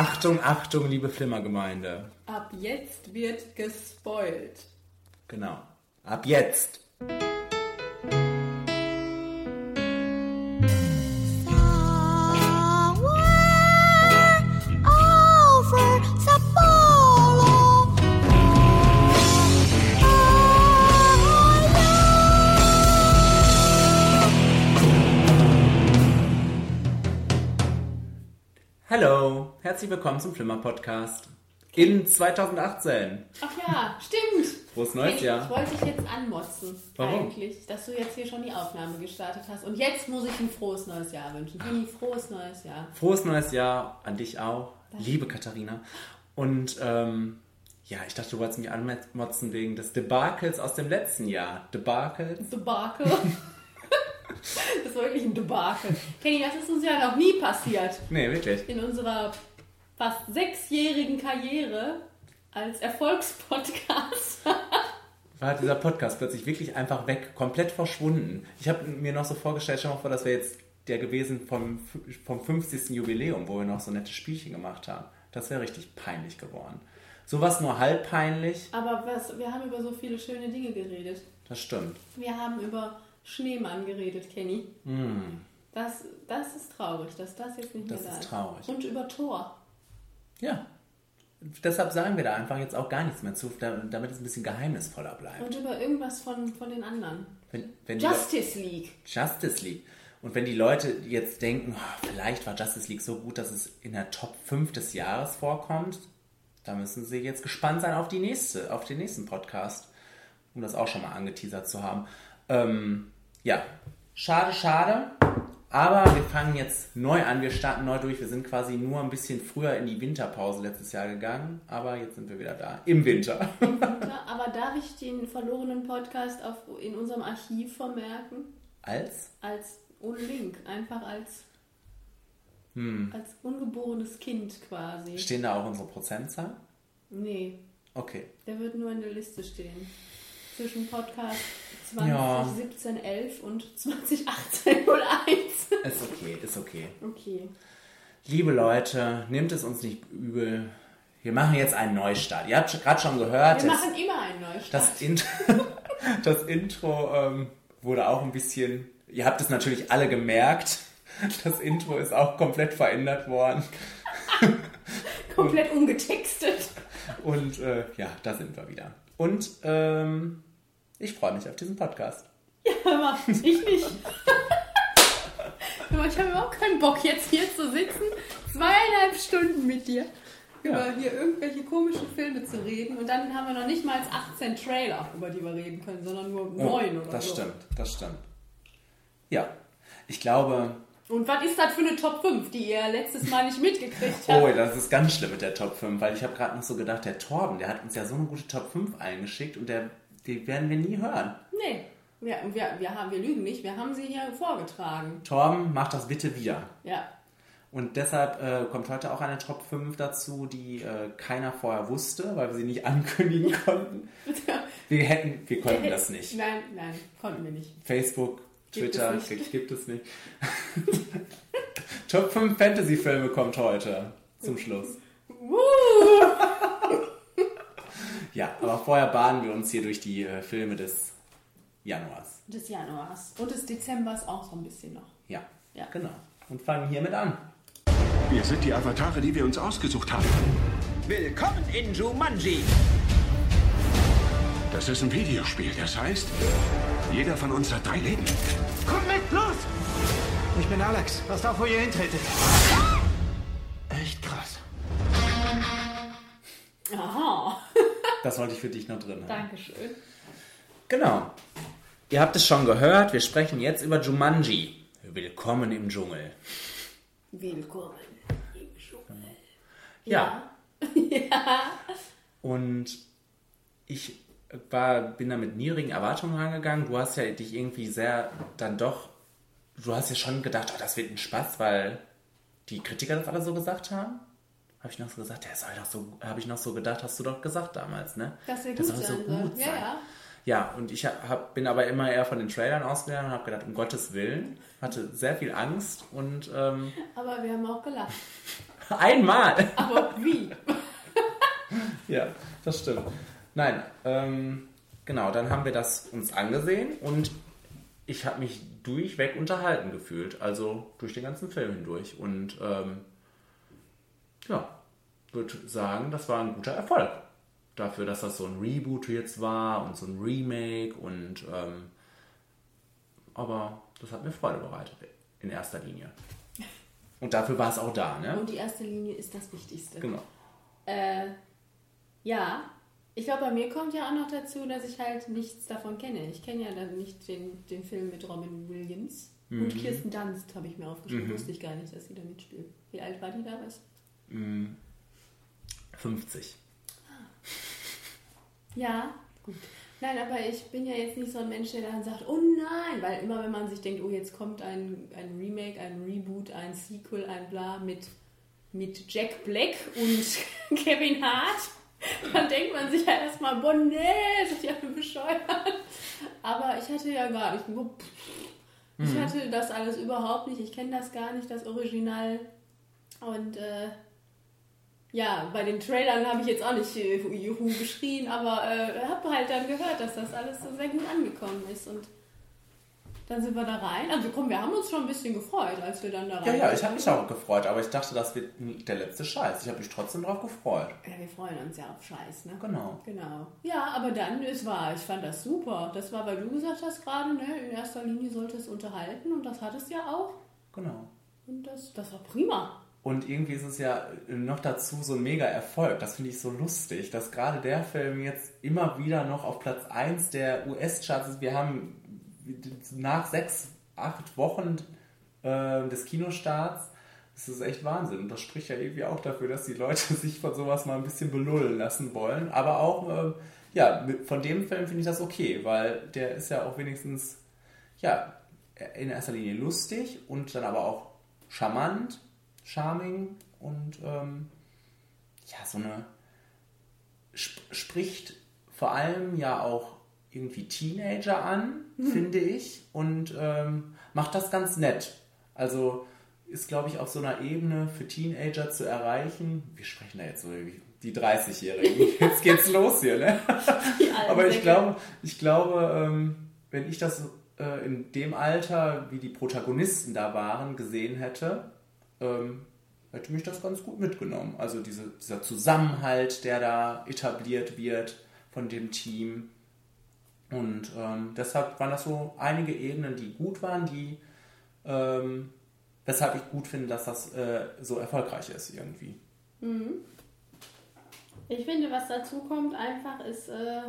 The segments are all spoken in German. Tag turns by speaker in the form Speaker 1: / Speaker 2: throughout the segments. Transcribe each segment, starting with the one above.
Speaker 1: Achtung, Achtung, liebe Flimmergemeinde.
Speaker 2: Ab jetzt wird gespoilt.
Speaker 1: Genau. Ab jetzt. Herzlich willkommen zum Flimmer Podcast. In 2018.
Speaker 2: Ach ja, stimmt.
Speaker 1: Frohes neues
Speaker 2: Hey,
Speaker 1: Jahr.
Speaker 2: Ich wollte dich jetzt anmotzen,
Speaker 1: Warum?
Speaker 2: eigentlich, dass du jetzt hier schon die Aufnahme gestartet hast. Und jetzt muss ich ein frohes neues Jahr wünschen. Henny, frohes neues Jahr.
Speaker 1: Frohes neues Jahr an dich auch, liebe Katharina. Und ähm, ja, ich dachte, du wolltest mich anmotzen wegen des Debakels aus dem letzten Jahr. Debakels?
Speaker 2: Debakel. das war wirklich ein Debakel. Kenny, das ist uns ja noch nie passiert.
Speaker 1: Nee, wirklich.
Speaker 2: In unserer fast sechsjährigen Karriere als Erfolgspodcast.
Speaker 1: War dieser Podcast plötzlich wirklich einfach weg, komplett verschwunden. Ich habe mir noch so vorgestellt, stell dir mal vor, das wäre jetzt der gewesen vom, vom 50. Jubiläum, wo wir noch so nette Spielchen gemacht haben. Das wäre richtig peinlich geworden. Sowas nur halb peinlich,
Speaker 2: Aber was, wir haben über so viele schöne Dinge geredet.
Speaker 1: das stimmt.
Speaker 2: Wir haben über Schneemann geredet, Kenny. Das, das ist traurig, dass das jetzt nicht.
Speaker 1: Das
Speaker 2: mehr da
Speaker 1: ist
Speaker 2: ist.
Speaker 1: traurig.
Speaker 2: Und über Thor.
Speaker 1: Ja. Deshalb sagen wir da einfach jetzt auch gar nichts mehr zu, da- damit es ein bisschen geheimnisvoller bleibt.
Speaker 2: Und über irgendwas von, von den anderen.
Speaker 1: Wenn, wenn die
Speaker 2: Justice League.
Speaker 1: Justice League. Und wenn die Leute jetzt denken, oh, vielleicht war Justice League so gut, dass es in der Top 5 des Jahres vorkommt, da müssen sie jetzt gespannt sein auf die nächste, auf den nächsten Podcast, um das auch schon mal angeteasert zu haben. Ähm, ja, schade, schade. Aber wir fangen jetzt neu an, wir starten neu durch. Wir sind quasi nur ein bisschen früher in die Winterpause letztes Jahr gegangen, aber jetzt sind wir wieder da, im Winter.
Speaker 2: Ja, aber darf ich den verlorenen Podcast auf, in unserem Archiv vermerken?
Speaker 1: Als?
Speaker 2: Als ohne Link. Einfach als,
Speaker 1: Hm.
Speaker 2: als ungeborenes Kind quasi.
Speaker 1: Stehen da auch unsere Prozentzahlen?
Speaker 2: Nee,
Speaker 1: Okay.
Speaker 2: der wird nur in der Liste stehen. Zwischen Podcast
Speaker 1: Ja.
Speaker 2: 2017 11 und 2018 01.
Speaker 1: Ist okay, ist okay.
Speaker 2: Okay.
Speaker 1: Liebe Leute, nehmt es uns nicht übel. Wir machen jetzt einen Neustart. Ihr habt gerade schon gehört,
Speaker 2: Wir
Speaker 1: das,
Speaker 2: machen immer einen Neustart.
Speaker 1: das, Int das Intro ähm, wurde auch ein bisschen. Ihr habt es natürlich alle gemerkt. Das Intro ist auch komplett verändert worden.
Speaker 2: Komplett umgetextet.
Speaker 1: Und äh, ja, da sind wir wieder. Und ähm, ich freue mich auf diesen Podcast.
Speaker 2: Hör mal, ich nicht. Hör ich habe überhaupt keinen Bock, jetzt hier zu sitzen, zweieinhalb Stunden mit dir,
Speaker 1: Ja.
Speaker 2: über hier irgendwelche komischen Filme zu reden. Und dann haben wir noch nicht mal 18 Trailer, über die wir reden können, sondern nur neun oder
Speaker 1: Oh, das
Speaker 2: so.
Speaker 1: stimmt, das stimmt. Ja, ich glaube,
Speaker 2: Und was ist das für eine Top 5, die ihr letztes Mal nicht mitgekriegt habt?
Speaker 1: Oh, das ist ganz schlimm mit der Top 5, weil ich habe gerade noch so gedacht, der Torben, der hat uns ja so eine gute Top 5 eingeschickt und der, die werden wir nie hören.
Speaker 2: Nee, wir, wir, wir, haben, wir lügen nicht, wir haben sie hier vorgetragen.
Speaker 1: Torben, mach das bitte wieder.
Speaker 2: Ja,
Speaker 1: Und deshalb äh, kommt heute auch eine Top 5 dazu, die äh, keiner vorher wusste, weil wir sie nicht ankündigen konnten. Wir hätten, wir konnten das nicht.
Speaker 2: Nein, nein, konnten wir nicht.
Speaker 1: Facebook,
Speaker 2: Gibt
Speaker 1: Twitter,
Speaker 2: es
Speaker 1: gibt es nicht. Top 5 Fantasy-Filme kommt heute zum Schluss.
Speaker 2: Woo!
Speaker 1: Ja, aber vorher bahnen wir uns hier durch die äh, Filme des Januars.
Speaker 2: Des Januars und des Dezembers auch so ein bisschen noch.
Speaker 1: Ja,
Speaker 2: Ja.
Speaker 1: genau. Und fangen hiermit an.
Speaker 3: Wir sind die Avatare, die wir uns ausgesucht haben.
Speaker 4: Willkommen in Jumanji.
Speaker 3: Das ist ein Videospiel. Das heißt, jeder von uns hat drei Leben.
Speaker 4: Komm mit, los!
Speaker 5: Ich bin Alex. Passt auf, wo ihr hintretet. Echt krass.
Speaker 2: Aha,
Speaker 1: Das wollte ich für dich noch drin haben.
Speaker 2: Dankeschön.
Speaker 1: Genau. Ihr habt es schon gehört, wir sprechen jetzt über Jumanji. Willkommen im Dschungel.
Speaker 2: Willkommen im Dschungel.
Speaker 1: Ja. Und ich war, bin da mit niedrigen Erwartungen rangegangen. Du hast ja dich irgendwie sehr dann doch, du hast ja schon gedacht, oh, das wird ein Spaß, weil die Kritiker das alle so gesagt haben. Habe ich noch so gesagt, der soll doch so, habe ich noch so gedacht, hast du doch gesagt damals, ne?
Speaker 2: Dass er
Speaker 1: Der
Speaker 2: gut
Speaker 1: soll
Speaker 2: sein soll. Ja, ja.
Speaker 1: Ja, und ich hab, bin aber immer eher von den Trailern ausgegangen und habe gedacht, um Gottes Willen, hatte sehr viel Angst und ähm,
Speaker 2: Aber wir haben auch gelacht.
Speaker 1: Einmal.
Speaker 2: Aber wie?
Speaker 1: Ja, das stimmt. Nein, ähm, genau, dann haben wir das uns angesehen und ich habe mich durchweg unterhalten gefühlt, also durch den ganzen Film hindurch. Und ähm, ja, würde sagen, das war ein guter Erfolg. Dafür, dass das so ein Reboot jetzt war und so ein Remake und ähm, aber das hat mir Freude bereitet in erster Linie. Und dafür war es auch da, ne?
Speaker 2: Und die erste Linie ist das Wichtigste.
Speaker 1: Genau.
Speaker 2: Äh, ja, ich glaube, bei mir kommt ja auch noch dazu, dass ich halt nichts davon kenne. Ich kenne ja dann nicht den, den Film mit Robin Williams.
Speaker 1: Mhm.
Speaker 2: Und Kirsten Dunst habe ich mir aufgeschrieben. Wusste ich gar nicht, dass sie da mitspielt. Wie alt war die da? Was?
Speaker 1: 50.
Speaker 2: Ja, gut. Nein, aber ich bin ja jetzt nicht so ein Mensch, der dann sagt, oh nein, weil immer wenn man sich denkt, oh jetzt kommt ein, ein Remake, ein Reboot, ein Sequel, ein Bla mit, mit Jack Black und Kevin Hart, dann denkt man sich ja erstmal, boah nee, sind ja bescheuert. Aber ich hatte ja gar nicht, ich hatte das alles überhaupt nicht, ich kenne das gar nicht, das Original. Und äh, ja, bei den Trailern habe ich jetzt auch nicht äh, Juhu geschrien, aber äh, habe halt dann gehört, dass das alles so sehr gut angekommen ist. Und dann sind wir da rein. Also komm, wir haben uns schon ein bisschen gefreut, als wir dann da rein
Speaker 1: Ja, ja, ich habe mich auch gefreut, aber ich dachte, das wird der letzte Scheiß. Ich habe mich trotzdem drauf gefreut.
Speaker 2: Ja, wir freuen uns ja auf Scheiß, ne?
Speaker 1: Genau.
Speaker 2: Genau. Ja, aber dann, es war, ich fand das super. Das war, weil du gesagt hast gerade, ne, in erster Linie sollte es unterhalten und das hat es ja auch.
Speaker 1: Genau.
Speaker 2: Und das, das war prima.
Speaker 1: Und irgendwie ist es ja noch dazu so ein mega Erfolg. Das finde ich so lustig, dass gerade der Film jetzt immer wieder noch auf Platz 1 der US-Charts ist. Wir haben nach sechs, acht Wochen äh, des Kinostarts, das ist echt Wahnsinn. Und das spricht ja irgendwie auch dafür, dass die Leute sich von sowas mal ein bisschen belullen lassen wollen. Aber auch, äh, ja, von dem Film finde ich das okay, weil der ist ja auch wenigstens, ja, in erster Linie lustig und dann aber auch charmant charming und ähm, ja, so eine sp spricht vor allem ja auch irgendwie Teenager an, finde ich, und ähm, macht das ganz nett. Also ist, glaube ich, auf so einer Ebene für Teenager zu erreichen. Wir sprechen da jetzt so die 30-Jährigen. Jetzt geht's los hier, ne? Aber ich glaube, ich glaube, ähm, wenn ich das äh, in dem Alter, wie die Protagonisten da waren, gesehen hätte, ähm, hätte mich das ganz gut mitgenommen. Also diese, dieser Zusammenhalt, der da etabliert wird von dem Team. Und ähm, deshalb waren das so einige Ebenen, die gut waren, die ähm, weshalb ich gut finde, dass das äh, so erfolgreich ist irgendwie.
Speaker 2: Ich finde, was dazu kommt, einfach ist, äh,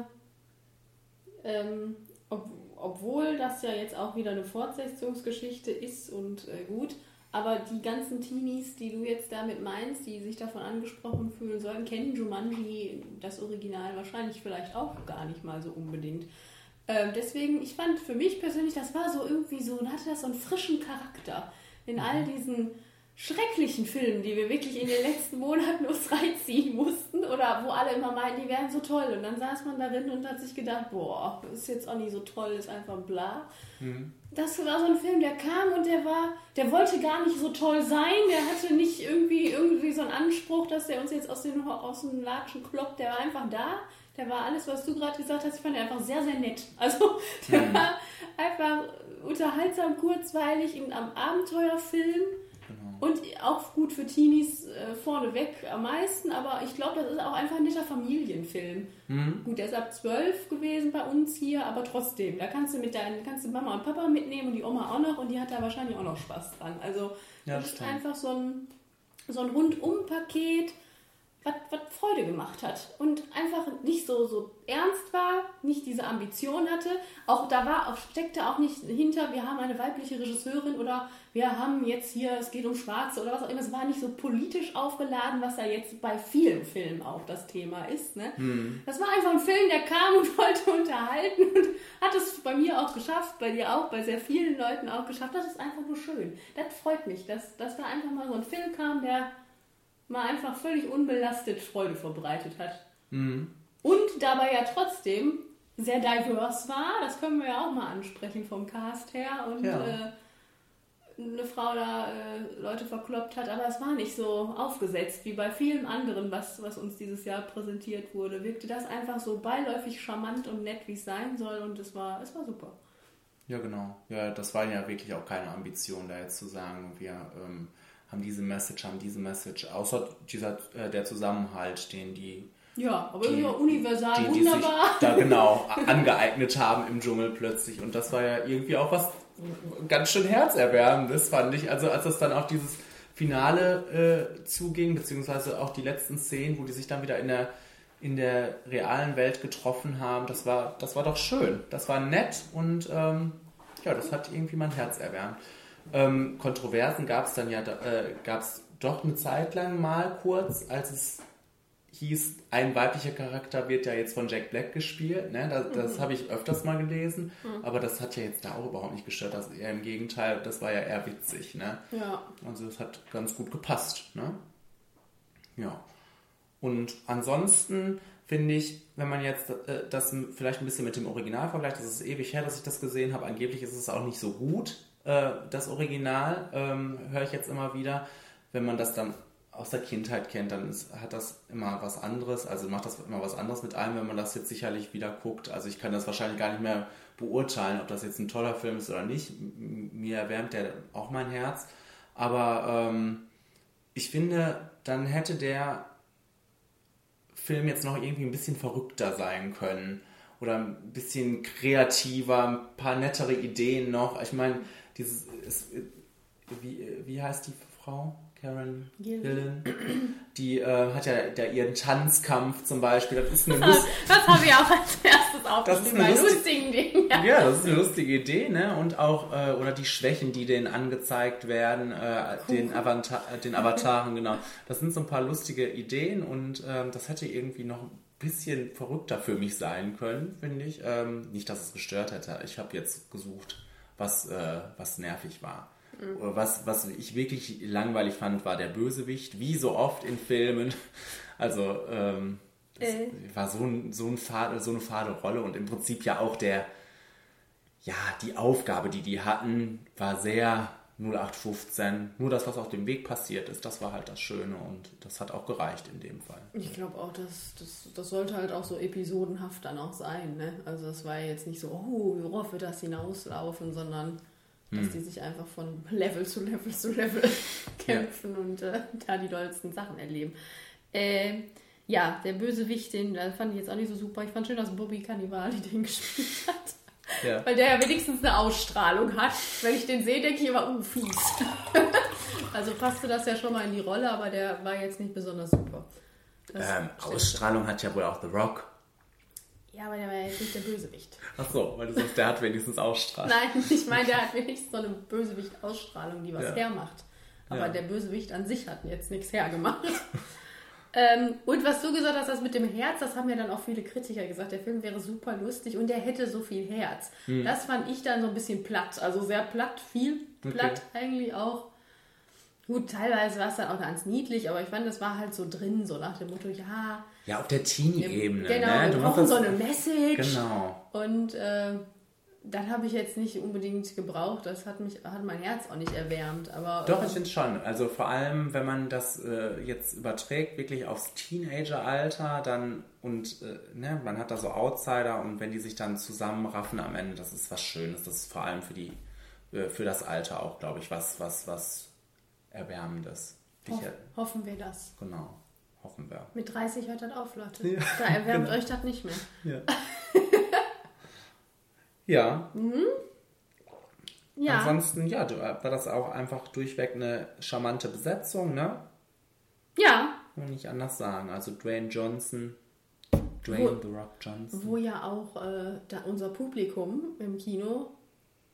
Speaker 2: ähm, ob, obwohl das ja jetzt auch wieder eine Fortsetzungsgeschichte ist und äh, gut, aber die ganzen Teenies, die du jetzt damit meinst, die sich davon angesprochen fühlen sollen, kennen Jumanji, das Original, wahrscheinlich vielleicht auch gar nicht mal so unbedingt. Ähm, deswegen, ich fand für mich persönlich, das war so irgendwie so, hatte das so einen frischen Charakter. In all diesen schrecklichen Filmen, die wir wirklich in den letzten Monaten uns reinziehen mussten oder wo alle immer meinen, die wären so toll. Und dann saß man darin und hat sich gedacht, boah, ist jetzt auch nicht so toll, ist einfach bla. Das war so ein Film, der kam und der war, der wollte gar nicht so toll sein, der hatte nicht irgendwie, irgendwie so einen Anspruch, dass der uns jetzt aus den, aus den Latschen kloppt, der war einfach da. Der war alles, was du gerade gesagt hast, ich fand den einfach sehr, sehr nett. Also, der war einfach unterhaltsam, kurzweilig, ein am Abenteuerfilm. Und auch gut für Teenies äh, vorneweg am meisten, aber ich glaube, das ist auch einfach ein netter Familienfilm. Gut, der ist ab 12 gewesen bei uns hier, aber trotzdem, da kannst du mit deinen, kannst du Mama und Papa mitnehmen und die Oma auch noch und die hat da wahrscheinlich auch noch Spaß dran. Also
Speaker 1: Ja,
Speaker 2: das
Speaker 1: das
Speaker 2: ist einfach so ein, so ein Rundum-Paket, was, Freude gemacht hat und einfach nicht so, so ernst war, nicht diese Ambition hatte. Auch da war, steckte auch nicht hinter, wir haben eine weibliche Regisseurin oder wir haben jetzt hier, es geht um Schwarze oder was auch immer. Es war nicht so politisch aufgeladen, was ja jetzt bei vielen Filmen auch das Thema ist. Ne? Das war einfach ein Film, der kam und wollte unterhalten und hat es bei mir auch geschafft, bei dir auch, bei sehr vielen Leuten auch geschafft. Das ist einfach nur schön. Das freut mich, dass, dass da einfach mal so ein Film kam, der mal einfach völlig unbelastet Freude verbreitet hat. Und dabei ja trotzdem sehr divers war, das können wir ja auch mal ansprechen vom Cast her und
Speaker 1: Ja.
Speaker 2: äh, eine Frau da äh, Leute verkloppt hat, aber es war nicht so aufgesetzt wie bei vielen anderen, was, was uns dieses Jahr präsentiert wurde. Wirkte das einfach so beiläufig charmant und nett, wie es sein soll und es war, es war super.
Speaker 1: Ja, genau. Ja, das war ja wirklich auch keine Ambition, da jetzt zu sagen, wir ähm, haben diese Message, haben diese Message, außer dieser, äh, der Zusammenhalt, den die,
Speaker 2: Ja, aber
Speaker 1: die,
Speaker 2: ja, universal
Speaker 1: die, die sich da genau angeeignet haben im Dschungel plötzlich. Und das war ja irgendwie auch was ganz schön herzerwärmendes, fand ich. Also als es dann auch dieses Finale äh, zuging, beziehungsweise auch die letzten Szenen, wo die sich dann wieder in der in der realen Welt getroffen haben, das war, das war doch schön. Das war nett und ähm, ja, das hat irgendwie mein Herz erwärmt. Ähm, Kontroversen gab es dann ja, äh, gab es doch eine Zeit lang mal kurz, als es hieß, ein weiblicher Charakter wird ja jetzt von Jack Black gespielt. Ne? Das, das habe ich öfters mal gelesen, aber das hat ja jetzt da auch überhaupt nicht gestört. Das eher im Gegenteil, das war ja eher witzig. Ne?
Speaker 2: Ja.
Speaker 1: Also das hat ganz gut gepasst. Ne? Ja. Und ansonsten finde ich, wenn man jetzt äh, das vielleicht ein bisschen mit dem Original vergleicht, das ist ewig her, dass ich das gesehen habe, angeblich ist es auch nicht so gut, äh, das Original, ähm, höre ich jetzt immer wieder. Wenn man das dann aus der Kindheit kennt, dann ist, hat das immer was anderes, also macht das immer was anderes mit einem, wenn man das jetzt sicherlich wieder guckt. Also ich kann das wahrscheinlich gar nicht mehr beurteilen, ob das jetzt ein toller Film ist oder nicht. Mir erwärmt der auch mein Herz. Aber ähm, ich finde, dann hätte der Film jetzt noch irgendwie ein bisschen verrückter sein können. Oder ein bisschen kreativer, ein paar nettere Ideen noch. Ich meine, dieses. Ist, wie, wie heißt die Frau? Karen.
Speaker 2: Gillan.
Speaker 1: Die äh, hat ja der, ihren Tanzkampf zum Beispiel. Das ist eine Lust,
Speaker 2: Das habe ich auch als erstes aufgeschrieben,
Speaker 1: eine
Speaker 2: bei
Speaker 1: lustige-
Speaker 2: lustigen Dingen. Ja.
Speaker 1: ja, das ist eine lustige Idee, ne? Und auch, äh, oder die Schwächen, die denen angezeigt werden, äh, den, Avatar, den Avataren, genau. Das sind so ein paar lustige Ideen und ähm, das hätte irgendwie noch ein bisschen verrückter für mich sein können, finde ich. Ähm, nicht, dass es gestört hätte. Ich habe jetzt gesucht, was, äh, was nervig war. Oder Was, was ich wirklich langweilig fand, war der Bösewicht, wie so oft in Filmen. Also, ähm,
Speaker 2: Äh.
Speaker 1: war so, ein, so, ein fade, so eine fade Rolle und im Prinzip ja auch der, ja, die Aufgabe, die die hatten, war sehr 0815. Nur das, was auf dem Weg passiert ist, das war halt das Schöne und das hat auch gereicht in dem Fall.
Speaker 2: Ich glaube auch, dass das, das sollte halt auch so episodenhaft dann auch sein. Ne? Also das war jetzt nicht so, oh, worauf wird das hinauslaufen, sondern dass die sich einfach von Level zu Level zu Level kämpfen und äh, da die dollsten Sachen erleben. Äh, ja, der Bösewicht, den fand ich jetzt auch nicht so super. Ich fand schön, dass Bobby Cannavale den gespielt hat.
Speaker 1: Ja.
Speaker 2: Weil der ja wenigstens eine Ausstrahlung hat. Wenn ich den sehe, denke ich immer, uh, fies. also passte das ja schon mal in die Rolle, aber der war jetzt nicht besonders super.
Speaker 1: Ähm. Ausstrahlung hat ja wohl auch The Rock.
Speaker 2: Ja, aber der war ja jetzt nicht der Bösewicht.
Speaker 1: Ach so, weil du sagst, der hat wenigstens Ausstrahlung.
Speaker 2: Nein, ich meine, der hat wenigstens so eine Bösewicht-Ausstrahlung, die was
Speaker 1: Ja.
Speaker 2: hermacht. Aber
Speaker 1: Ja.
Speaker 2: der Bösewicht an sich hat jetzt nichts hergemacht. Ähm, und was du gesagt hast, das mit dem Herz, das haben ja dann auch viele Kritiker gesagt, der Film wäre super lustig und der hätte so viel Herz.
Speaker 1: Hm.
Speaker 2: Das fand ich dann so ein bisschen platt. Also sehr platt, viel platt eigentlich auch. Gut, teilweise war es dann auch ganz niedlich, aber ich fand, das war halt so drin, so nach dem Motto, ja,
Speaker 1: Ja, auf der Teenie-Ebene.
Speaker 2: genau,
Speaker 1: ne?
Speaker 2: wir
Speaker 1: Du
Speaker 2: brauchen so eine Message.
Speaker 1: Genau.
Speaker 2: Und äh, das habe ich jetzt nicht unbedingt gebraucht. Das hat mich, hat mein Herz auch nicht erwärmt. Aber
Speaker 1: Doch,
Speaker 2: äh,
Speaker 1: ich finde schon. Also vor allem, wenn man das äh, jetzt überträgt, wirklich aufs Teenageralter, dann und äh, ne, man hat da so Outsider und wenn die sich dann zusammenraffen am Ende, das ist was Schönes. Das ist vor allem für die äh, für das Alter auch, glaube ich, was was was erwärmendes. Ich,
Speaker 2: hoff,
Speaker 1: äh,
Speaker 2: hoffen wir das.
Speaker 1: genau, hoffen wir.
Speaker 2: Mit 30 hört das auf, Leute. Da erwärmt
Speaker 1: genau.
Speaker 2: euch das nicht mehr.
Speaker 1: Ja. ja,
Speaker 2: Ja,
Speaker 1: ansonsten ja, du, war das auch einfach durchweg eine charmante Besetzung, ne?
Speaker 2: ja,
Speaker 1: Kann man nicht anders sagen. Also Dwayne Johnson, Dwayne
Speaker 2: Wo-
Speaker 1: The Rock Johnson.
Speaker 2: wo ja auch äh, unser Publikum im Kino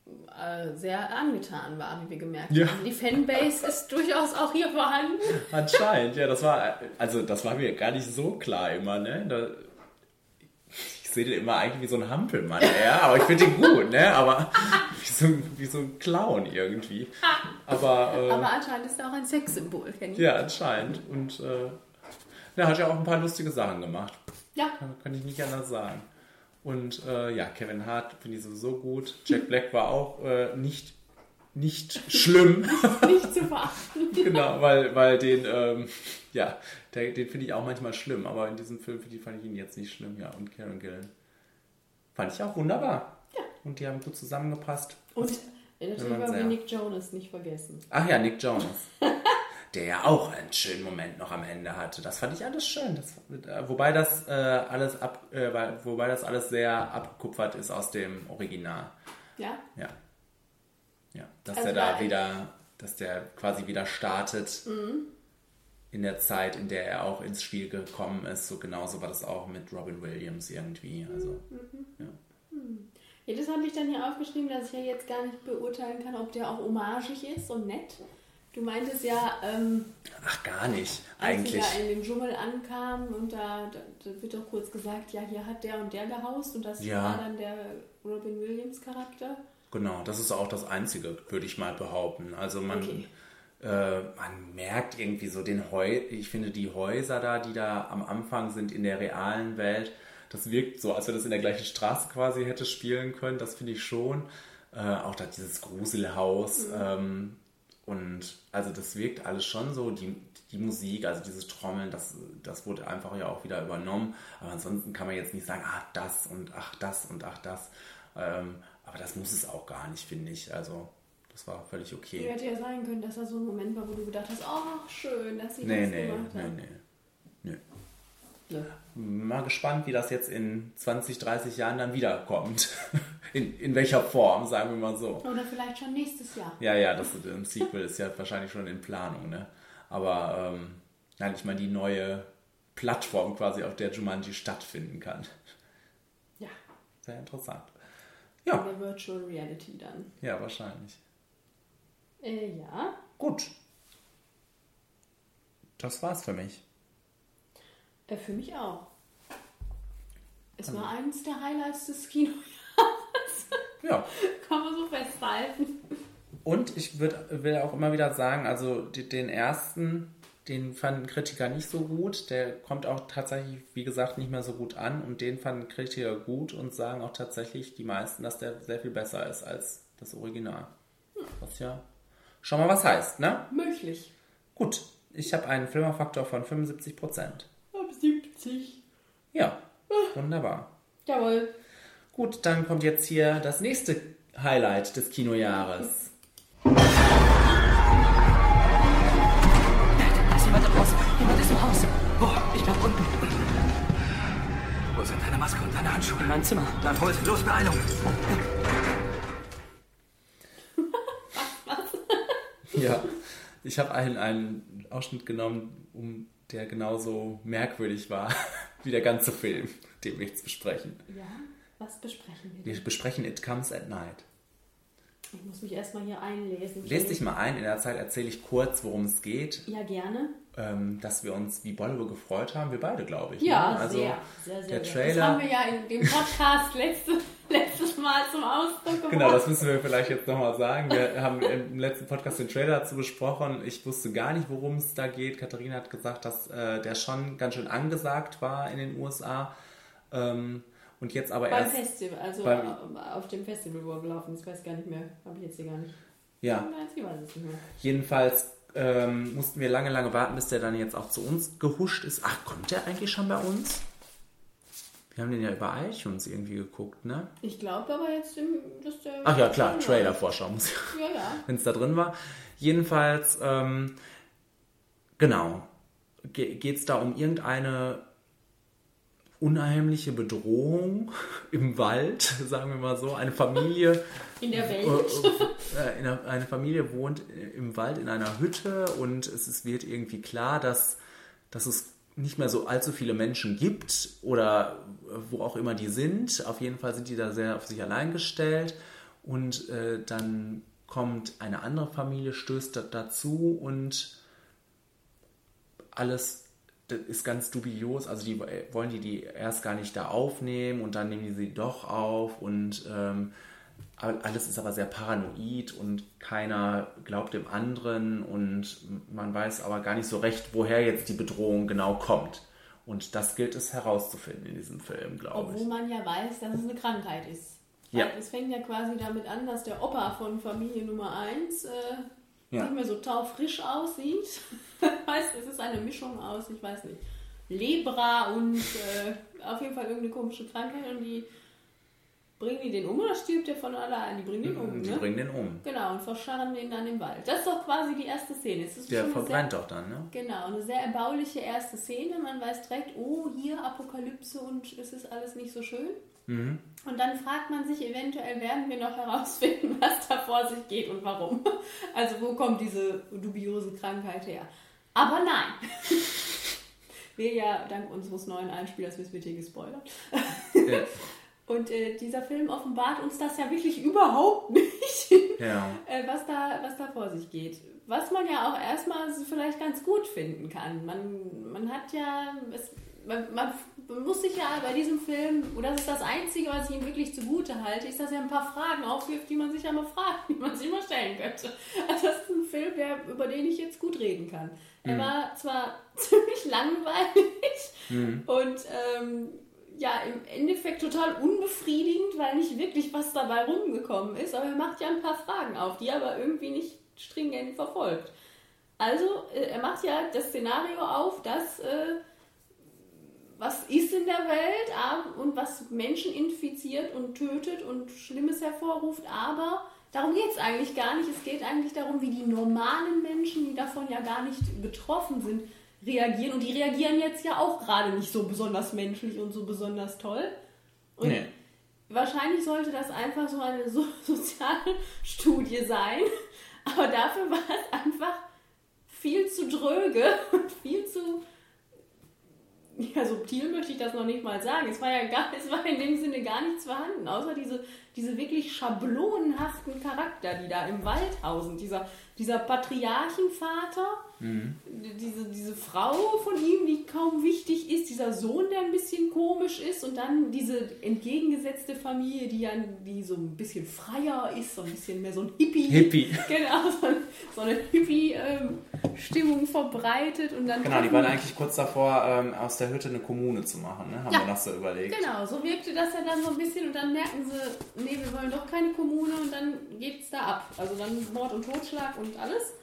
Speaker 2: äh, sehr angetan war, wie wir gemerkt
Speaker 1: Ja.
Speaker 2: haben. Die Fanbase ist durchaus auch hier vorhanden.
Speaker 1: Anscheinend, ja, das war, also das war mir gar nicht so klar immer, ne? Da, sehe den immer eigentlich wie so ein Hampelmann, ja, aber ich finde ihn gut, ne? Aber wie so, ein- wie so ein Clown irgendwie. Aber, äh,
Speaker 2: Aber anscheinend ist er auch ein Sexsymbol, Kenny.
Speaker 1: ja, anscheinend. Und äh, er hat ja auch ein paar lustige Sachen gemacht.
Speaker 2: Ja.
Speaker 1: Kann, kann ich nicht anders sagen. Und äh, ja, Kevin Hart finde ich sowieso gut. Jack Black war auch äh, nicht, nicht schlimm.
Speaker 2: Nicht zu verachten.
Speaker 1: genau, weil, weil den, ähm, ja, der, den finde ich auch manchmal schlimm, aber in diesem Film ich- fand ich ihn jetzt nicht schlimm, ja. Und Karen Gillan fand ich auch wunderbar.
Speaker 2: Ja.
Speaker 1: Und die haben gut zusammengepasst.
Speaker 2: Und natürlich wollen wir Nick Jonas nicht vergessen.
Speaker 1: Ach ja, Nick Jonas. der ja auch einen schönen Moment noch am Ende hatte. Das fand ich alles schön. Das, äh, wobei das äh, alles ab, äh, wobei das alles sehr abgekupfert ist aus dem Original.
Speaker 2: Ja?
Speaker 1: Ja. Ja, dass
Speaker 2: Also
Speaker 1: der da wieder, dass der quasi wieder startet
Speaker 2: Mhm.
Speaker 1: in der Zeit, in der er auch ins Spiel gekommen ist. So genauso war das auch mit Robin Williams irgendwie. Also,
Speaker 2: Ja, das habe ich dann hier aufgeschrieben, dass ich ja jetzt gar nicht beurteilen kann, ob der auch homagig ist und nett. Du meintest ja, ähm,
Speaker 1: ach, gar nicht.
Speaker 2: als
Speaker 1: Eigentlich.
Speaker 2: sie da in den Dschungel ankamen und da, da, wird doch kurz gesagt, ja, hier hat der und der gehaust und das
Speaker 1: Ja.
Speaker 2: war dann der Robin Williams Charakter.
Speaker 1: Genau, das ist auch das Einzige, würde ich mal behaupten. Also man,
Speaker 2: Okay.
Speaker 1: äh, man merkt irgendwie so den Heu, ich finde die Häuser da, die da am Anfang sind in der realen Welt, das wirkt so, als wenn das in der gleichen Straße quasi hätte spielen können. Das finde ich schon. Äh, auch da dieses Gruselhaus. Ähm, und also das wirkt alles schon so. Die, die Musik, also dieses Trommeln, das, das wurde einfach ja auch wieder übernommen. Aber ansonsten kann man jetzt nicht sagen, ach das und ach das und ach das. Ähm, aber das muss es auch gar nicht, finde ich. Also das war völlig okay.
Speaker 2: Ja, hätte ja sein können, dass da so ein Moment war, wo du gedacht hast, oh, schön, dass sie
Speaker 1: Nee,
Speaker 2: das
Speaker 1: nee,
Speaker 2: gemacht
Speaker 1: nee,
Speaker 2: haben.
Speaker 1: nee. nee.
Speaker 2: Ja.
Speaker 1: Mal gespannt, wie das jetzt in 20, 30 Jahren dann wiederkommt. In, in welcher Form, sagen wir mal so.
Speaker 2: Oder vielleicht schon nächstes Jahr.
Speaker 1: Ja, ja, das ein Sequel ist ja wahrscheinlich schon in Planung, ne? Aber ähm, nein, ich meine die neue Plattform quasi, auf der Jumanji stattfinden kann.
Speaker 2: Ja,
Speaker 1: Sehr interessant.
Speaker 2: In
Speaker 1: Ja,
Speaker 2: der Virtual Reality dann.
Speaker 1: ja, wahrscheinlich.
Speaker 2: Äh, ja.
Speaker 1: Gut. Das war's für mich.
Speaker 2: Äh, für mich auch. Es war eines der Highlights des Kinos.
Speaker 1: Ja.
Speaker 2: Kann man so festhalten.
Speaker 1: Und ich würd, will auch immer wieder sagen, also die, den ersten, den fanden Kritiker nicht so gut. Der kommt auch tatsächlich, wie gesagt, nicht mehr so gut an. Und den fanden Kritiker gut und sagen auch tatsächlich die meisten, dass der sehr viel besser ist als das Original. Was ja schon mal was heißt, ne?
Speaker 2: Möglich.
Speaker 1: Gut, ich habe einen Filmerfaktor von 75%.
Speaker 2: Ab 70.
Speaker 1: Ja, wunderbar.
Speaker 2: Jawohl.
Speaker 1: Gut, dann kommt jetzt hier das nächste Highlight des Kinojahres.
Speaker 6: Im Haus. Wo? Ich bleib unten.
Speaker 4: Wo sind deine Maske und deine Handschuhe?
Speaker 6: In meinem Zimmer.
Speaker 4: Dann hol sie. Los, Beeilung.
Speaker 1: Ja, ich habe einen, einen Ausschnitt genommen, um der genauso merkwürdig war wie der ganze Film, den wir jetzt besprechen.
Speaker 2: Ja, was besprechen wir?
Speaker 1: Wir besprechen It Comes at Night.
Speaker 2: Ich muss mich erstmal hier einlesen.
Speaker 1: Lest dich mal ein, in der Zeit erzähle ich kurz, worum es geht,
Speaker 2: Ja, gerne.
Speaker 1: Ähm, dass wir uns wie Bolle gefreut haben, wir beide, glaube ich.
Speaker 2: Ja,
Speaker 1: ne? also
Speaker 2: sehr, sehr, sehr.
Speaker 1: der
Speaker 2: sehr.
Speaker 1: Trailer.
Speaker 2: Das haben wir ja in dem Podcast letzte, letztes Mal zum Ausdruck gebracht.
Speaker 1: Genau, das müssen wir vielleicht jetzt nochmal sagen. Wir haben im letzten Podcast den Trailer dazu besprochen. Ich wusste gar nicht, worum es da geht. Katharina hat gesagt, dass äh, der schon ganz schön angesagt war in den USA. Ähm, und jetzt aber
Speaker 2: Beim
Speaker 1: erst.
Speaker 2: Festival, also
Speaker 1: beim-
Speaker 2: auf dem Festival, wo er gelaufen ist, weiß gar nicht mehr. Habe ich jetzt hier gar nicht.
Speaker 1: Ja,
Speaker 2: Ich
Speaker 1: jedenfalls ähm, mussten wir lange, lange warten, bis der dann jetzt auch zu uns gehuscht ist. Ach, kommt der eigentlich schon bei uns? Wir haben den ja über iTunes irgendwie geguckt, ne?
Speaker 2: Ich glaube aber jetzt, im, dass der.
Speaker 1: Ach ja, klar, Trailer-Vorschau muss
Speaker 2: Ja, ja.
Speaker 1: wenn es da drin war. Jedenfalls, ähm, genau, ge geht es da um irgendeine unheimliche Bedrohung im Wald, sagen wir mal so. Eine Familie,
Speaker 2: In der
Speaker 1: äh,
Speaker 2: Welt.
Speaker 1: äh, in einer- eine Familie wohnt im Wald in einer Hütte und es ist, wird irgendwie klar, dass, dass es nicht mehr so allzu viele Menschen gibt oder wo auch immer die sind. Auf jeden Fall sind die da sehr auf sich allein gestellt und äh, dann kommt eine andere Familie, stößt da, dazu und alles das ist ganz dubios. Also die wollen die die erst gar nicht da aufnehmen und dann nehmen die sie doch auf und ähm, alles ist aber sehr paranoid und keiner glaubt dem anderen und man weiß aber gar nicht so recht, woher jetzt die Bedrohung genau kommt. Und das gilt es herauszufinden in diesem Film, glaube
Speaker 2: Obwohl
Speaker 1: ich.
Speaker 2: man ja weiß, dass es eine Krankheit ist.
Speaker 1: Ja.
Speaker 2: Weil Es fängt ja quasi damit an, dass der Opa von Familie Nummer 1 äh,
Speaker 1: Ja.
Speaker 2: nicht mehr so taufrisch aussieht. heißt, es ist eine Mischung aus, ich weiß nicht, Lebra und äh, auf jeden Fall irgendeine komische Krankheit und die bringen die den um oder stirbt der von allein? Die bringen den um,
Speaker 1: Die
Speaker 2: ne?
Speaker 1: bringen den um.
Speaker 2: Genau, und verscharren den dann im Wald. Das ist doch quasi die erste Szene. Es ist
Speaker 1: Der verbrennt
Speaker 2: sehr,
Speaker 1: doch dann, ne?
Speaker 2: Genau, eine sehr erbauliche erste Szene. Man weiß direkt, oh, hier Apokalypse und es ist alles nicht so schön.
Speaker 1: Mhm.
Speaker 2: Und dann fragt man sich, eventuell werden wir noch herausfinden, was da vor sich geht und warum. Also wo kommt diese dubiose Krankheit her? Aber nein. Wir ja dank unseres neuen Einspielers wissen wir hier gespoilert.
Speaker 1: Ja.
Speaker 2: Und äh, dieser Film offenbart uns das ja wirklich überhaupt nicht,
Speaker 1: ja.
Speaker 2: äh, was, da, was da vor sich geht. Was man ja auch erstmal vielleicht ganz gut finden kann. Man, man hat ja, es, man, man muss sich ja bei diesem Film, und das ist das Einzige, was ich ihm wirklich zugute halte, ist, dass er ein paar Fragen aufwirft, die man sich ja mal fragt, die man sich mal stellen könnte. Also das ist ein Film, der, über den ich jetzt gut reden kann. Er war zwar ziemlich langweilig und ähm, ja, im Endeffekt total unbefriedigend, weil nicht wirklich was dabei rumgekommen ist, aber er macht ja ein paar Fragen auf, die er aber irgendwie nicht stringent verfolgt. Also, äh, er macht ja das Szenario auf, dass äh, was ist in der Welt und was Menschen infiziert und tötet und Schlimmes hervorruft, aber darum geht es eigentlich gar nicht. Es geht eigentlich darum, wie die normalen Menschen, die davon ja gar nicht betroffen sind, reagieren. Und die reagieren jetzt ja auch gerade nicht so besonders menschlich und so besonders toll. Und
Speaker 1: Nee.
Speaker 2: wahrscheinlich sollte das einfach so eine so Sozialstudie sein. Aber dafür war es einfach viel zu dröge und viel zu ja, subtil möchte ich das noch nicht mal sagen. Es war ja gar, es war in dem Sinne gar nichts vorhanden, außer diese, diese wirklich schablonenhaften Charakter, die da im Wald hausen. Dieser, dieser Patriarchenvater, diese, diese Frau von ihm, die kaum wichtig ist, dieser Sohn, der ein bisschen komisch ist und dann diese entgegengesetzte Familie, die ja die so ein bisschen freier ist, so ein bisschen mehr so ein Hippie.
Speaker 1: Hippie.
Speaker 2: Genau, so, so eine Hippie-Stimmung verbreitet und dann
Speaker 1: Genau, die waren eigentlich kurz davor, ähm, aus der Hütte eine Kommune zu machen, ne? Haben
Speaker 2: Ja.
Speaker 1: wir noch so überlegt.
Speaker 2: Genau, so wirkte das ja dann so ein bisschen und dann merken sie, nee, wir wollen doch keine Kommune und dann geht's da ab. Also dann Mord und Totschlag und alles.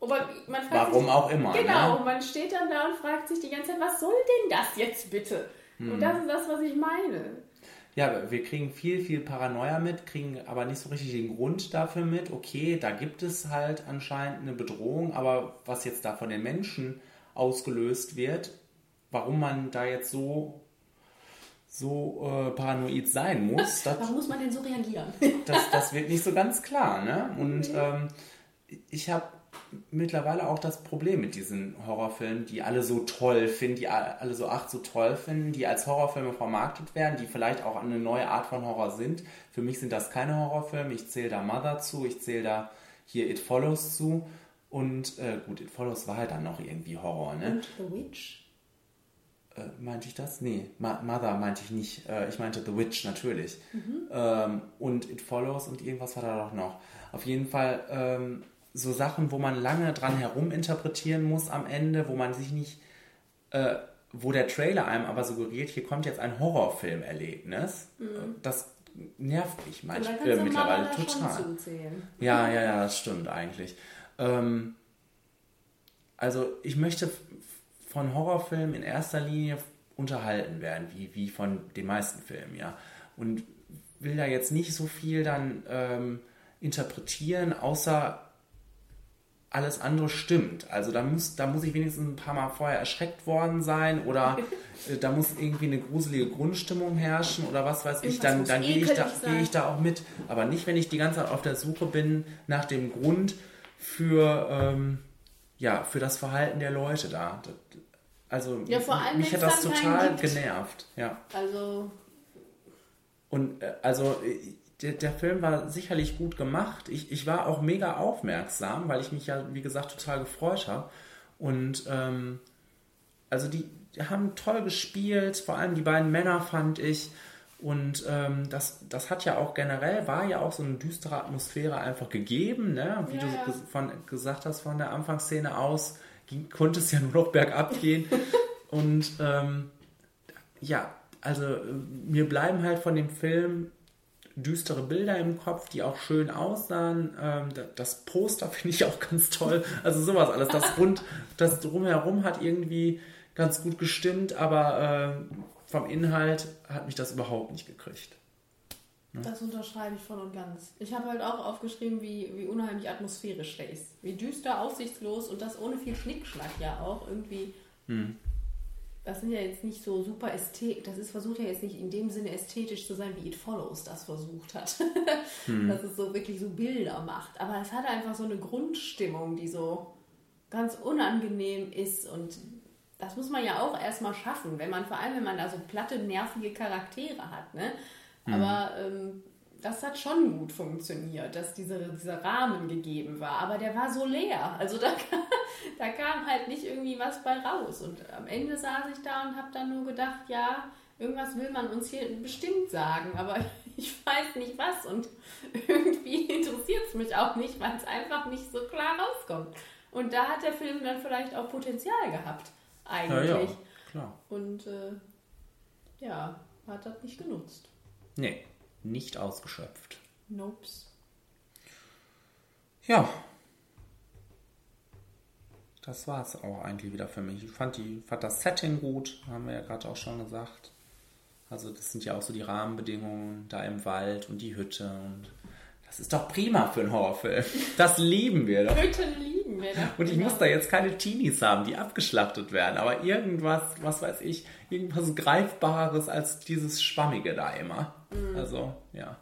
Speaker 2: Aber man fragt
Speaker 1: Warum
Speaker 2: sich,
Speaker 1: auch immer,
Speaker 2: Genau,
Speaker 1: ne?
Speaker 2: man steht dann da und fragt sich die ganze Zeit, was soll denn das jetzt bitte?
Speaker 1: Hm.
Speaker 2: Und das ist das, was ich meine.
Speaker 1: Ja, wir kriegen viel, viel Paranoia mit, kriegen aber nicht so richtig den Grund dafür mit. Okay, da gibt es halt anscheinend eine Bedrohung, aber was jetzt da von den Menschen ausgelöst wird, warum man da jetzt so, so äh, paranoid sein muss, das,
Speaker 2: Warum muss man denn so reagieren?
Speaker 1: das, das wird nicht so ganz klar. Ne? Und ähm, ich habe mittlerweile auch das Problem mit diesen Horrorfilmen, die alle so toll finden, die alle so ach so toll finden, die als Horrorfilme vermarktet werden, die vielleicht auch eine neue Art von Horror sind. Für mich sind das keine Horrorfilme. Ich zähle da Mother zu, ich zähle da hier It Follows zu. Und äh, gut, It Follows war halt dann noch irgendwie Horror, ne?
Speaker 2: Und The Witch?
Speaker 1: Äh, meinte ich das? Nee, Ma Mother meinte ich nicht. Äh, ich meinte The Witch natürlich. Ähm, und It Follows und irgendwas war da doch noch. Auf jeden Fall ähm, so Sachen, wo man lange dran heruminterpretieren muss am Ende, wo man sich nicht, äh, wo der Trailer einem aber suggeriert, hier kommt jetzt ein Horrorfilmerlebnis. Äh, Das nervt mich manchmal
Speaker 2: du
Speaker 1: mittlerweile total. Ja, ja, ja, das stimmt eigentlich. Ähm, also ich möchte von Horrorfilmen in erster Linie unterhalten werden, wie, wie von den meisten Filmen, ja. Und will da jetzt nicht so viel dann ähm, interpretieren, außer alles andere stimmt. Also da muss, da muss ich wenigstens ein paar Mal vorher erschreckt worden sein oder äh, da muss irgendwie eine gruselige Grundstimmung herrschen oder was weiß ich.
Speaker 2: Irgendwas
Speaker 1: Dann, dann gehe ich, da, gehe ich da auch mit. Aber nicht, wenn ich die ganze Zeit auf der Suche bin nach dem Grund für, ähm, ja, für das Verhalten der Leute da. Also
Speaker 2: Ja,
Speaker 1: mich hat das total genervt. Ja.
Speaker 2: Also,
Speaker 1: Und äh, also äh, der, der Film war sicherlich gut gemacht. Ich, ich war auch mega aufmerksam, weil ich mich ja, wie gesagt, total gefreut habe. Und ähm, also die, die haben toll gespielt, vor allem die beiden Männer fand ich. Und ähm, das, das hat ja auch generell, war ja auch so eine düstere Atmosphäre einfach gegeben, ne? Wie
Speaker 2: Ja,
Speaker 1: du
Speaker 2: ja.
Speaker 1: von, gesagt hast von der Anfangsszene aus, ging, konnte es ja nur noch bergab gehen. Und ähm, ja, also äh, mir bleiben halt von dem Film düstere Bilder im Kopf, die auch schön aussahen. Ähm, da- das Poster finde ich auch ganz toll. Also sowas alles. Das rund, das drumherum hat irgendwie ganz gut gestimmt, aber ähm, vom Inhalt hat mich das überhaupt nicht gekriegt.
Speaker 2: Das unterschreibe ich voll und ganz. Ich habe halt auch aufgeschrieben, wie, wie unheimlich atmosphärisch der ist. Wie düster, aussichtslos und das ohne viel Schnickschnack ja auch irgendwie. Das sind ja jetzt nicht so super ästhetisch. Das ist versucht ja jetzt nicht in dem Sinne ästhetisch zu sein, wie It Follows das versucht hat. Dass es so wirklich so Bilder macht. Aber es hat einfach so eine Grundstimmung, die so ganz unangenehm ist und das muss man ja auch erstmal schaffen, wenn man, vor allem wenn man da so platte, nervige Charaktere hat, ne? Aber ähm, das hat schon gut funktioniert, dass diese, dieser Rahmen gegeben war. Aber der war so leer. Also da, kam- da kam halt nicht irgendwie was bei raus. Und am Ende saß ich da und habe dann nur gedacht, ja, irgendwas will man uns hier bestimmt sagen, aber ich weiß nicht was. Und irgendwie interessiert es mich auch nicht, weil es einfach nicht so klar rauskommt. Und da hat der Film dann vielleicht auch Potenzial gehabt,
Speaker 1: Ja,
Speaker 2: eigentlich.
Speaker 1: ja, klar.
Speaker 2: Und äh, ja, hat das nicht genutzt.
Speaker 1: Nee, nicht ausgeschöpft.
Speaker 2: Nopes.
Speaker 1: Ja. Das war es auch eigentlich wieder für mich. Ich fand, die, fand das Setting gut, haben wir ja gerade auch schon gesagt. Also das sind ja auch so die Rahmenbedingungen da im Wald und die Hütte und das ist doch prima für einen Horrorfilm. Das lieben wir doch.
Speaker 2: Hütten liegen wir da.
Speaker 1: Und ich muss da jetzt keine Teenies haben, die abgeschlachtet werden, aber irgendwas, was weiß ich, irgendwas Greifbares als dieses Schwammige da immer. Also, ja.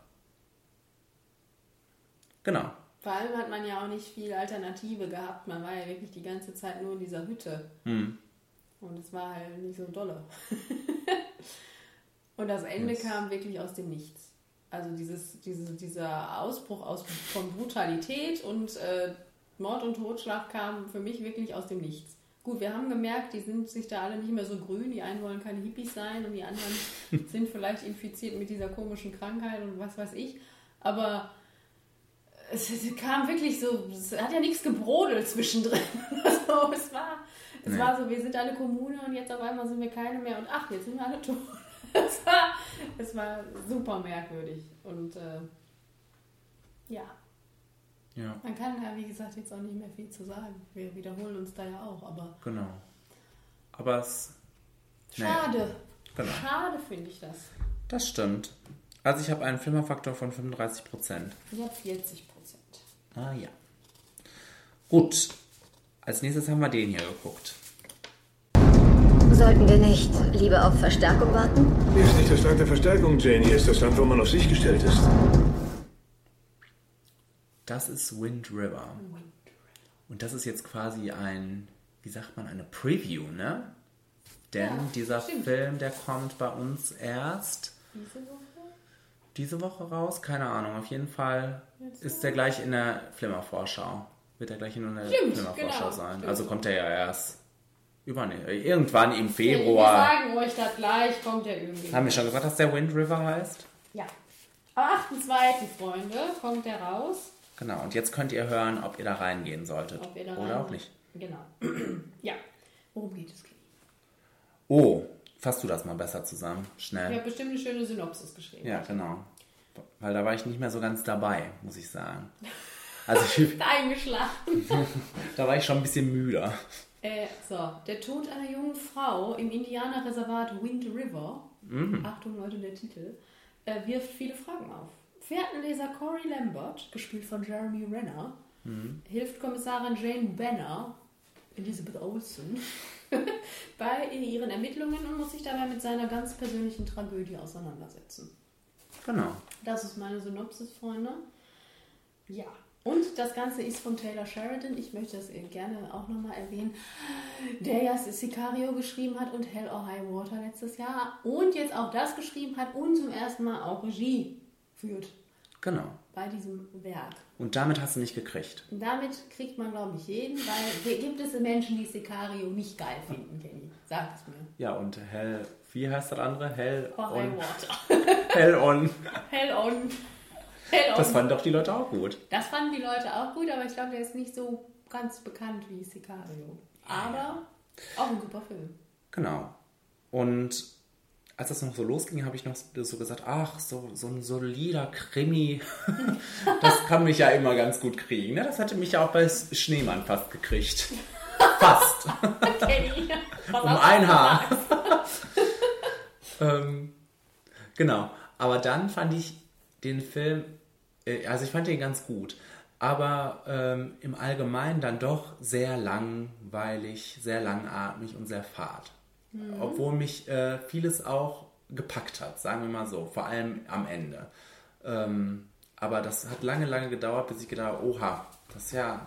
Speaker 1: Genau.
Speaker 2: Vor allem hat man ja auch nicht viel Alternative gehabt. Man war ja wirklich die ganze Zeit nur in dieser Hütte.
Speaker 1: Hm.
Speaker 2: Und es war halt nicht so dolle. Und das Ende kam wirklich aus dem Nichts. Also dieses, diese, dieser Ausbruch aus, von Brutalität und äh, Mord und Totschlag kam für mich wirklich aus dem Nichts. Gut, wir haben gemerkt, die sind sich da alle nicht mehr so grün. Die einen wollen keine Hippies sein und die anderen sind vielleicht infiziert mit dieser komischen Krankheit und was weiß ich. Aber es, kam wirklich so, es hat ja nichts gebrodelt zwischendrin. Also es war, es
Speaker 1: Nee.
Speaker 2: war so, wir sind eine Kommune und jetzt auf einmal sind wir keine mehr und ach, jetzt sind wir alle tot. Es war, es war super merkwürdig und äh, ja,
Speaker 1: Ja,
Speaker 2: man kann ja wie gesagt jetzt auch nicht mehr viel zu sagen. Wir wiederholen uns da ja auch, aber
Speaker 1: genau. Aber es, Nee.
Speaker 2: schade.
Speaker 1: Genau.
Speaker 2: Schade finde ich das.
Speaker 1: das stimmt. Also ich habe einen Flimmerfaktor von 35%.
Speaker 2: Ich habe 40 Prozent.
Speaker 1: Ah ja. Gut. Als nächstes haben wir den hier geguckt.
Speaker 7: Sollten wir nicht lieber auf Verstärkung warten?
Speaker 3: Hier ist nicht das Land der Verstärkung, Jane. Hier ist das Land, wo man auf sich gestellt ist.
Speaker 1: Das ist Wind River. Und das ist jetzt quasi ein, wie sagt man, eine Preview, ne? Denn
Speaker 2: Ja,
Speaker 1: dieser
Speaker 2: stimmt.
Speaker 1: Film, der kommt bei uns erst
Speaker 2: Diese Woche?
Speaker 1: diese Woche raus. Keine Ahnung. Auf jeden Fall ist der gleich in der Flimmer-Vorschau. Wird er gleich in der
Speaker 2: Stimmt,
Speaker 1: Flimmer-Vorschau
Speaker 2: genau,
Speaker 1: sein.
Speaker 2: stimmt.
Speaker 1: Also kommt er ja erst über, irgendwann im
Speaker 2: Wir
Speaker 1: Februar.
Speaker 2: sagen euch das gleich, kommt der irgendwie.
Speaker 1: Haben wir schon gesagt, dass der Wind River heißt?
Speaker 2: Ja. Am 8.2., Freunde, kommt der raus.
Speaker 1: Genau. Und jetzt könnt ihr hören, ob ihr da reingehen solltet.
Speaker 2: Ob ihr da
Speaker 1: Oder
Speaker 2: rein-
Speaker 1: auch nicht.
Speaker 2: Genau. ja. Worum geht es, Kenny?
Speaker 1: Oh, fass du das mal besser zusammen.
Speaker 2: Ich
Speaker 1: Schnell.
Speaker 2: habe bestimmt eine schöne Synopsis geschrieben.
Speaker 1: Ja, genau. Weil da war ich nicht mehr so ganz dabei, muss ich sagen. Also ich,
Speaker 2: Eingeschlafen.
Speaker 1: da war ich schon ein bisschen müder.
Speaker 2: Äh, so, der Tod einer jungen Frau im Indianerreservat Wind River, Achtung Leute, der Titel, äh, wirft viele Fragen auf. Fährtenleser Corey Lambert, gespielt von Jeremy Renner, hilft Kommissarin Jane Banner, Elizabeth Olsen, bei ihren Ermittlungen und muss sich dabei mit seiner ganz persönlichen Tragödie auseinandersetzen.
Speaker 1: Genau.
Speaker 2: Das ist meine Synopsis, Freunde. Ja. Und das Ganze ist von Taylor Sheridan. Ich möchte das gerne auch nochmal erwähnen, der ja Sicario geschrieben hat und Hell or High Water letztes Jahr und jetzt auch das geschrieben hat und zum ersten Mal auch Regie führt
Speaker 1: Genau.
Speaker 2: bei diesem Werk.
Speaker 1: Und damit hast du nicht gekriegt.
Speaker 2: Und damit kriegt man, glaube ich, jeden, weil hier gibt es Menschen, die Sicario nicht geil finden, Kenny. Sag es mir.
Speaker 1: Ja, und Hell, wie heißt das andere? Hell
Speaker 2: Or High
Speaker 1: on.
Speaker 2: Water.
Speaker 1: Hell on.
Speaker 2: Hell on. Hell on.
Speaker 1: Das fanden doch die Leute auch gut.
Speaker 2: Das fanden die Leute auch gut, aber ich glaube, der ist nicht so ganz bekannt wie Sicario. Aber auch ein super Film.
Speaker 1: Genau. Und als das noch so losging, habe ich noch so gesagt, ach, so, so ein solider Krimi, das kann mich ja immer ganz gut kriegen. Ne? Das hatte mich ja auch bei Schneemann fast gekriegt. Fast.
Speaker 2: Was
Speaker 1: um ein Haar. ähm, genau. Aber dann fand ich den Film, also ich fand den ganz gut, aber ähm, im Allgemeinen dann doch sehr langweilig, sehr langatmig und sehr fad. Obwohl mich äh, vieles auch gepackt hat, sagen wir mal so, vor allem am Ende. Ähm, aber das hat lange, lange gedauert, bis ich gedacht habe, oha, das ist ja,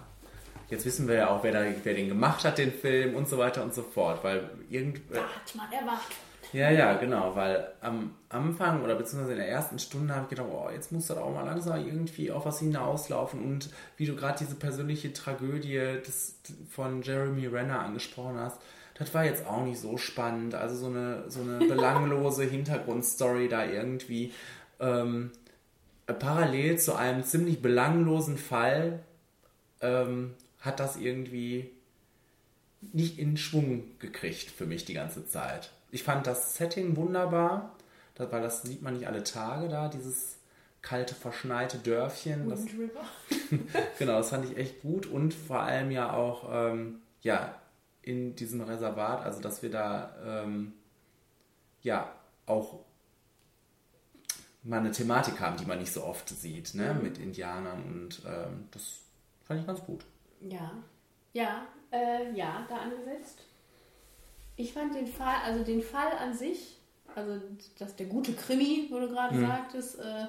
Speaker 1: jetzt wissen wir ja auch, wer, da, wer den gemacht hat, den Film und so weiter und so fort, weil irgend,
Speaker 2: Hat man erwartet.
Speaker 1: Ja, ja, genau, weil am Anfang oder beziehungsweise in der ersten Stunde habe ich gedacht, oh, jetzt muss das auch mal langsam irgendwie auf was hinauslaufen und wie du gerade diese persönliche Tragödie des, von Jeremy Renner angesprochen hast, das war jetzt auch nicht so spannend, also so eine, so eine belanglose Hintergrundstory da irgendwie ähm, parallel zu einem ziemlich belanglosen Fall ähm, hat das irgendwie nicht in Schwung gekriegt für mich die ganze Zeit. Ich fand das Setting wunderbar, weil das sieht man nicht alle Tage da, dieses kalte, verschneite Dörfchen. Das, genau, das fand ich echt gut und vor allem ja auch ähm, ja, in diesem Reservat, also dass wir da ähm, ja auch mal eine Thematik haben, die man nicht so oft sieht, ne? mit Indianern und ähm, das fand ich ganz gut.
Speaker 2: Ja, ja, äh, ja, da angesetzt. Ich fand den Fall, also den Fall an sich, also das, der gute Krimi, wo du gerade sagtest, äh,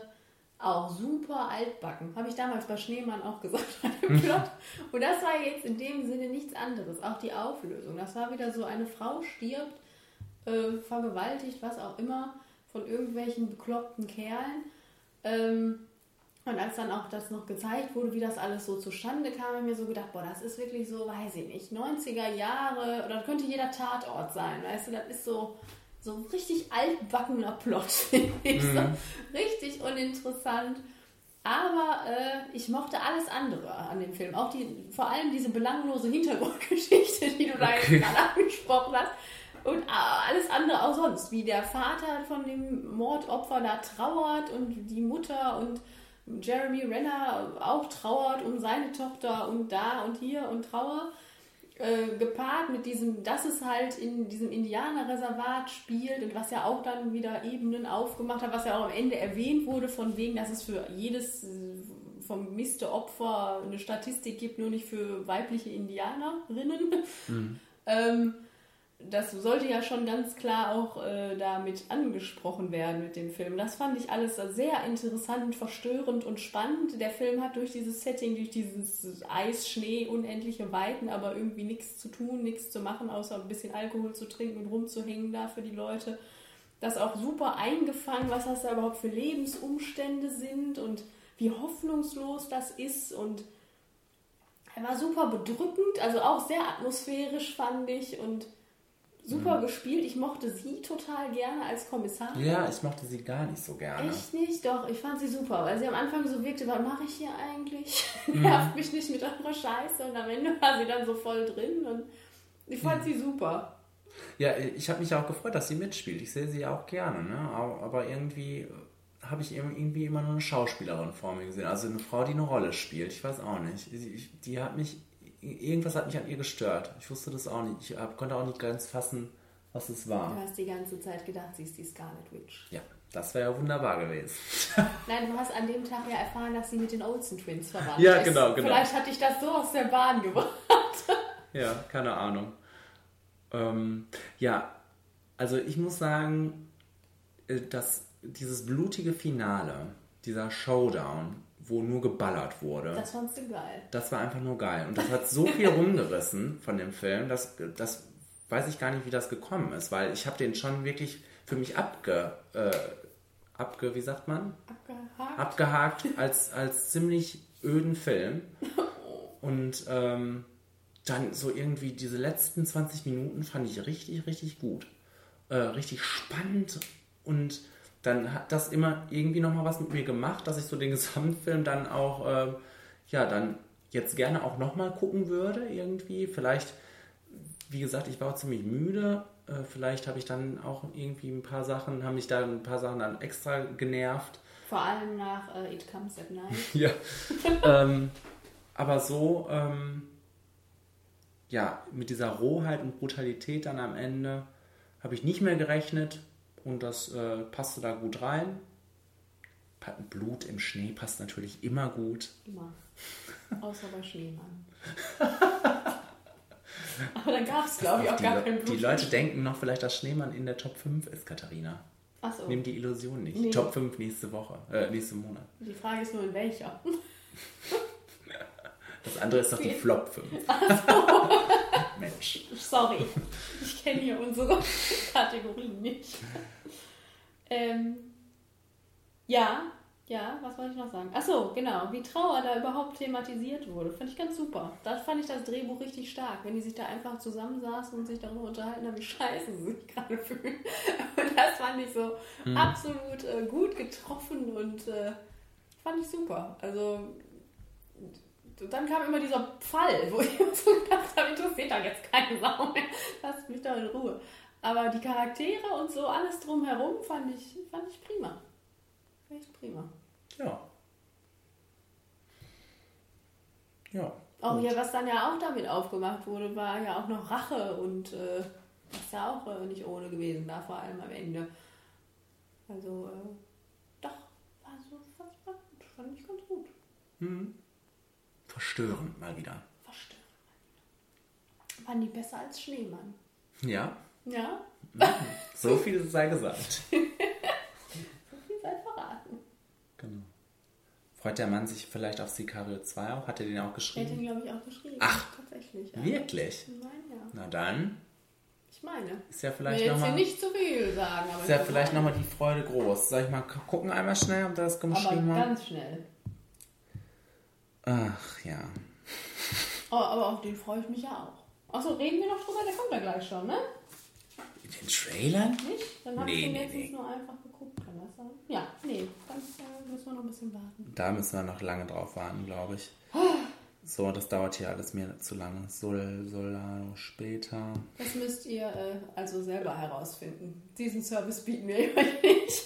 Speaker 2: auch super altbacken. Habe ich damals bei Schneemann auch gesagt Plot. Und das war jetzt in dem Sinne nichts anderes. Auch die Auflösung. Das war wieder so, eine Frau stirbt, äh, vergewaltigt, was auch immer, von irgendwelchen bekloppten Kerlen. Ähm, und als dann auch das noch gezeigt wurde, wie das alles so zustande kam, habe ich mir so gedacht, boah, das ist wirklich so, weiß ich nicht, 90er Jahre, oder das könnte jeder Tatort sein, weißt du, das ist so, so ein richtig altbackener Plot, finde ich. So, richtig uninteressant. Aber äh, ich mochte alles andere an dem Film. Auch die, vor allem diese belanglose Hintergrundgeschichte, die du da
Speaker 1: Okay.
Speaker 2: jetzt gerade angesprochen hast. Und äh, alles andere auch sonst. Wie der Vater von dem Mordopfer da trauert und die Mutter und Jeremy Renner auch trauert um seine Tochter und da und hier und Trauer. Äh, gepaart mit diesem, dass es halt in diesem Indianerreservat spielt und was ja auch dann wieder Ebenen aufgemacht hat, was ja auch am Ende erwähnt wurde, von wegen, dass es für jedes äh, vermisste Opfer eine Statistik gibt, nur nicht für weibliche Indianerinnen. Ähm, das sollte ja schon ganz klar auch äh, damit angesprochen werden mit dem Film. Das fand ich alles sehr interessant, verstörend und spannend. Der Film hat durch dieses Setting, durch dieses Eis, Schnee, unendliche Weiten, aber irgendwie nichts zu tun, nichts zu machen, außer ein bisschen Alkohol zu trinken und rumzuhängen da für die Leute. Das auch super eingefangen, was das da überhaupt für Lebensumstände sind und wie hoffnungslos das ist und er war super bedrückend, also auch sehr atmosphärisch fand ich und super gespielt. Ich mochte sie total gerne als Kommissarin.
Speaker 1: Ja, ich mochte sie gar nicht so gerne.
Speaker 2: Echt nicht? Doch, ich fand sie super, weil sie am Anfang so wirkte, was mache ich hier eigentlich? Nervt mich nicht mit eurer Scheiße und am Ende war sie dann so voll drin und ich fand sie super.
Speaker 1: Ja, ich habe mich auch gefreut, dass sie mitspielt. Ich sehe sie ja auch gerne, ne? Aber irgendwie habe ich irgendwie immer nur eine Schauspielerin vor mir gesehen. Also eine Frau, die eine Rolle spielt. Ich weiß auch nicht. Die hat mich, irgendwas hat mich an ihr gestört. Ich wusste das auch nicht. Ich hab, konnte auch nicht ganz fassen, was es
Speaker 2: Du
Speaker 1: war.
Speaker 2: hast die ganze Zeit gedacht, sie ist die Scarlet Witch.
Speaker 1: Ja, das wäre ja wunderbar gewesen.
Speaker 2: Nein, du hast an dem Tag ja erfahren, dass sie mit den Olsen Twins verwandt
Speaker 1: Ja,
Speaker 2: ist.
Speaker 1: genau, genau.
Speaker 2: Vielleicht hat dich das so aus der Bahn gebracht.
Speaker 1: Ja, keine Ahnung. Ähm, ja, also ich muss sagen, äh, dass dieses blutige Finale, dieser Showdown, wo nur geballert wurde,
Speaker 2: Das fandst du geil.
Speaker 1: das war einfach nur geil. Und das hat so viel rumgerissen von dem Film, dass das weiß ich gar nicht, wie das gekommen ist, weil ich habe den schon wirklich für mich abge, äh, abge, wie sagt man?
Speaker 2: Abgehakt.
Speaker 1: abgehakt als, als ziemlich öden Film. Und ähm, dann so irgendwie diese letzten 20 Minuten fand ich richtig, richtig gut. Äh, richtig spannend und dann hat das immer irgendwie nochmal was mit mir gemacht, dass ich so den Gesamtfilm dann auch, äh, ja, dann jetzt gerne auch nochmal gucken würde irgendwie. Vielleicht wie gesagt, ich war auch ziemlich müde. Äh, vielleicht habe ich dann auch irgendwie ein paar Sachen, haben mich da ein paar Sachen dann extra genervt.
Speaker 2: Vor allem nach äh, It Comes at Night.
Speaker 1: Ja. ähm, aber so, ähm, ja, mit dieser Rohheit und Brutalität dann am Ende habe ich nicht mehr gerechnet und das äh, passte da gut rein. Blut im Schnee passt natürlich immer gut.
Speaker 2: Immer. Außer bei Schneemann. Aber dann gab es, glaube ich, auch
Speaker 1: die,
Speaker 2: gar kein Blut.
Speaker 1: die Leute denken noch vielleicht, dass Schneemann in der Top 5 ist, Katharina.
Speaker 2: Achso.
Speaker 1: Nimm die Illusion nicht.
Speaker 2: Nee.
Speaker 1: Top 5 nächste Woche, äh, nächsten Monat.
Speaker 2: Die Frage ist nur, in welcher.
Speaker 1: Das andere ist doch die Flop 5. Mensch.
Speaker 2: Sorry, ich kenne hier unsere Kategorien nicht. Ähm, ja, ja, was wollte ich noch sagen? Achso, genau, wie Trauer da überhaupt thematisiert wurde, fand ich ganz super. Da fand ich das Drehbuch richtig stark, wenn die sich da einfach zusammensaßen und sich darüber unterhalten haben, wie scheiße sie sich gerade fühlen. Und das fand ich so absolut äh, gut getroffen und äh, fand ich super. Also dann kam immer dieser Fall, wo ich mir so gedacht habe, interessiert da jetzt keine Sau mehr. Lasst mich doch in Ruhe. Aber die Charaktere und so, alles drumherum fand ich, fand ich prima. Echt prima.
Speaker 1: Ja. Ja.
Speaker 2: Auch hier, was dann ja auch damit aufgemacht wurde, war ja auch noch Rache und äh, das ist ja auch äh, nicht ohne gewesen, da vor allem am Ende. Also, äh, doch, war so, fand, ich ganz gut.
Speaker 1: Verstörend mal wieder.
Speaker 2: Verstörend. Waren die besser als Schneemann?
Speaker 1: Ja.
Speaker 2: Ja?
Speaker 1: So viel sei gesagt.
Speaker 2: So viel sei verraten.
Speaker 1: Genau. Freut der Mann sich vielleicht auf Sicario 2 auch? Hat er den auch
Speaker 2: Er hat
Speaker 1: geschrieben?
Speaker 2: ihn, glaube ich, auch geschrieben.
Speaker 1: Ach.
Speaker 2: Tatsächlich. Ja.
Speaker 1: Wirklich?
Speaker 2: Ich meine, ja.
Speaker 1: Na dann
Speaker 2: Ich meine.
Speaker 1: ist ja
Speaker 2: Ich will
Speaker 1: vielleicht
Speaker 2: jetzt hier
Speaker 1: nochmal
Speaker 2: nicht zu viel sagen, aber
Speaker 1: ist ja
Speaker 2: ich
Speaker 1: vielleicht
Speaker 2: meine.
Speaker 1: noch mal die Freude groß. Soll ich mal gu- gucken einmal schnell, ob das
Speaker 2: Aber
Speaker 1: geschrieben hat?
Speaker 2: ganz schnell.
Speaker 1: Ach ja.
Speaker 2: Oh, aber auf den freue ich mich ja auch. Achso, reden wir noch drüber? Der kommt ja gleich schon, ne?
Speaker 1: Den Trailern?
Speaker 2: Nicht? Dann habe
Speaker 1: Nee,
Speaker 2: ich den
Speaker 1: nee,
Speaker 2: letztens
Speaker 1: nee.
Speaker 2: nur einfach geguckt, kann das sein? Ja, nee, dann äh, müssen wir noch ein bisschen warten.
Speaker 1: Da müssen wir noch lange drauf warten, glaube ich. So, das dauert hier alles mir zu lange. Sol, Solano später.
Speaker 2: Das müsst ihr äh, also selber herausfinden. Diesen Service bieten wir euch nicht.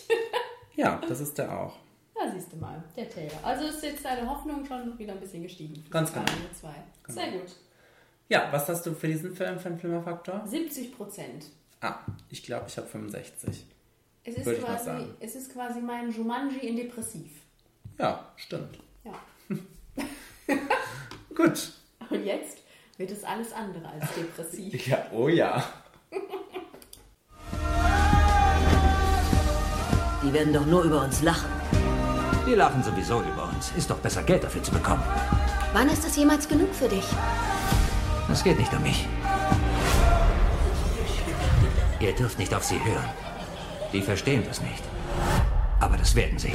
Speaker 1: Ja, das ist der auch.
Speaker 2: Da siehst du mal, der Taylor. Also ist jetzt deine Hoffnung schon wieder ein bisschen gestiegen.
Speaker 1: Ganz genau.
Speaker 2: 2. Sehr gut.
Speaker 1: Ja, was hast du für diesen Film für einen Flimmerfaktor?
Speaker 2: 70 Prozent.
Speaker 1: Ah, ich glaube, ich habe 65.
Speaker 2: Es ist,
Speaker 1: Würde ich mal
Speaker 2: quasi,
Speaker 1: sagen.
Speaker 2: es ist quasi mein Jumanji in depressiv.
Speaker 1: Ja, stimmt.
Speaker 2: Ja.
Speaker 1: Gut.
Speaker 2: Und jetzt wird es alles andere als depressiv.
Speaker 1: Ja, oh ja.
Speaker 6: Die werden doch nur über uns lachen.
Speaker 4: Die lachen sowieso über uns. Ist doch besser, Geld dafür zu bekommen.
Speaker 7: Wann ist es jemals genug für dich?
Speaker 4: Es geht nicht um mich. Ihr dürft nicht auf sie hören. Die verstehen das nicht. Aber das werden sie.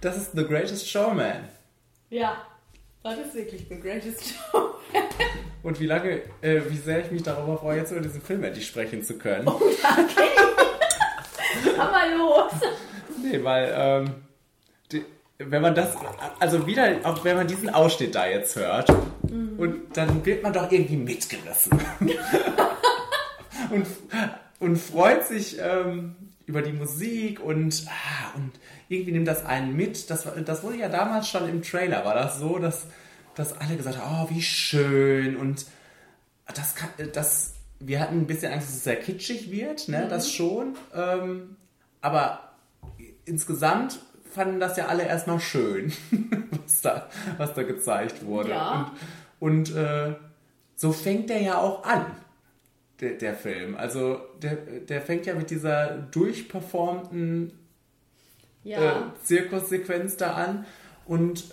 Speaker 1: Das ist The Greatest Showman.
Speaker 2: Ja, das ist wirklich the greatest show.
Speaker 1: Und wie lange, äh, wie sehr ich mich darüber freue, jetzt über diesen Film endlich sprechen zu können.
Speaker 2: Komm mal los.
Speaker 1: Nee, weil, ähm, die, wenn man das, also wieder, auch wenn man diesen Ausschnitt da jetzt hört, und dann wird man doch irgendwie mitgerissen. und, und freut sich ähm, über die Musik und, ah, und irgendwie nimmt das einen mit. Das, das wurde ja damals schon im Trailer, war das so, dass, dass alle gesagt haben, oh, wie schön und das kann, das, wir hatten ein bisschen Angst, dass es sehr kitschig wird, ne, das schon, ähm, aber insgesamt fanden das ja alle erstmal schön, was da, was da gezeigt wurde.
Speaker 2: Ja.
Speaker 1: Und, und äh, so fängt der ja auch an, der, der Film. Also der, der fängt ja mit dieser durchperformten
Speaker 2: Ja,
Speaker 1: äh, Zirkussequenz da an und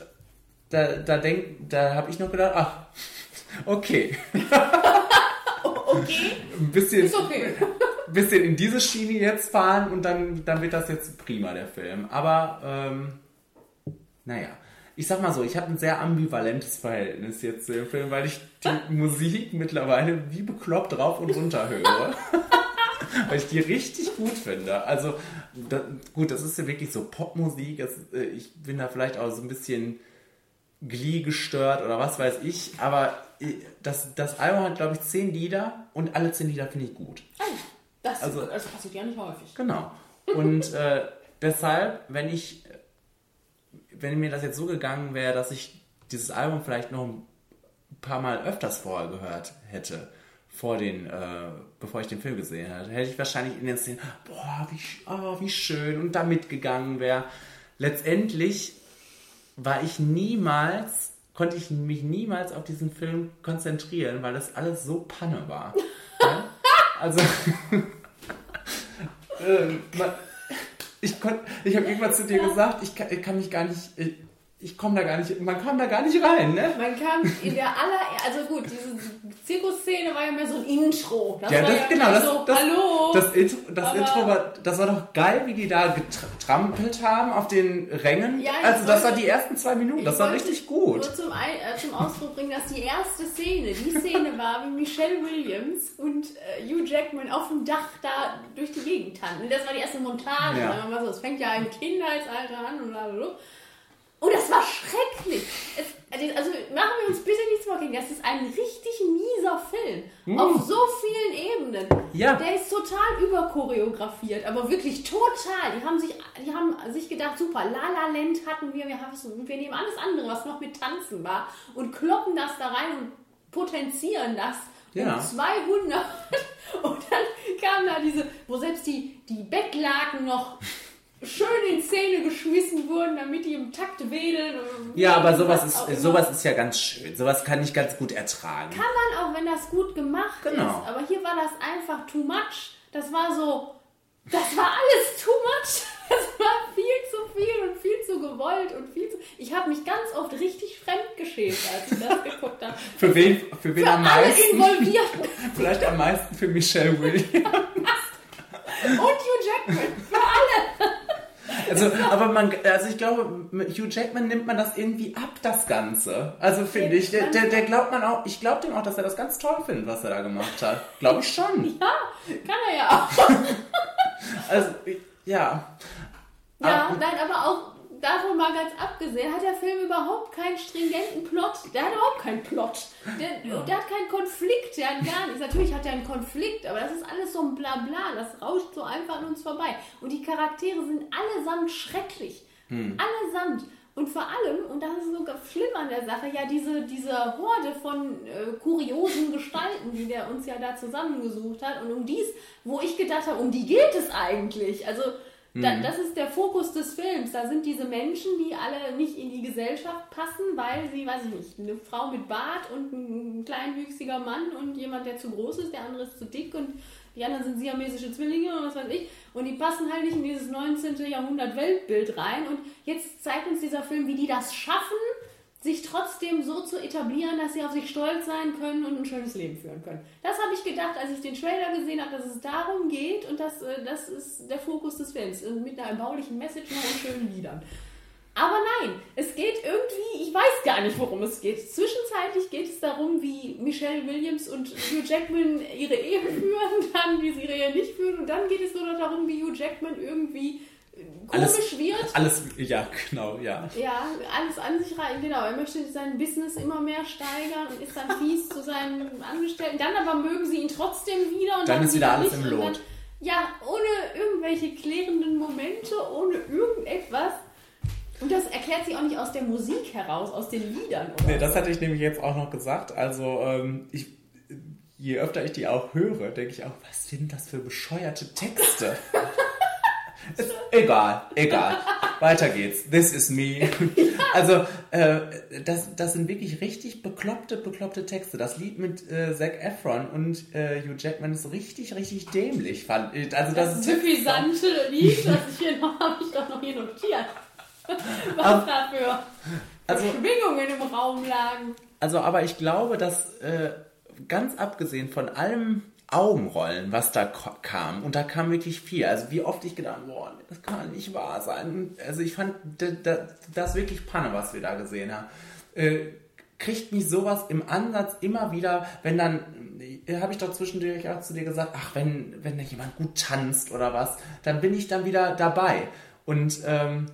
Speaker 1: da, da denk, da habe ich noch gedacht, ach, okay.
Speaker 2: okay,
Speaker 1: Ein bisschen,
Speaker 2: ist okay.
Speaker 1: bisschen in diese Schiene jetzt fahren und dann, dann wird das jetzt prima, der Film. Aber, ähm, naja. Ich sag mal so, ich habe ein sehr ambivalentes Verhältnis jetzt zu dem Film, weil ich die Musik mittlerweile wie bekloppt rauf und runter höre. weil ich die richtig gut finde. Also, da, gut, das ist ja wirklich so Popmusik. Es, äh, ich bin da vielleicht auch so ein bisschen Glee gestört oder was weiß ich. Aber äh, das, das Album hat, glaube ich, zehn Lieder und alle zehn Lieder finde ich gut.
Speaker 2: Das,
Speaker 1: Also-
Speaker 2: das passiert ja nicht häufig.
Speaker 1: Genau. Und äh, deshalb, wenn ich, wenn mir das jetzt so gegangen wäre, dass ich dieses Album vielleicht noch ein paar Mal öfters vorher gehört hätte, vor den, äh, bevor ich den Film gesehen hätte, hätte ich wahrscheinlich in den Szenen, boah, wie, oh, wie schön und da mitgegangen wäre. Letztendlich war ich niemals, konnte ich mich niemals auf diesen Film konzentrieren, weil das alles so Panne war. ja? Also, ähm, man, ich kon, ich habe irgendwann zu dir gesagt, ich kann, ich kann mich gar nicht, ich, ich komme da gar nicht, man kam da gar nicht rein, ne?
Speaker 2: Man kam in der aller, also gut, diese Zirkusszene war ja mehr so ein Intro. Das
Speaker 1: Ja,
Speaker 2: war
Speaker 1: das,
Speaker 2: ja
Speaker 1: genau, das,
Speaker 2: so,
Speaker 1: das,
Speaker 2: hallo.
Speaker 1: das, Intro, das Intro war, das war doch geil, wie die da getrampelt haben auf den Rängen.
Speaker 2: Ja,
Speaker 1: also das war die ersten zwei Minuten, das war richtig gut.
Speaker 2: Nur zum, äh, zum Ausdruck bringen, dass die erste Szene, die Szene war, wie Michelle Williams und äh, Hugh Jackman auf dem Dach da durch die Gegend tanzen. Das war die erste Montage.
Speaker 1: Ja.
Speaker 2: wir mal so. Es fängt ja im Kindheitsalter an und blablabla. Und das war schrecklich. Es, also machen wir uns bitte nichts vorgehen. Das ist ein richtig mieser Film. Auf so vielen Ebenen.
Speaker 1: Ja.
Speaker 2: Der ist total überchoreografiert, aber wirklich total. Die haben sich, die haben sich gedacht, super, La La Land hatten wir, wir, haben, wir nehmen alles andere, was noch mit Tanzen war, und kloppen das da rein und potenzieren das
Speaker 1: Ja.
Speaker 2: um 200. Und dann kam da diese, wo selbst die, die Bettlaken noch schön in Szene geschmissen wurden, damit die im Takt wedeln.
Speaker 1: Ja, aber sowas ist, sowas ist ja ganz schön. Sowas kann ich ganz gut ertragen.
Speaker 2: Kann man auch, wenn das gut gemacht
Speaker 1: Genau.
Speaker 2: ist. Aber hier war das einfach too much. Das war so, das war alles too much. Das war viel zu viel und viel zu gewollt und viel zu. Ich habe mich ganz oft richtig fremd geschämt, als ich das geguckt habe.
Speaker 1: Für wen, für wen
Speaker 2: Für
Speaker 1: am
Speaker 2: alle
Speaker 1: meisten?
Speaker 2: Involvierten
Speaker 1: Vielleicht am meisten für Michelle Williams.
Speaker 2: und Hugh Jackman. Für alle.
Speaker 1: Also, aber man, also ich glaube, mit Hugh Jackman nimmt man das irgendwie ab, das Ganze. Also finde ich, der, der, der glaubt man auch, ich glaube dem auch, dass er das ganz toll findet, was er da gemacht hat. Glaube ich schon.
Speaker 2: Ja, kann er ja auch.
Speaker 1: Also, ja.
Speaker 2: Ja,
Speaker 1: Ah,
Speaker 2: nein, aber auch davon mal ganz abgesehen, hat der Film überhaupt keinen stringenten Plot. Der hat überhaupt keinen Plot. Der, der hat keinen Konflikt, der hat gar nichts. Natürlich hat er einen Konflikt, aber das ist alles so ein Blabla. Das rauscht so einfach an uns vorbei. Und die Charaktere sind allesamt schrecklich. Allesamt. Und vor allem, und das ist sogar schlimm an der Sache, ja, diese, diese Horde von äh, kuriosen Gestalten, die der uns ja da zusammengesucht hat und um dies, wo ich gedacht habe, um die geht es eigentlich. Also, da, das ist der Fokus des Films. Da sind diese Menschen, die alle nicht in die Gesellschaft passen, weil sie, weiß ich nicht, eine Frau mit Bart und ein kleinwüchsiger Mann und jemand, der zu groß ist, der andere ist zu dick und die anderen sind siamesische Zwillinge und was weiß ich. Und die passen halt nicht in dieses 19. Jahrhundert Weltbild rein. Und jetzt zeigt uns dieser Film, wie die das schaffen, sich trotzdem so zu etablieren, dass sie auf sich stolz sein können und ein schönes Leben führen können. Das habe ich gedacht, als ich den Trailer gesehen habe, dass es darum geht und das, äh, das ist der Fokus des Films. Und Mit einer erbaulichen Message und schönen Liedern. Aber nein, es geht irgendwie, ich weiß gar nicht, worum es geht. Zwischenzeitlich geht es darum, wie Michelle Williams und Hugh Jackman ihre Ehe führen, dann wie sie ihre Ehe nicht führen und dann geht es nur noch darum, wie Hugh Jackman irgendwie äh, komisch
Speaker 1: alles,
Speaker 2: wird.
Speaker 1: alles, ja, genau, ja.
Speaker 2: Ja, alles an sich rein, genau. Er möchte sein Business immer mehr steigern und ist dann fies zu seinen Angestellten. Dann aber mögen sie ihn trotzdem wieder und
Speaker 1: Dann ist wieder alles im Lot.
Speaker 2: Dann, ja, ohne irgendwelche klärenden Momente, ohne irgendetwas. Und das erklärt sie auch nicht aus der Musik heraus, aus den Liedern. Oder?
Speaker 1: Nee, das hatte ich nämlich jetzt auch noch gesagt. Also, ähm, ich, je öfter ich die auch höre, denke ich auch, was sind das für bescheuerte Texte? Ist egal, egal. Weiter geht's. This is me. Also, äh, das, das sind wirklich richtig bekloppte, bekloppte Texte. Das Lied mit äh, Zac Efron und äh, Hugh Jackman ist richtig, richtig dämlich. Fand ich. Also, das,
Speaker 2: das
Speaker 1: ist
Speaker 2: suffisante Lied, das ich hier noch, habe ich doch noch hier notiert. Was da für
Speaker 1: Also-
Speaker 2: Schwingungen im Raum lagen.
Speaker 1: Also, aber ich glaube, dass äh, ganz abgesehen von allem Augenrollen, was da kam, und da kam wirklich viel. Also, wie oft ich gedacht, boah, das kann nicht wahr sein. Also, ich fand das wirklich Panne, was wir da gesehen haben. Äh, kriegt mich sowas im Ansatz immer wieder, wenn dann, äh, habe ich doch zwischendurch auch zu dir gesagt, ach, wenn, wenn da jemand gut tanzt oder was, dann bin ich dann wieder dabei. Und ähm,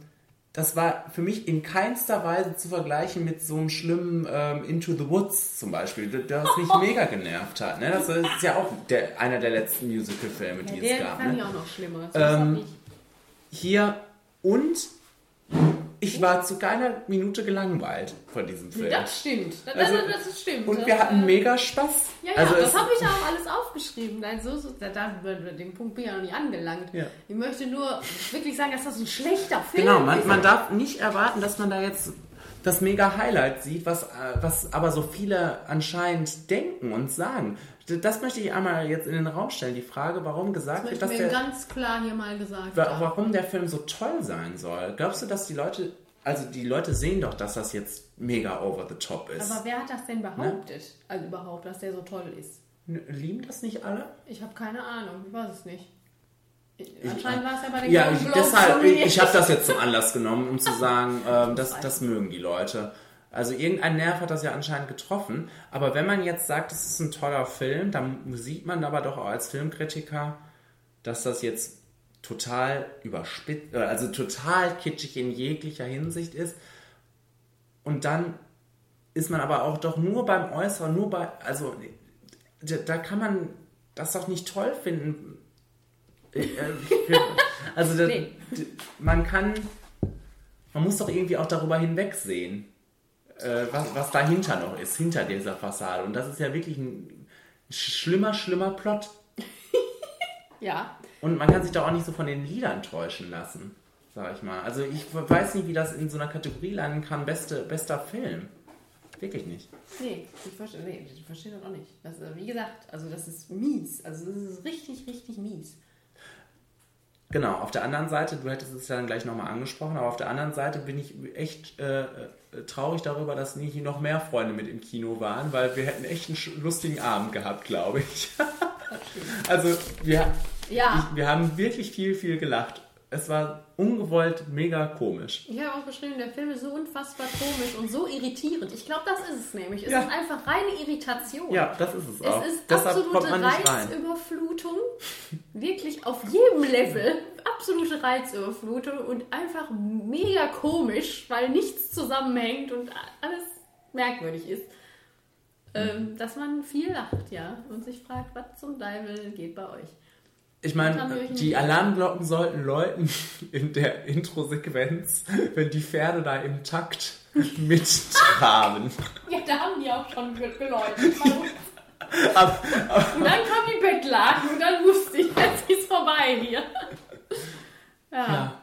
Speaker 1: das war für mich in keinster Weise zu vergleichen mit so einem schlimmen ähm, Into the Woods zum Beispiel, das mich mega genervt hat. Ne? Das ist ja auch der, einer der letzten Musical-Filme, die
Speaker 2: Der
Speaker 1: es gab.
Speaker 2: fand
Speaker 1: Ne?
Speaker 2: ich auch noch schlimmer.
Speaker 1: Ähm. Hier und ich war zu keiner Minute gelangweilt von diesem Film.
Speaker 2: Das stimmt. Das,
Speaker 1: Also,
Speaker 2: das, das stimmt.
Speaker 1: Und wir hatten mega Spaß.
Speaker 2: Ja, ja,
Speaker 1: also
Speaker 2: das habe ich auch alles aufgeschrieben. Nein, so, so, da, da, den Punkt bin ich ja noch nicht angelangt.
Speaker 1: Ja.
Speaker 2: Ich möchte nur wirklich sagen, dass das ein schlechter Film
Speaker 1: Genau, man,
Speaker 2: ist.
Speaker 1: man darf nicht erwarten, dass man da jetzt das mega Highlight sieht, was, äh, was aber so viele anscheinend denken und sagen. Das möchte ich einmal jetzt in den Raum stellen. Die Frage, warum gesagt
Speaker 2: das
Speaker 1: wird, dass der,
Speaker 2: ganz klar hier mal gesagt haben.
Speaker 1: warum der Film so toll sein soll. Glaubst du, dass die Leute, also die Leute sehen doch, dass das jetzt mega over the top ist.
Speaker 2: Aber wer hat das denn behauptet? Also überhaupt, dass der so toll ist?
Speaker 1: Lieben das nicht alle?
Speaker 2: Ich habe keine Ahnung, ich weiß es nicht. Anscheinend war es ja bei den
Speaker 1: Ja, deshalb, ich, ich habe das jetzt zum Anlass genommen, um zu sagen, ähm, das, das mögen die Leute. Also irgendein Nerv hat das ja anscheinend getroffen. Aber wenn man jetzt sagt, es ist ein toller Film, dann sieht man aber doch auch als Filmkritiker, dass das jetzt total überspitzt, äh, also total kitschig in jeglicher Hinsicht ist. Und dann ist man aber auch doch nur beim Äußeren, nur bei, also da, da kann man das doch nicht toll finden. Äh, Also da,
Speaker 2: Nee.
Speaker 1: man kann, man muss doch irgendwie auch darüber hinwegsehen, äh, was, was dahinter noch ist, hinter dieser Fassade. Und das ist ja wirklich ein schlimmer, schlimmer Plot.
Speaker 2: Ja,
Speaker 1: Und man kann sich da auch nicht so von den Liedern täuschen lassen, sag ich mal. Also ich weiß nicht, wie das in so einer Kategorie landen kann, beste, bester Film. Wirklich nicht.
Speaker 2: nee, ich verstehe, nee, ich verstehe das auch nicht. Das, äh, wie gesagt, also das ist mies. Also das ist richtig, richtig mies.
Speaker 1: Genau, auf der anderen Seite, du hättest es ja dann gleich nochmal angesprochen, aber auf der anderen Seite bin ich echt äh, äh, traurig darüber, dass nicht noch mehr Freunde mit im Kino waren, weil wir hätten echt einen lustigen Abend gehabt, glaube ich. also wir,
Speaker 2: Ja.
Speaker 1: ich, wir haben wirklich viel, viel gelacht. Es war ungewollt mega komisch.
Speaker 2: Ich habe auch geschrieben, der Film ist so unfassbar komisch und so irritierend. Ich glaube, das ist es nämlich. Es
Speaker 1: Ja.
Speaker 2: ist einfach reine Irritation.
Speaker 1: Ja, das ist es auch.
Speaker 2: Es ist
Speaker 1: Deshalb
Speaker 2: absolute. Reizüberflutung. Wirklich auf jedem Level. Absolute Reizüberflutung und einfach mega komisch, weil nichts zusammenhängt und alles merkwürdig ist. Ähm, dass man viel lacht, ja. Und sich fragt, was zum Teufel geht bei euch?
Speaker 1: Ich meine, die Alarmglocken sollten läuten in der Intro-Sequenz, wenn die Pferde da im Takt mittraben.
Speaker 2: Ja, da haben die auch schon ge- geläutet. Und dann kam die Bettlaken und dann wusste ich, jetzt ist vorbei hier. Ja.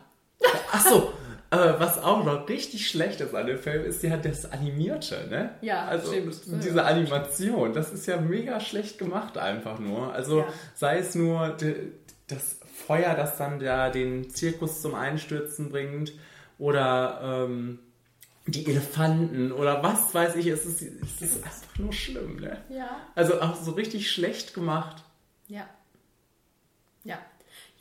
Speaker 1: Ach so, aber was auch noch richtig schlecht ist an dem Film, ist ja das Animierte, ne?
Speaker 2: Ja,
Speaker 1: also
Speaker 2: stimmt.
Speaker 1: diese Animation, das ist ja mega schlecht gemacht einfach nur. Also
Speaker 2: Ja.
Speaker 1: sei es nur das Feuer, das dann da den Zirkus zum Einstürzen bringt oder ähm, die Elefanten oder was weiß ich, es ist, es ist einfach nur schlimm, ne?
Speaker 2: Ja.
Speaker 1: Also auch so richtig schlecht gemacht.
Speaker 2: Ja. Ja.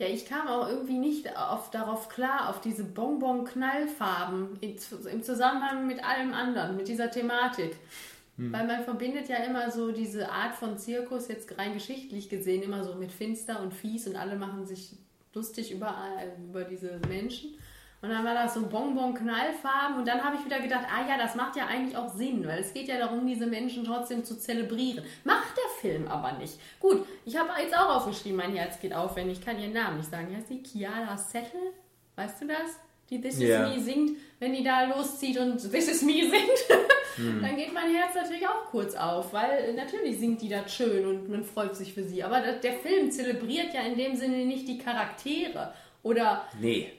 Speaker 2: Ja, ich kam auch irgendwie nicht auf, darauf klar, auf diese Bonbon-Knallfarben im Zusammenhang mit allem anderen, mit dieser Thematik. Weil man verbindet ja immer so diese Art von Zirkus, jetzt rein geschichtlich gesehen, immer so mit finster und fies und alle machen sich lustig über, über diese Menschen. Und dann war das so Bonbon-Knallfarben und dann habe ich wieder gedacht, ah ja, das macht ja eigentlich auch Sinn, weil es geht ja darum, diese Menschen trotzdem zu zelebrieren. Macht der Film aber nicht. Gut, ich habe jetzt auch aufgeschrieben, mein Herz geht auf, wenn ich kann ihren Namen nicht sagen. Heißt die? Kiara Settle? Weißt du das? Die This. Is Me singt, wenn die da loszieht und This Is Me singt, dann geht mein Herz natürlich auch kurz auf, weil natürlich singt die das schön und man freut sich für sie. Aber der Film zelebriert ja in dem Sinne nicht die Charaktere oder
Speaker 1: Nee.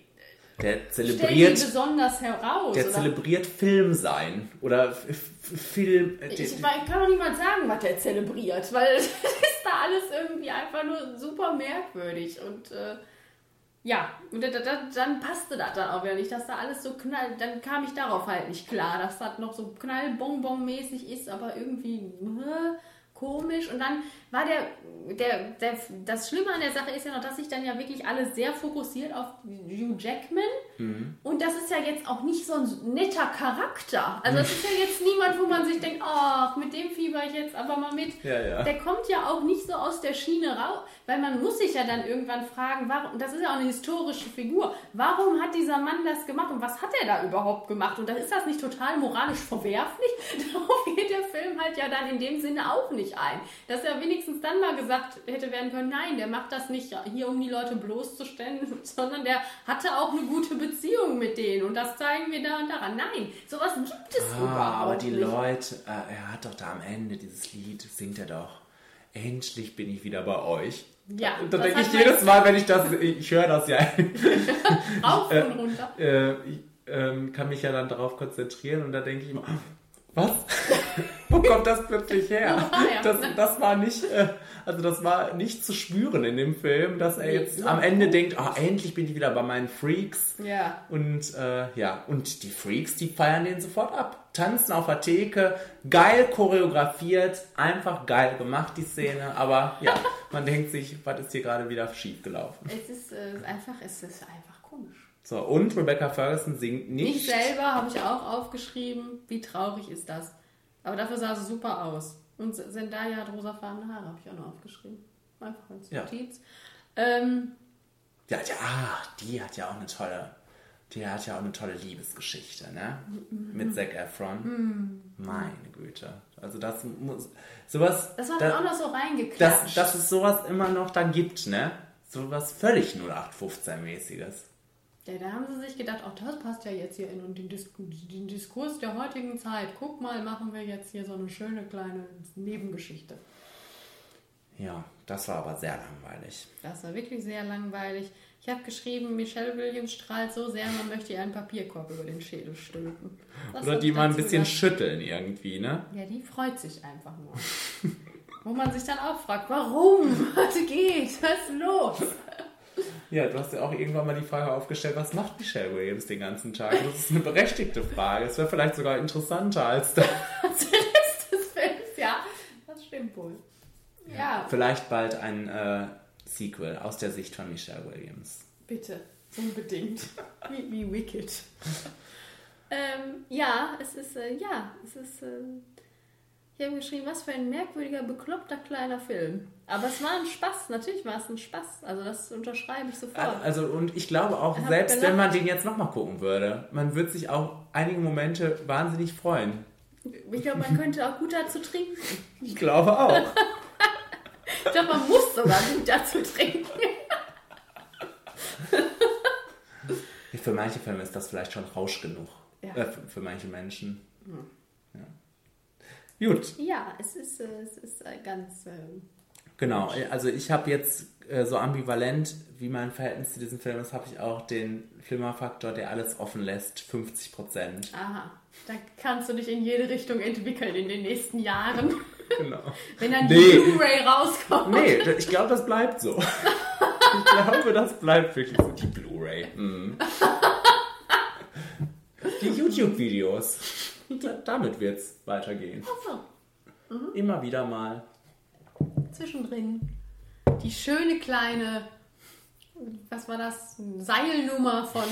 Speaker 1: Der zelebriert
Speaker 2: besonders heraus.
Speaker 1: Der
Speaker 2: oder
Speaker 1: zelebriert Film sein. Oder Film. äh,
Speaker 2: ich, ich kann doch niemand sagen, was der zelebriert, weil es ist da alles irgendwie einfach nur super merkwürdig und äh, ja, und da, da, dann passte das dann auch wieder nicht, dass da alles so knall, dann kam ich darauf halt nicht klar, dass das noch so knallbonbon-mäßig ist, aber irgendwie äh, komisch. Und dann war der, der, der, das Schlimme an der Sache ist ja noch, dass sich dann ja wirklich alles sehr fokussiert auf Hugh Jackman.
Speaker 1: Mhm.
Speaker 2: Und das ist ja jetzt auch nicht so ein netter Charakter. Also es ist ja jetzt niemand, wo man sich denkt, ach, mit dem fieber ich jetzt aber mal mit.
Speaker 1: Ja, ja.
Speaker 2: Der kommt ja auch nicht so aus der Schiene raus, weil man muss sich ja dann irgendwann fragen, warum, das ist ja auch eine historische Figur, warum hat dieser Mann das gemacht und was hat er da überhaupt gemacht? Und dann ist das nicht total moralisch verwerflich? Darauf geht der Film halt ja dann in dem Sinne auch nicht ein. Dass er wenigstens dann mal gesagt hätte werden können, nein, der macht das nicht hier, um die Leute bloßzustellen, sondern der hatte auch eine gute Beziehung mit denen und das zeigen wir da und daran. Nein, sowas gibt es
Speaker 1: Ah,
Speaker 2: überhaupt
Speaker 1: aber die
Speaker 2: nicht.
Speaker 1: Leute, äh, er hat doch da am Ende dieses Lied, singt er doch. Endlich bin ich wieder bei euch.
Speaker 2: Ja,
Speaker 1: da denke ich jedes Mal, wenn ich das, ich höre das ja,
Speaker 2: Rauf und runter.
Speaker 1: äh, ich ähm, kann mich ja dann darauf konzentrieren und da denke ich immer, was? Wo kommt das plötzlich her?
Speaker 2: Ah.
Speaker 1: Das, das war nicht, äh, also das war nicht zu spüren in dem Film, dass er jetzt am Ende denkt, ah, endlich bin ich wieder bei meinen Freaks.
Speaker 2: Ja.
Speaker 1: Und äh, ja, und die Freaks, die feiern den sofort ab. Tanzen auf der Theke, geil choreografiert, einfach geil gemacht, die Szene. Aber ja, man denkt sich, was ist hier gerade wieder schief gelaufen?
Speaker 2: Es ist äh, einfach, es ist einfach.
Speaker 1: So, und Rebecca Ferguson singt nicht.
Speaker 2: Nicht selber habe ich auch aufgeschrieben. Wie traurig ist das? Aber dafür sah sie super aus. Und Zendaya hat rosafarbene Haare, habe ich auch noch aufgeschrieben. Einfach als
Speaker 1: Ja.
Speaker 2: Notiz. Ähm,
Speaker 1: Ja, ja, ah, die hat ja auch eine tolle, die hat ja auch eine tolle Liebesgeschichte, ne? Mit Zac Efron. Meine Güte. Also das muss, sowas.
Speaker 2: das war
Speaker 1: da-
Speaker 2: auch noch so reingeklatscht.
Speaker 1: dass, dass es sowas immer noch dann gibt, ne? Sowas völlig 0815-mäßiges.
Speaker 2: Ja, da haben sie sich gedacht, auch das passt ja jetzt hier in den, Dis den Diskurs der heutigen Zeit. Guck mal, machen wir jetzt hier so eine schöne kleine Nebengeschichte.
Speaker 1: Ja, das war aber sehr langweilig.
Speaker 2: Das war wirklich sehr langweilig. Ich habe geschrieben, Michelle Williams strahlt so sehr, man möchte ihr einen Papierkorb über den Schädel stülpen. Das
Speaker 1: Oder die mal ein bisschen
Speaker 2: gesagt.
Speaker 1: schütteln irgendwie, ne?
Speaker 2: Ja, die freut sich einfach nur. Wo man sich dann auch fragt, warum? Was geht? Was ist los?
Speaker 1: Ja, du hast ja auch irgendwann mal die Frage aufgestellt, was macht Michelle Williams den ganzen Tag? Das ist eine berechtigte Frage. Es wäre vielleicht sogar interessanter als das.
Speaker 2: Der Rest des Films, ja, das stimmt wohl. Ja,
Speaker 1: Vielleicht bald ein äh, Sequel aus der Sicht von Michelle Williams.
Speaker 2: bitte, unbedingt. Wie, wie Wicked. ähm, ja, es ist, äh, ja, es ist, äh, ich habe geschrieben, was für ein merkwürdiger, bekloppter kleiner Film. Aber es war ein Spaß, natürlich war es ein Spaß. Also das unterschreibe ich sofort.
Speaker 1: Also und ich glaube auch,
Speaker 2: Ich
Speaker 1: selbst wenn man den jetzt nochmal gucken würde, man würde sich auch einige Momente wahnsinnig freuen.
Speaker 2: Ich glaube, man könnte auch gut dazu trinken.
Speaker 1: Ich glaube auch.
Speaker 2: Ich glaube, man muss sogar gut dazu trinken.
Speaker 1: Für manche Filme ist das vielleicht schon Rausch genug.
Speaker 2: Ja.
Speaker 1: Äh, für, für manche Menschen. Ja. Gut,
Speaker 2: Ja, es ist, äh, es ist äh, ganz. ähm,
Speaker 1: genau. Also ich habe jetzt äh, so ambivalent, wie mein Verhältnis zu diesem Film ist, habe ich auch den Flimmerfaktor, der alles offen lässt, 50 Prozent.
Speaker 2: Aha, da kannst du dich in jede Richtung entwickeln in den nächsten Jahren.
Speaker 1: Genau.
Speaker 2: Wenn dann die
Speaker 1: Nee.
Speaker 2: Blu-ray rauskommt.
Speaker 1: Nee, ich glaube, das bleibt so. Ich glaube, das bleibt wirklich so. Die Blu-ray. Mm. Die YouTube-Videos. Da- Damit wird es weitergehen.
Speaker 2: Ach so,
Speaker 1: Immer wieder mal.
Speaker 2: zwischendrin. Die schöne kleine, was war das? Seilnummer von,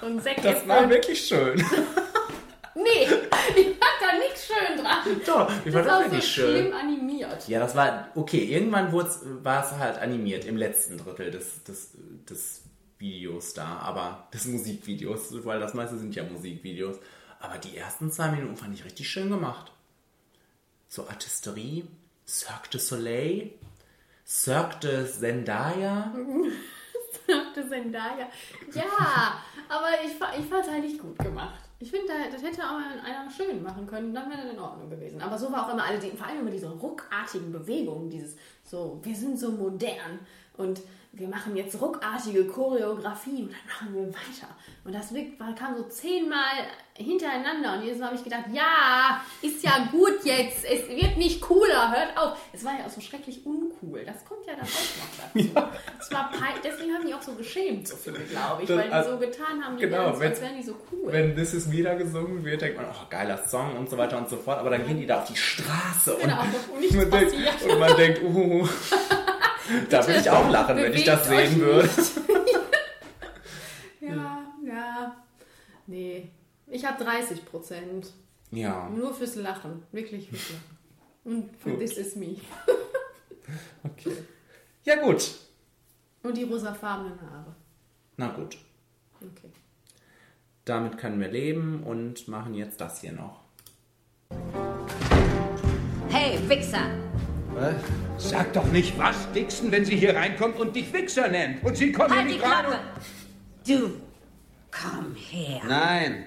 Speaker 2: von Zac
Speaker 1: Das war wirklich schön.
Speaker 2: Nee, ich fand da nichts schön dran.
Speaker 1: Doch, ich fand
Speaker 2: Das
Speaker 1: das
Speaker 2: war so
Speaker 1: wirklich
Speaker 2: schlimm
Speaker 1: schön.
Speaker 2: animiert.
Speaker 1: Ja, das war, okay, irgendwann war es halt animiert, im letzten Drittel des, des, des Videos da, aber des Musikvideos, weil das meiste sind ja Musikvideos. Aber die ersten zwei Minuten fand ich richtig schön gemacht. So Artisterie, Cirque du Soleil, Cirque de Zendaya.
Speaker 2: sagte Zendaya. Ja, aber ich, ich fand es halt nicht gut gemacht. Ich finde, da- das hätte auch einer schön machen können, dann wäre das in Ordnung gewesen. Aber so war auch immer alle, die, vor allem immer diese ruckartigen Bewegungen, dieses so, wir sind so modern und wir machen jetzt ruckartige Choreografie und dann machen wir weiter. Und das wirkt- kam so zehnmal hintereinander und jedes Mal habe ich gedacht, ja, ist ja gut jetzt, es wird nicht cooler, hört auf. Es war ja auch so schrecklich uncool, das kommt ja dann auch noch dazu. Es war deswegen haben die auch so geschämt, so viele, glaube ich,
Speaker 1: Das-
Speaker 2: weil die
Speaker 1: also-
Speaker 2: so getan haben, die
Speaker 1: genau,
Speaker 2: wären
Speaker 1: wenn-
Speaker 2: als wären die so cool.
Speaker 1: Wenn This Is wieder gesungen wird, denkt man, oh, geiler Song und so weiter und so fort. Aber dann gehen die da auf die Straße
Speaker 2: Genau,
Speaker 1: und,
Speaker 2: und nichts
Speaker 1: man denkt, und man denkt, uh, da würde ich auch lachen, wenn ich das sehen würde.
Speaker 2: Ja, ja. Nee. Ich habe 30 Prozent.
Speaker 1: Ja,
Speaker 2: Nur fürs Lachen. Wirklich fürs Lachen. Und für
Speaker 1: Gut.
Speaker 2: This Is Me.
Speaker 1: okay. Ja gut.
Speaker 2: Und die rosafarbenen Haare.
Speaker 1: Na gut.
Speaker 2: Okay.
Speaker 1: Damit können wir leben und machen jetzt das hier noch.
Speaker 7: Hey, Wichser!
Speaker 3: Sag doch nicht was, Dixon, wenn sie hier reinkommt und dich Wichser nennt. Und sie kommt
Speaker 7: Halt
Speaker 3: hier
Speaker 7: die
Speaker 3: nicht rein.
Speaker 7: Klappe! Du, komm her.
Speaker 8: Nein,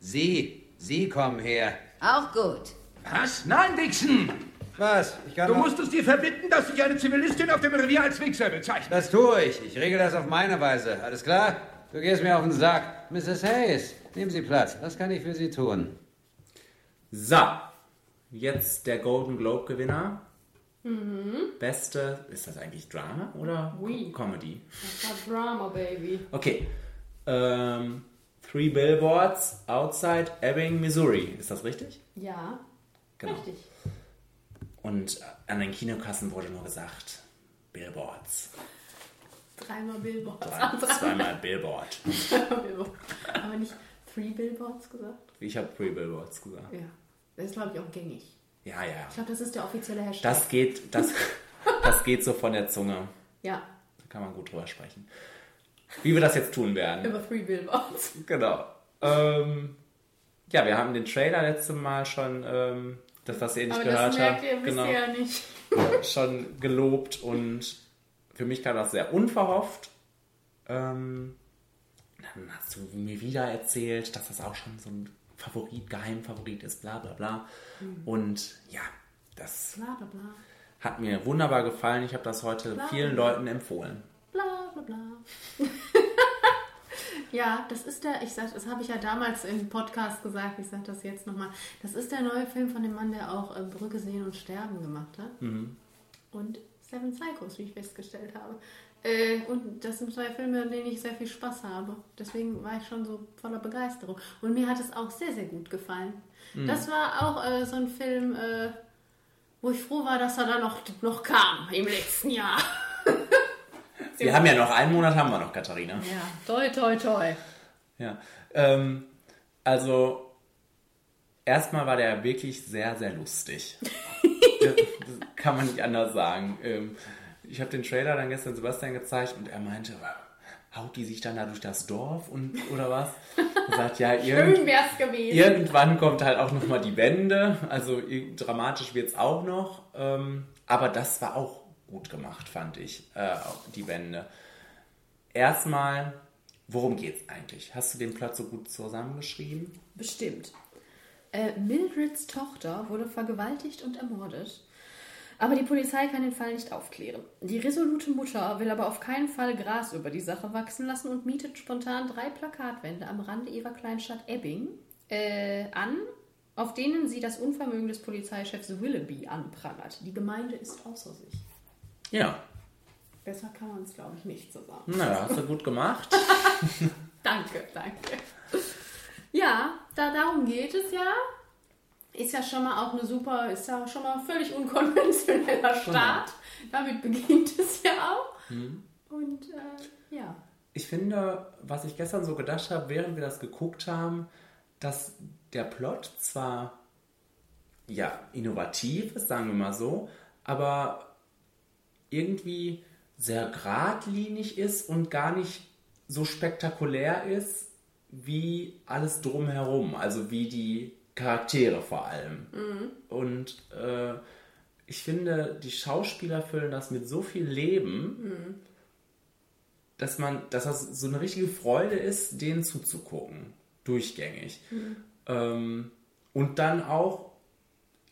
Speaker 8: Sie, Sie kommen her.
Speaker 7: Auch gut.
Speaker 3: Was? Nein, Dixon!
Speaker 8: Was? Ich kann
Speaker 3: Du
Speaker 8: doch-
Speaker 3: musst es dir verbitten, dass sich eine Zivilistin auf dem Revier als Wichser bezeichnet.
Speaker 8: Das tue ich. Ich regel das auf meine Weise. Alles klar? Du gehst mir auf den Sack. Mrs. Hayes, nehmen Sie Platz. Was kann ich für Sie tun?
Speaker 1: So, jetzt der Golden Globe Gewinner. Beste, ist das eigentlich Drama oder
Speaker 2: Oui.
Speaker 1: Co- Comedy?
Speaker 2: Das war Drama, Baby.
Speaker 1: Okay. Ähm, Three Billboards Outside Ebbing, Missouri. Ist das richtig?
Speaker 2: Ja.
Speaker 1: Genau.
Speaker 2: Richtig.
Speaker 1: Und an den Kinokassen wurde nur gesagt, Billboards.
Speaker 2: Dreimal Billboards.
Speaker 1: Zwei,
Speaker 2: Ah, dreimal
Speaker 1: zweimal Billboard.
Speaker 2: Aber nicht Three Billboards gesagt?
Speaker 1: Ich habe Three Billboards gesagt.
Speaker 2: Ja. Das ist, glaube ich, auch gängig.
Speaker 1: Ja, ja.
Speaker 2: Ich glaube, das ist der offizielle Hashtag.
Speaker 1: Das geht, das, das geht so von der Zunge.
Speaker 2: ja.
Speaker 1: Da kann man gut drüber sprechen. Wie wir das jetzt tun werden.
Speaker 2: Über Three Billboards.
Speaker 1: Genau. Ähm, ja, wir haben den Trailer letztes Mal schon, ähm, das, was ihr nicht
Speaker 2: Aber
Speaker 1: gehört
Speaker 2: das merkt
Speaker 1: habt,
Speaker 2: ihr
Speaker 1: genau,
Speaker 2: bisher nicht.
Speaker 1: schon gelobt und für mich kam das sehr unverhofft. Ähm, dann hast du mir wieder erzählt, dass das auch schon so ein Favorit, Geheimfavorit ist, bla bla bla. Und ja, das
Speaker 2: Bla bla bla.
Speaker 1: hat mir wunderbar gefallen. Ich habe das heute vielen. Leuten empfohlen.
Speaker 2: Bla bla bla. ja, das ist der, ich sag, das habe ich ja damals im Podcast gesagt, ich sage das jetzt nochmal. Das ist der neue Film von dem Mann, der auch äh, Brücke sehen und sterben gemacht hat. Und Seven Psychos, wie ich festgestellt habe. Äh, und das sind zwei Filme, an denen ich sehr viel Spaß habe. Deswegen war ich schon so voller Begeisterung. Und mir hat es auch sehr, sehr gut gefallen. Das war auch äh, so ein Film, äh, wo ich froh war, dass er da noch, noch kam im letzten Jahr.
Speaker 1: Wir haben ja noch einen Monat, haben wir noch, Katharina.
Speaker 2: Ja, toi, toi, toi.
Speaker 1: Ja. Ähm, also, erstmal war der wirklich sehr, sehr lustig. das, das kann man nicht anders sagen. Ähm, ich habe den Trailer dann gestern Sebastian gezeigt und er meinte, haut die sich dann da durch das Dorf und oder was? Er sagt, ja, irgend,
Speaker 2: Schön wär's gewesen.
Speaker 1: irgendwann kommt halt auch nochmal die Wende. Also dramatisch wird es auch noch. Ähm, aber das war auch gut gemacht, fand ich, äh, die Wende. Erstmal, worum geht's eigentlich? Hast du den Plot so gut zusammengeschrieben?
Speaker 2: Bestimmt. Äh, Mildreds Tochter wurde vergewaltigt und ermordet. Aber die Polizei kann den Fall nicht aufklären. Die resolute Mutter will aber auf keinen Fall Gras über die Sache wachsen lassen und mietet spontan drei Plakatwände am Rande ihrer Kleinstadt Ebbing äh, an, auf denen sie das Unvermögen des Polizeichefs Willoughby anprangert. Die Gemeinde ist außer sich.
Speaker 1: Ja.
Speaker 2: Besser kann man es, glaube ich, nicht so sagen.
Speaker 1: Naja, hast du gut gemacht.
Speaker 2: Danke, danke. Ja, da, darum geht es ja. Ist ja schon mal auch eine super, ist ja schon mal völlig unkonventioneller Start. Damit beginnt es ja auch. Und äh, ja.
Speaker 1: Ich finde, was ich gestern so gedacht habe, während wir das geguckt haben, dass der Plot zwar ja innovativ ist, sagen wir mal so, aber irgendwie sehr geradlinig ist und gar nicht so spektakulär ist wie alles drumherum, also wie die Charaktere vor allem. Und äh, ich finde, die Schauspieler füllen das mit so viel Leben, dass man, dass das so eine richtige Freude ist, denen zuzugucken, durchgängig. Ähm, und dann auch,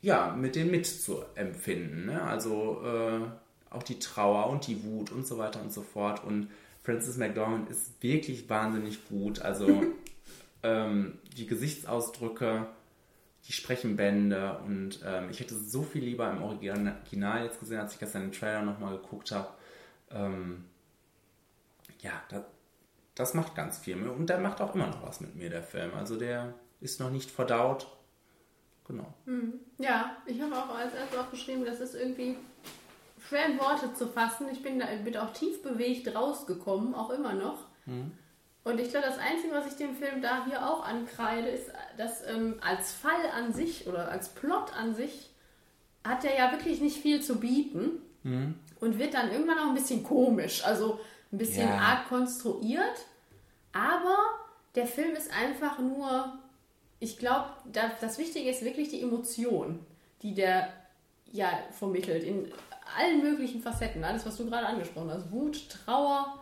Speaker 1: ja, mit denen mitzuempfinden. Ne? Also äh, auch die Trauer und die Wut und so weiter und so fort. Und Frances McDormand ist wirklich wahnsinnig gut. Also ähm, die Gesichtsausdrücke, die Sprechenbände und ähm, ich hätte so viel lieber im Original jetzt gesehen, als ich gestern den Trailer nochmal geguckt habe. Ähm, ja, das, das macht ganz viel. Und der macht auch immer noch was mit mir, der Film. Also der ist noch nicht verdaut. Genau.
Speaker 2: Mhm. Ja, ich habe auch als erstes auch geschrieben, das ist irgendwie schwer in Worte zu fassen. Ich bin, da, bin auch tief bewegt rausgekommen, auch immer noch.
Speaker 1: Mhm.
Speaker 2: Und ich glaube, das Einzige, was ich dem Film da hier auch ankreide, ist, dass ähm, als Fall an sich oder als Plot an sich hat er ja wirklich nicht viel zu bieten
Speaker 1: Mhm.
Speaker 2: und wird dann irgendwann auch ein bisschen komisch, also ein bisschen
Speaker 1: Ja.
Speaker 2: arg konstruiert. Aber der Film ist einfach nur, ich glaube, da, das Wichtige ist wirklich die Emotion, die der ja vermittelt in allen möglichen Facetten. Alles, was du gerade angesprochen hast. Wut, Trauer,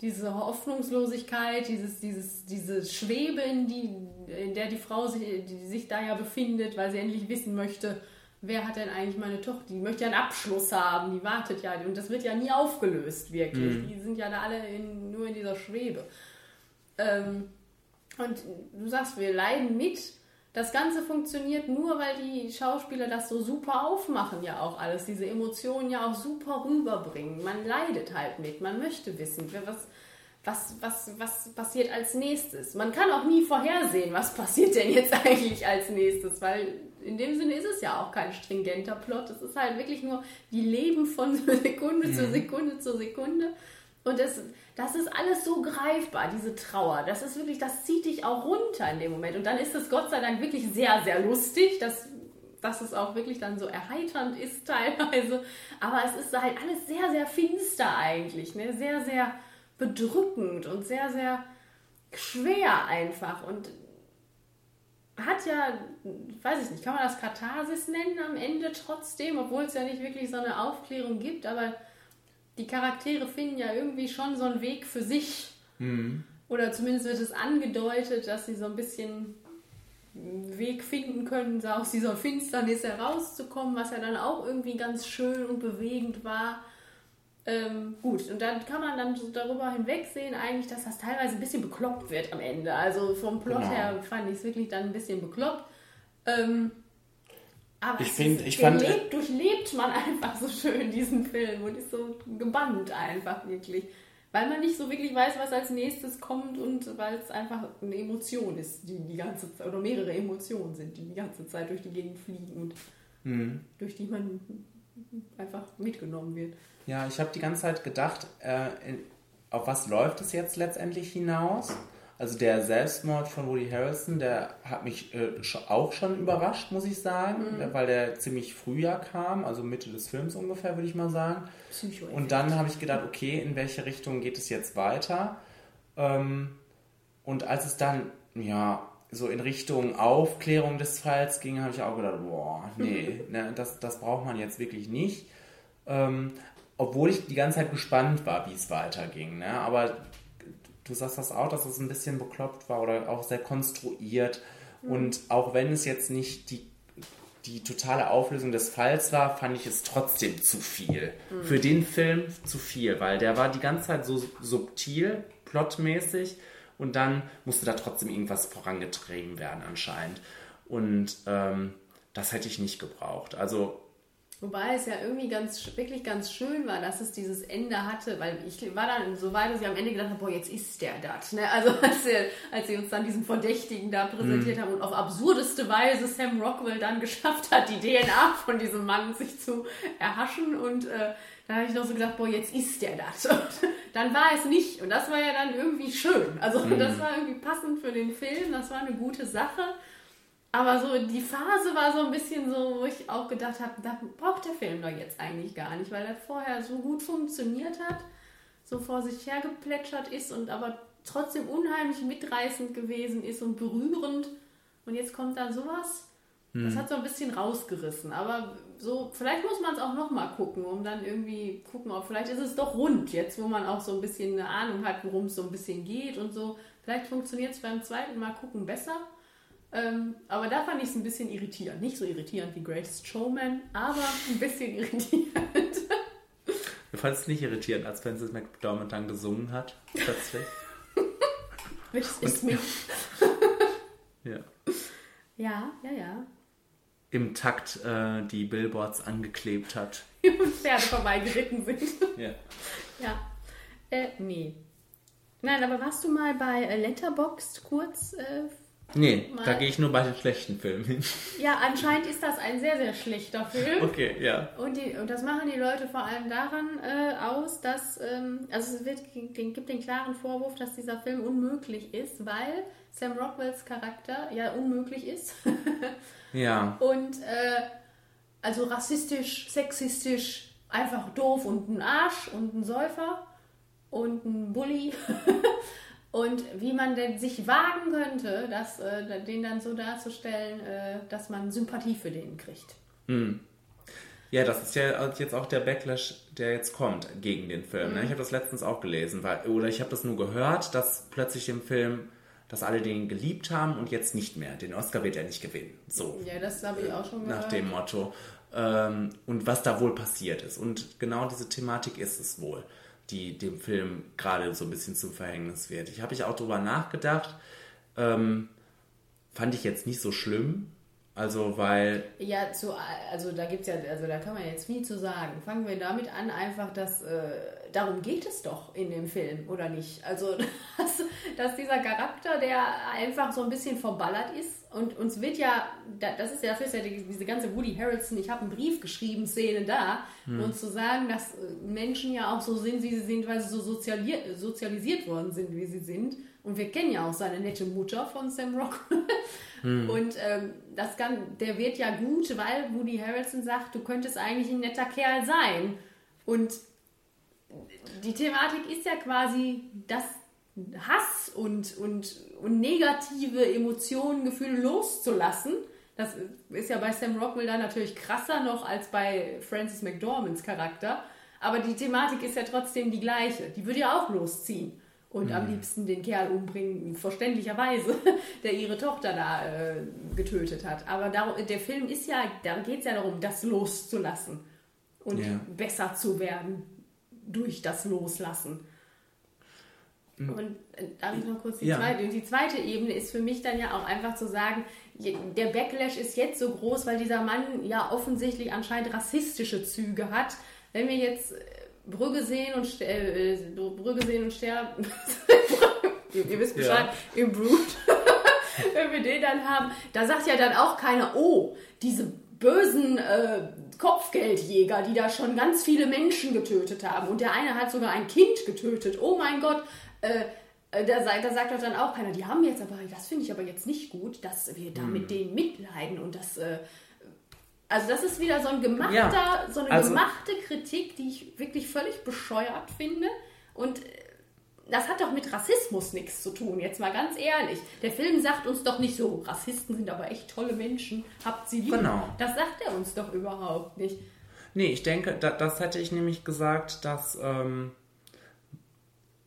Speaker 2: diese Hoffnungslosigkeit, dieses, dieses, diese Schwebe, in, die, in der die Frau sich, die sich da ja befindet, weil sie endlich wissen möchte, wer hat denn eigentlich meine Tochter? Die möchte ja einen Abschluss haben, die wartet ja. Und das wird ja nie aufgelöst, wirklich.
Speaker 1: Mhm.
Speaker 2: Die sind ja da alle in, nur in dieser Schwebe. Ähm, und du sagst, wir leiden mit. Das Ganze funktioniert nur, weil die Schauspieler das so super aufmachen, ja auch alles, diese Emotionen ja auch super rüberbringen. Man leidet halt mit, man möchte wissen, was, was, was, was passiert als nächstes. Man kann auch nie vorhersehen, was passiert denn jetzt eigentlich als nächstes, weil in dem Sinne ist es ja auch kein stringenter Plot. Es ist halt wirklich nur, die leben von Sekunde zu
Speaker 1: Mhm.
Speaker 2: Sekunde zu Sekunde. Und das, das ist alles so greifbar, diese Trauer. Das ist wirklich, das zieht dich auch runter in dem Moment. Und dann ist es Gott sei Dank wirklich sehr, sehr lustig, dass, dass es auch wirklich dann so erheiternd ist teilweise. Aber es ist halt alles sehr, sehr finster eigentlich. Ne? Sehr, sehr bedrückend und sehr, sehr schwer einfach. Und hat ja, weiß ich nicht, kann man das Katharsis nennen am Ende trotzdem, obwohl es ja nicht wirklich so eine Aufklärung gibt, aber die Charaktere finden ja irgendwie schon so einen Weg für sich.
Speaker 1: Mhm.
Speaker 2: Oder zumindest wird es angedeutet, dass sie so ein bisschen einen Weg finden können, so aus dieser Finsternis herauszukommen, was ja dann auch irgendwie ganz schön und bewegend war. Ähm, gut, und dann kann man dann darüber hinwegsehen, eigentlich, dass das teilweise ein bisschen bekloppt wird am Ende. Also vom Plot
Speaker 1: Genau.
Speaker 2: her fand ich es wirklich dann ein bisschen bekloppt. Ähm, aber
Speaker 1: Ich
Speaker 2: ist,
Speaker 1: ich fand-
Speaker 2: lebt, durchlebt man einfach so schön diesen Film und ist so gebannt einfach wirklich. Weil man nicht so wirklich weiß, was als nächstes kommt und weil es einfach eine Emotion ist, die die ganze Zeit, oder mehrere Emotionen sind, die die ganze Zeit durch die Gegend fliegen und
Speaker 1: Mhm.
Speaker 2: durch die man einfach mitgenommen wird.
Speaker 1: Ja, ich habe die ganze Zeit gedacht, äh, auf was läuft es jetzt letztendlich hinaus? Also der Selbstmord von Woody Harrelson, der hat mich äh, auch schon überrascht, muss ich sagen,
Speaker 2: Mhm.
Speaker 1: weil der ziemlich früh ja kam, also Mitte des Films ungefähr, würde ich mal sagen.
Speaker 2: Psycho
Speaker 1: Und dann habe ich gedacht, okay, in welche Richtung geht es jetzt weiter? Ähm, und als es dann, ja, so in Richtung Aufklärung des Falls ging, habe ich auch gedacht, boah, nee, ne, das, das braucht man jetzt wirklich nicht. Ähm, obwohl ich die ganze Zeit gespannt war, wie es weiterging. Ne? Aber du sagst das auch, dass es ein bisschen bekloppt war oder auch sehr konstruiert.
Speaker 2: Mhm.
Speaker 1: Und auch wenn es jetzt nicht die, die totale Auflösung des Falls war, fand ich es trotzdem zu viel.
Speaker 2: Mhm.
Speaker 1: Für den Film zu viel, weil der war die ganze Zeit so subtil, plotmäßig und dann musste da trotzdem irgendwas vorangetrieben werden anscheinend. Und ähm, das hätte ich nicht gebraucht. Also
Speaker 2: Wobei es ja irgendwie ganz, wirklich ganz schön war, dass es dieses Ende hatte, weil ich war dann so weit, dass ich am Ende gedacht habe, boah, jetzt ist der das. Ne? Also als, er, als sie uns dann diesen Verdächtigen da präsentiert
Speaker 1: Mhm.
Speaker 2: haben und auf absurdeste Weise Sam Rockwell dann geschafft hat, die DNA von diesem Mann sich zu erhaschen und äh, dann habe ich noch so gedacht, boah, jetzt ist der das. Und dann war es nicht und das war ja dann irgendwie schön. Also
Speaker 1: Mhm.
Speaker 2: das war irgendwie passend für den Film, das war eine gute Sache. Aber so die Phase war so ein bisschen so, wo ich auch gedacht habe, da braucht der Film doch jetzt eigentlich gar nicht, weil er vorher so gut funktioniert hat, so vor sich her geplätschert ist und aber trotzdem unheimlich mitreißend gewesen ist und berührend. Und jetzt kommt da sowas. Das
Speaker 1: Hm.
Speaker 2: hat so ein bisschen rausgerissen. Aber so, vielleicht muss man es auch nochmal gucken, um dann irgendwie gucken, ob vielleicht ist es doch rund, jetzt wo man auch so ein bisschen eine Ahnung hat, worum es so ein bisschen geht und so. Vielleicht funktioniert es beim zweiten Mal gucken besser. Ähm, aber da fand ich es ein bisschen irritierend. Nicht so irritierend wie Greatest Showman, aber ein bisschen irritierend.
Speaker 1: Du fandest es nicht irritierend, als Frances McDormand dann gesungen hat, plötzlich.
Speaker 2: This is me.
Speaker 1: Ja.
Speaker 2: Ja, ja, ja.
Speaker 1: Im Takt äh, die Billboards angeklebt hat.
Speaker 2: Und Pferde vorbeigeritten sind.
Speaker 1: Ja.
Speaker 2: Ja. Äh, nee. Nein, aber warst du mal bei äh, Letterboxd kurz? Äh,
Speaker 1: Nee,
Speaker 2: Mal-
Speaker 1: da gehe ich nur bei den schlechten Filmen hin.
Speaker 2: ja, anscheinend ist das ein sehr, sehr schlechter Film.
Speaker 1: Okay, ja.
Speaker 2: Und, die, und das machen die Leute vor allem daran äh, aus, dass, ähm, also es wird, den, gibt den klaren Vorwurf, dass dieser Film unmöglich ist, weil Sam Rockwells Charakter ja unmöglich ist.
Speaker 1: Ja.
Speaker 2: und äh, also rassistisch, sexistisch, einfach doof und ein Arsch und ein Säufer und ein Bully. und wie man denn sich wagen könnte, das, äh, den dann so darzustellen, äh, dass man Sympathie für den kriegt.
Speaker 1: Ja, das ist ja jetzt auch der Backlash, der jetzt kommt gegen den Film.
Speaker 2: Mhm.
Speaker 1: Ne? Ich habe das letztens auch gelesen, weil, oder ich habe das nur gehört, dass plötzlich im Film, dass alle den geliebt haben und jetzt nicht mehr. Den Oscar wird er nicht gewinnen. So.
Speaker 2: Ja, das habe ich auch schon gehört.
Speaker 1: nach dem Motto. Ähm, und was da wohl passiert ist. Und genau diese Thematik ist es wohl, die dem Film gerade so ein bisschen zum Verhängnis wird. Ich habe ich auch drüber nachgedacht. Ähm, fand ich jetzt nicht so schlimm. Also, weil,
Speaker 2: Ja, zu, also da gibt's ja, also da kann man jetzt viel zu sagen. Fangen wir damit an, einfach, dass äh, darum geht es doch in dem Film, oder nicht? Also, dass, dass dieser Charakter, der einfach so ein bisschen verballert ist und uns wird ja, da- das ist ja, dafür ist ja die, diese ganze Woody Harrelson, ich habe einen Brief geschrieben, Szene da,
Speaker 1: Hm.
Speaker 2: und zu sagen, dass äh, Menschen ja auch so sind, wie sie sind, weil sie so sozialiert, sozialisiert worden sind, wie sie sind. Und wir kennen ja auch seine nette Mutter von Sam Rockwell. Und ähm, das kann, der wird ja gut, weil Woody Harrelson sagt, du könntest eigentlich ein netter Kerl sein. Und die Thematik ist ja quasi, dass Hass und, und, und negative Emotionen, Gefühle loszulassen. Das ist ja bei Sam Rockwell dann natürlich krasser noch als bei Francis McDormands Charakter. Aber die Thematik ist ja trotzdem die gleiche. Die würde ja auch losziehen und am liebsten den Kerl umbringen, verständlicherweise, der ihre Tochter da äh, getötet hat. Aber darum, der Film ist ja, da geht es ja darum, das loszulassen und
Speaker 1: Ja.
Speaker 2: besser zu werden durch das Loslassen. Und äh, darf ich noch kurz die,
Speaker 1: Ja.
Speaker 2: zweite, die zweite Ebene ist für mich dann ja auch einfach zu sagen, der Backlash ist jetzt so groß, weil dieser Mann ja offensichtlich anscheinend rassistische Züge hat. Wenn wir jetzt äh, Brügge sehen und äh, äh, Brügge sehen und sterben, ihr, ihr wisst Bescheid, im Brut, wenn wir den dann haben, da sagt ja dann auch keiner, oh, diese bösen äh, Kopfgeldjäger, die da schon ganz viele Menschen getötet haben. Und der eine hat sogar ein Kind getötet, oh mein Gott, äh, äh, da, sagt- da sagt doch dann auch keiner, die haben jetzt aber, das finde ich aber jetzt nicht gut, dass wir da mit denen mitleiden und das, äh, also das ist wieder so ein gemachter,
Speaker 1: Ja,
Speaker 2: so eine
Speaker 1: also-
Speaker 2: gemachte Kritik, die ich wirklich völlig bescheuert finde. Und äh, das hat doch mit Rassismus nichts zu tun, jetzt mal ganz ehrlich. Der Film sagt uns doch nicht so, Rassisten sind aber echt tolle Menschen, habt sie lieb.
Speaker 1: Genau.
Speaker 2: Das sagt er uns doch überhaupt nicht.
Speaker 1: nee, ich denke, da, das hätte ich nämlich gesagt, dass, ähm,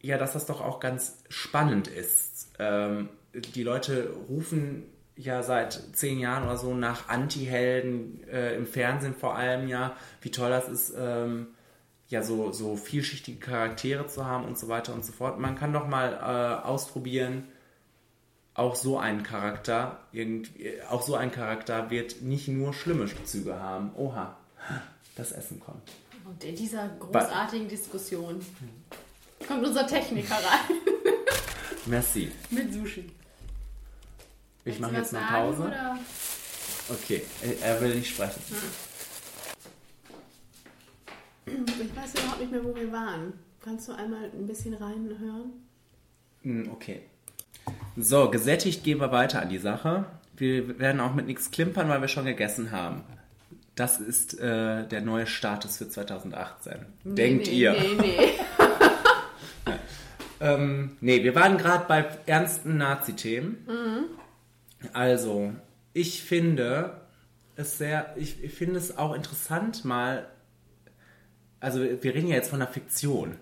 Speaker 1: ja, dass das doch auch ganz spannend ist. Ähm, die Leute rufen ja seit zehn Jahren oder so nach Anti-Helden, äh, im Fernsehen vor allem ja, wie toll das ist, ähm, ja, so, so vielschichtige Charaktere zu haben und so weiter und so fort. Man kann doch mal äh, ausprobieren, auch so ein Charakter, irgendwie, auch so ein Charakter wird nicht nur schlimme Züge haben. Oha, das Essen kommt.
Speaker 2: Und in dieser großartigen Diskussion kommt unser Techniker rein
Speaker 1: Merci.
Speaker 2: mit Sushi.
Speaker 1: Ich mache jetzt eine Pause.
Speaker 2: Oder?
Speaker 1: Okay, er, er will nicht sprechen.
Speaker 2: Ich weiß überhaupt nicht mehr, wo wir waren. Kannst du einmal ein bisschen reinhören?
Speaker 1: Hm, Okay. So, gesättigt gehen wir weiter an die Sache. Wir werden auch mit nichts klimpern, weil wir schon gegessen haben. Das ist äh, der neue Status für 2018. Denkt
Speaker 2: nee,
Speaker 1: ihr?
Speaker 2: Nee, nee.
Speaker 1: Ähm, nee, wir waren gerade bei ernsten Nazi-Themen. Also, ich finde es sehr, ich, ich finde es auch interessant mal, also wir reden ja jetzt von einer Fiktion.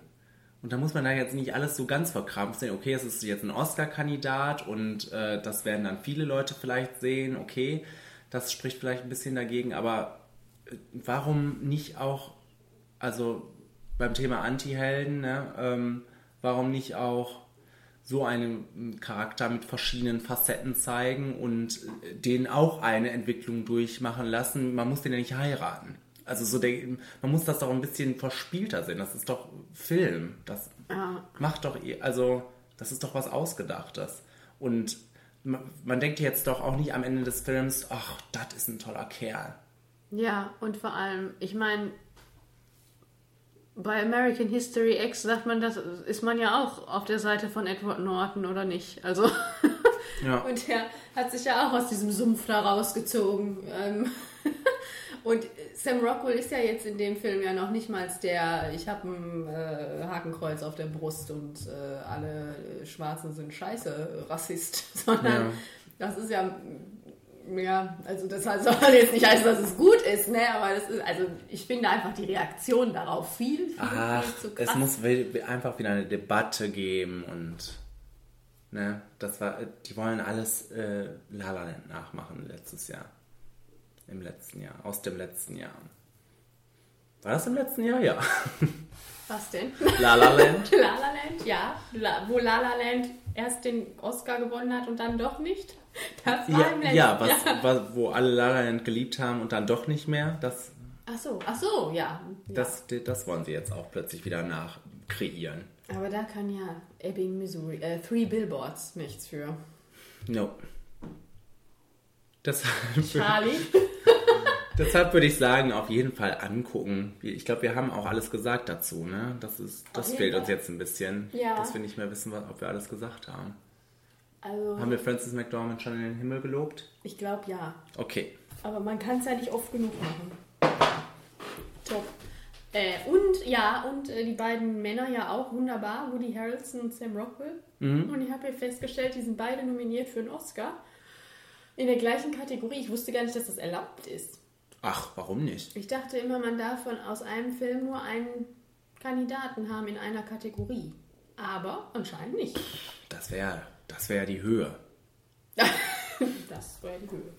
Speaker 1: Und da muss man da jetzt nicht alles so ganz verkrampft sehen. Okay, es ist jetzt ein Oscar-Kandidat und äh, das werden dann viele Leute vielleicht sehen. Okay, das spricht vielleicht ein bisschen dagegen, aber äh, warum nicht auch, also beim Thema Anti-Helden, ne? ähm, warum nicht auch so einen Charakter mit verschiedenen Facetten zeigen und äh, den auch eine Entwicklung durchmachen lassen. Man muss den ja nicht heiraten. Also so der, man muss das doch ein bisschen verspielter sehen. Das ist doch Film. Das macht doch, eh- also das ist doch was Ausgedachtes. Und man, man denkt jetzt doch auch nicht am Ende des Films, ach, das ist ein toller Kerl.
Speaker 2: Ja, und vor allem, ich meine, bei American History X sagt man, das ist man ja auch auf der Seite von Edward Norton, oder nicht? Also,
Speaker 1: Ja.
Speaker 2: und er hat sich ja auch aus diesem Sumpf da rausgezogen. Und Sam Rockwell ist ja jetzt in dem Film ja noch nicht mal der, ich habe ein äh, Hakenkreuz auf der Brust und äh, alle äh, Schwarzen sind scheiße Rassist, sondern
Speaker 1: Ja.
Speaker 2: das ist ja, ja, also das soll jetzt nicht heißen, dass es gut ist, ne, aber das ist, also ich finde einfach die Reaktion darauf viel, viel,
Speaker 1: Ach,
Speaker 2: viel zu krass.
Speaker 1: es muss einfach wieder eine Debatte geben und ne, das war, die wollen alles äh, La La Land nachmachen letztes Jahr. Im letzten Jahr, aus dem letzten Jahr. War das im letzten Jahr? Ja.
Speaker 2: Was denn?
Speaker 1: La La Land?
Speaker 2: La La Land, ja. La, wo La La Land erst den Oscar gewonnen hat und dann doch nicht. Das war
Speaker 1: Ja,
Speaker 2: im letzten
Speaker 1: ja, was,
Speaker 2: Jahr.
Speaker 1: was, wo alle La La Land geliebt haben und dann doch nicht mehr, das,
Speaker 2: Ach so, ach so, ja. ja.
Speaker 1: das, das wollen sie jetzt auch plötzlich wieder nachkreieren.
Speaker 2: Aber da kann ja Ebbing, Missouri, äh, Three Billboards nichts für.
Speaker 1: No. Deshalb,
Speaker 2: Charlie?
Speaker 1: Deshalb würde ich sagen, auf jeden Fall angucken. Ich glaube, wir haben auch alles gesagt dazu. Ne? Das, ist, das fehlt uns
Speaker 2: Fall.
Speaker 1: jetzt ein bisschen,
Speaker 2: Ja.
Speaker 1: dass wir nicht mehr wissen, ob wir alles gesagt haben.
Speaker 2: Also,
Speaker 1: Haben wir Francis McDormand schon in den Himmel gelobt?
Speaker 2: ich glaube ja.
Speaker 1: Okay.
Speaker 2: Aber man kann es ja nicht oft genug machen. Top. Äh, und ja, und äh, die beiden Männer ja auch wunderbar, Woody Harrelson und Sam Rockwell. Und ich habe hier festgestellt, die sind beide nominiert für einen Oscar. In der gleichen Kategorie. Ich wusste gar nicht, dass das erlaubt ist.
Speaker 1: Ach, warum nicht?
Speaker 2: Ich dachte immer, man darf von aus einem Film nur einen Kandidaten haben in einer Kategorie. Aber anscheinend nicht.
Speaker 1: Das wäre das wär die Höhe.
Speaker 2: Das wäre die Höhe.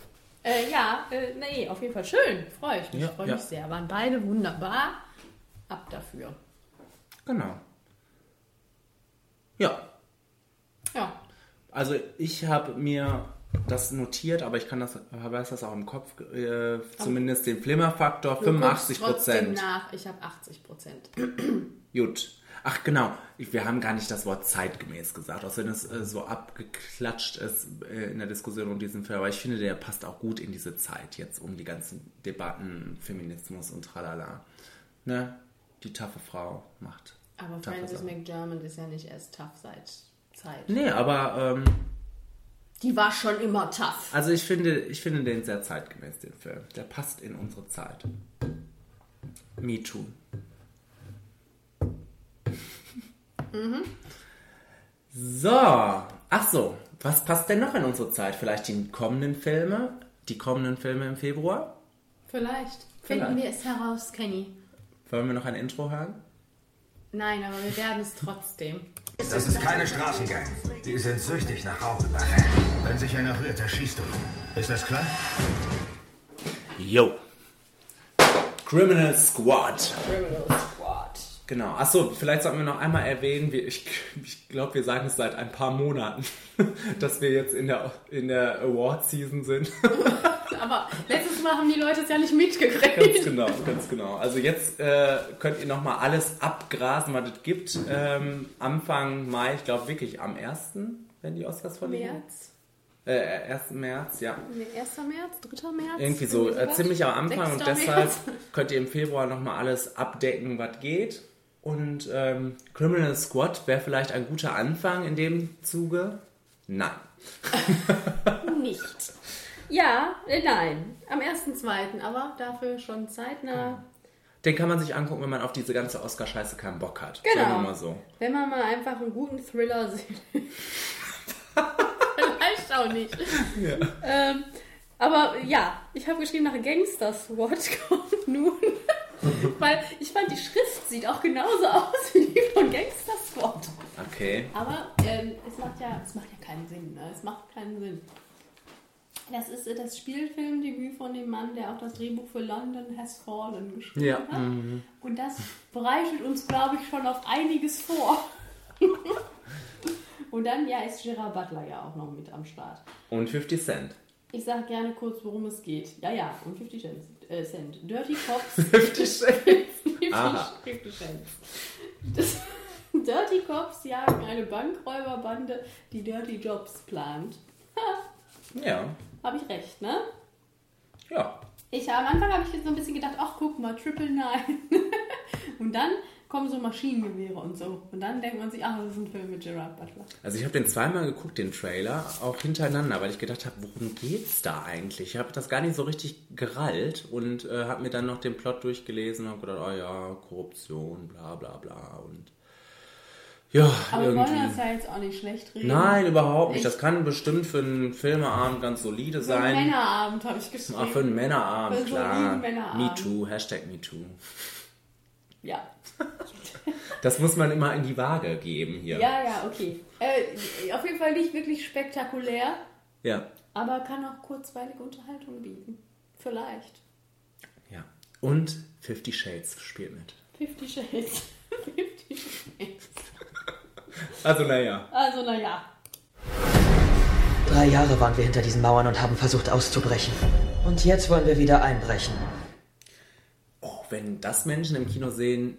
Speaker 2: Äh, ja, äh, nee, auf jeden Fall schön. Freue ich mich,
Speaker 1: Ja,
Speaker 2: freue
Speaker 1: ja.
Speaker 2: mich sehr. Waren beide wunderbar. Ab dafür.
Speaker 1: Genau. Ja,
Speaker 2: Ja.
Speaker 1: also ich habe mir das notiert, aber ich kann das, weiß das auch im Kopf, äh, zumindest den Flimmerfaktor,
Speaker 2: Du
Speaker 1: 85
Speaker 2: guckst trotzdem
Speaker 1: Prozent.
Speaker 2: nach. Ich habe 80 Prozent.
Speaker 1: Gut. Ach genau, wir haben gar nicht das Wort zeitgemäß gesagt, auch wenn es äh, so abgeklatscht ist äh, in der Diskussion um diesen Film. Aber ich finde, der passt auch gut in diese Zeit jetzt um die ganzen Debatten, Feminismus und tralala. Ne? Die taffe Frau macht.
Speaker 2: Aber Frances
Speaker 1: Sachen.
Speaker 2: McDermott ist ja nicht erst tough seit Zeit.
Speaker 1: Nee, aber ähm,
Speaker 2: Die war schon immer tough.
Speaker 1: also ich finde, ich finde den sehr zeitgemäß, den Film. Der passt in unsere Zeit. Me too. So, ach so, was passt denn noch in unsere Zeit? Vielleicht die kommenden Filme? Die kommenden Filme im Februar?
Speaker 2: Vielleicht.
Speaker 1: Vielleicht.
Speaker 2: Finden wir es heraus, Kenny.
Speaker 1: Wollen wir noch ein Intro hören?
Speaker 2: Nein, aber wir werden es trotzdem.
Speaker 9: Das ist keine Straßengang. Die sind süchtig nach Rauchüberfall. Wenn sich einer rührt, erschießt du ihn. Ist das klar?
Speaker 1: Yo. Criminal Squad.
Speaker 2: Criminal Squad.
Speaker 1: Genau. Achso, vielleicht sollten wir noch einmal erwähnen, wir, ich, ich glaube, wir sagen es seit ein paar Monaten, dass wir jetzt in der, in der Award-Season sind.
Speaker 2: Aber letztes Mal haben die Leute es ja nicht mitgekriegt.
Speaker 1: ganz genau, ganz genau. Also jetzt äh, könnt ihr nochmal alles abgrasen, was es gibt. Ähm, Anfang Mai, ich glaube wirklich am 1., wenn die Oscars verliehen.
Speaker 2: März.
Speaker 1: Äh, 1. März, ja.
Speaker 2: Nee, 1. März, 3. März?
Speaker 1: Irgendwie so, äh, ziemlich am Anfang und
Speaker 2: 6.
Speaker 1: deshalb
Speaker 2: März.
Speaker 1: könnt ihr im Februar nochmal alles abdecken, was geht. Und ähm, Criminal Squad wäre vielleicht ein guter Anfang in dem Zuge. Nein.
Speaker 2: Nicht. Ja, äh, nein. Am 1.2., aber dafür schon zeitnah.
Speaker 1: Den kann man sich angucken, wenn man auf diese ganze Oscar-Scheiße keinen Bock hat.
Speaker 2: Genau.
Speaker 1: Sagen wir mal so.
Speaker 2: Wenn man mal einfach einen guten Thriller sieht. Vielleicht auch nicht. Ähm, aber ja, ich habe geschrieben, nach Gangster SWAT kommt nun. Weil ich fand, die Schrift sieht auch genauso aus wie die von Gangster SWAT.
Speaker 1: Okay.
Speaker 2: Aber ähm, es, macht ja, es macht ja keinen Sinn. Ne? Es macht keinen Sinn. Das ist äh, das Spielfilmdebüt von dem Mann, der auch das Drehbuch für London Has Fallen geschrieben
Speaker 1: Ja.
Speaker 2: hat.
Speaker 1: Mhm.
Speaker 2: Und das bereitet uns, glaube ich, schon auf einiges vor. Und dann, ja, ist Gerard Butler ja auch noch mit am Start.
Speaker 1: Und 50 Cent.
Speaker 2: Ich sage gerne kurz, worum es geht. Ja, ja, und 50 Cent. Äh, Cent. Dirty Cops.
Speaker 1: 50 Cent.
Speaker 2: 50,
Speaker 1: Aha.
Speaker 2: 50 Cent. Das, Dirty Cops jagen eine Bankräuberbande, die Dirty Jobs plant.
Speaker 1: Ja.
Speaker 2: Habe ich recht, ne?
Speaker 1: Ja.
Speaker 2: Ich, am Anfang habe ich jetzt so ein bisschen gedacht, ach guck mal, Triple Nine. und dann kommen so Maschinengewehre und so. Und dann denkt man sich, ach, das ist ein Film mit Gerard Butler.
Speaker 1: Also ich habe den zweimal geguckt, den Trailer, auch hintereinander, weil ich gedacht habe, worum geht's da eigentlich? Ich habe das gar nicht so richtig gerallt und äh, habe mir dann noch den Plot durchgelesen und habe gedacht, oh ja, Korruption, bla bla bla und ja,
Speaker 2: Aber wir wollen
Speaker 1: irgendwie.
Speaker 2: das ja jetzt auch nicht schlecht reden.
Speaker 1: Nein, überhaupt nicht.
Speaker 2: Ich-
Speaker 1: Das kann bestimmt für einen Filmeabend ganz solide
Speaker 2: Für einen
Speaker 1: sein.
Speaker 2: Männerabend habe ich geschrieben.
Speaker 1: Ach, für einen Männerabend,
Speaker 2: Für
Speaker 1: klar.
Speaker 2: einen Männerabend.
Speaker 1: Me too, Hashtag Me too.
Speaker 2: Ja.
Speaker 1: Das muss man immer in die Waage geben hier.
Speaker 2: Ja, ja, okay. Äh, auf jeden Fall nicht wirklich spektakulär,
Speaker 1: Ja.
Speaker 2: aber kann auch kurzweilige Unterhaltung bieten. Vielleicht.
Speaker 1: ja. Und Fifty Shades spielt mit.
Speaker 2: Fifty Shades. Fifty Shades.
Speaker 1: Also naja.
Speaker 2: Also, naja.
Speaker 6: Drei Jahre waren wir hinter diesen Mauern und haben versucht auszubrechen. Und jetzt wollen wir wieder einbrechen.
Speaker 1: Oh, wenn das Menschen im Kino sehen,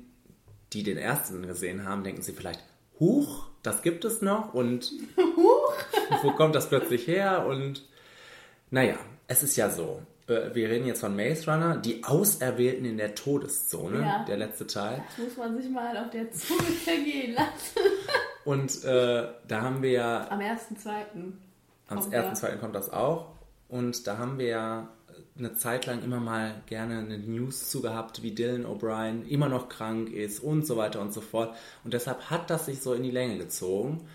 Speaker 1: die den ersten gesehen haben, denken sie vielleicht, huch, das gibt es noch und wo kommt das plötzlich her? Und naja, es ist ja so. äh, Wir reden jetzt von Maze Runner, die Auserwählten in der Todeszone,
Speaker 2: Ja.
Speaker 1: der letzte Teil.
Speaker 2: Das muss man sich mal auf der Zunge vergehen lassen.
Speaker 1: Und äh, da haben wir ja
Speaker 2: Am 1.2.
Speaker 1: Am
Speaker 2: kommt
Speaker 1: 1.2. kommt das auch. Und da haben wir ja eine Zeit lang immer mal gerne eine News zu gehabt, wie Dylan O'Brien immer noch krank ist und so weiter und so fort. Und deshalb hat das sich so in die Länge gezogen.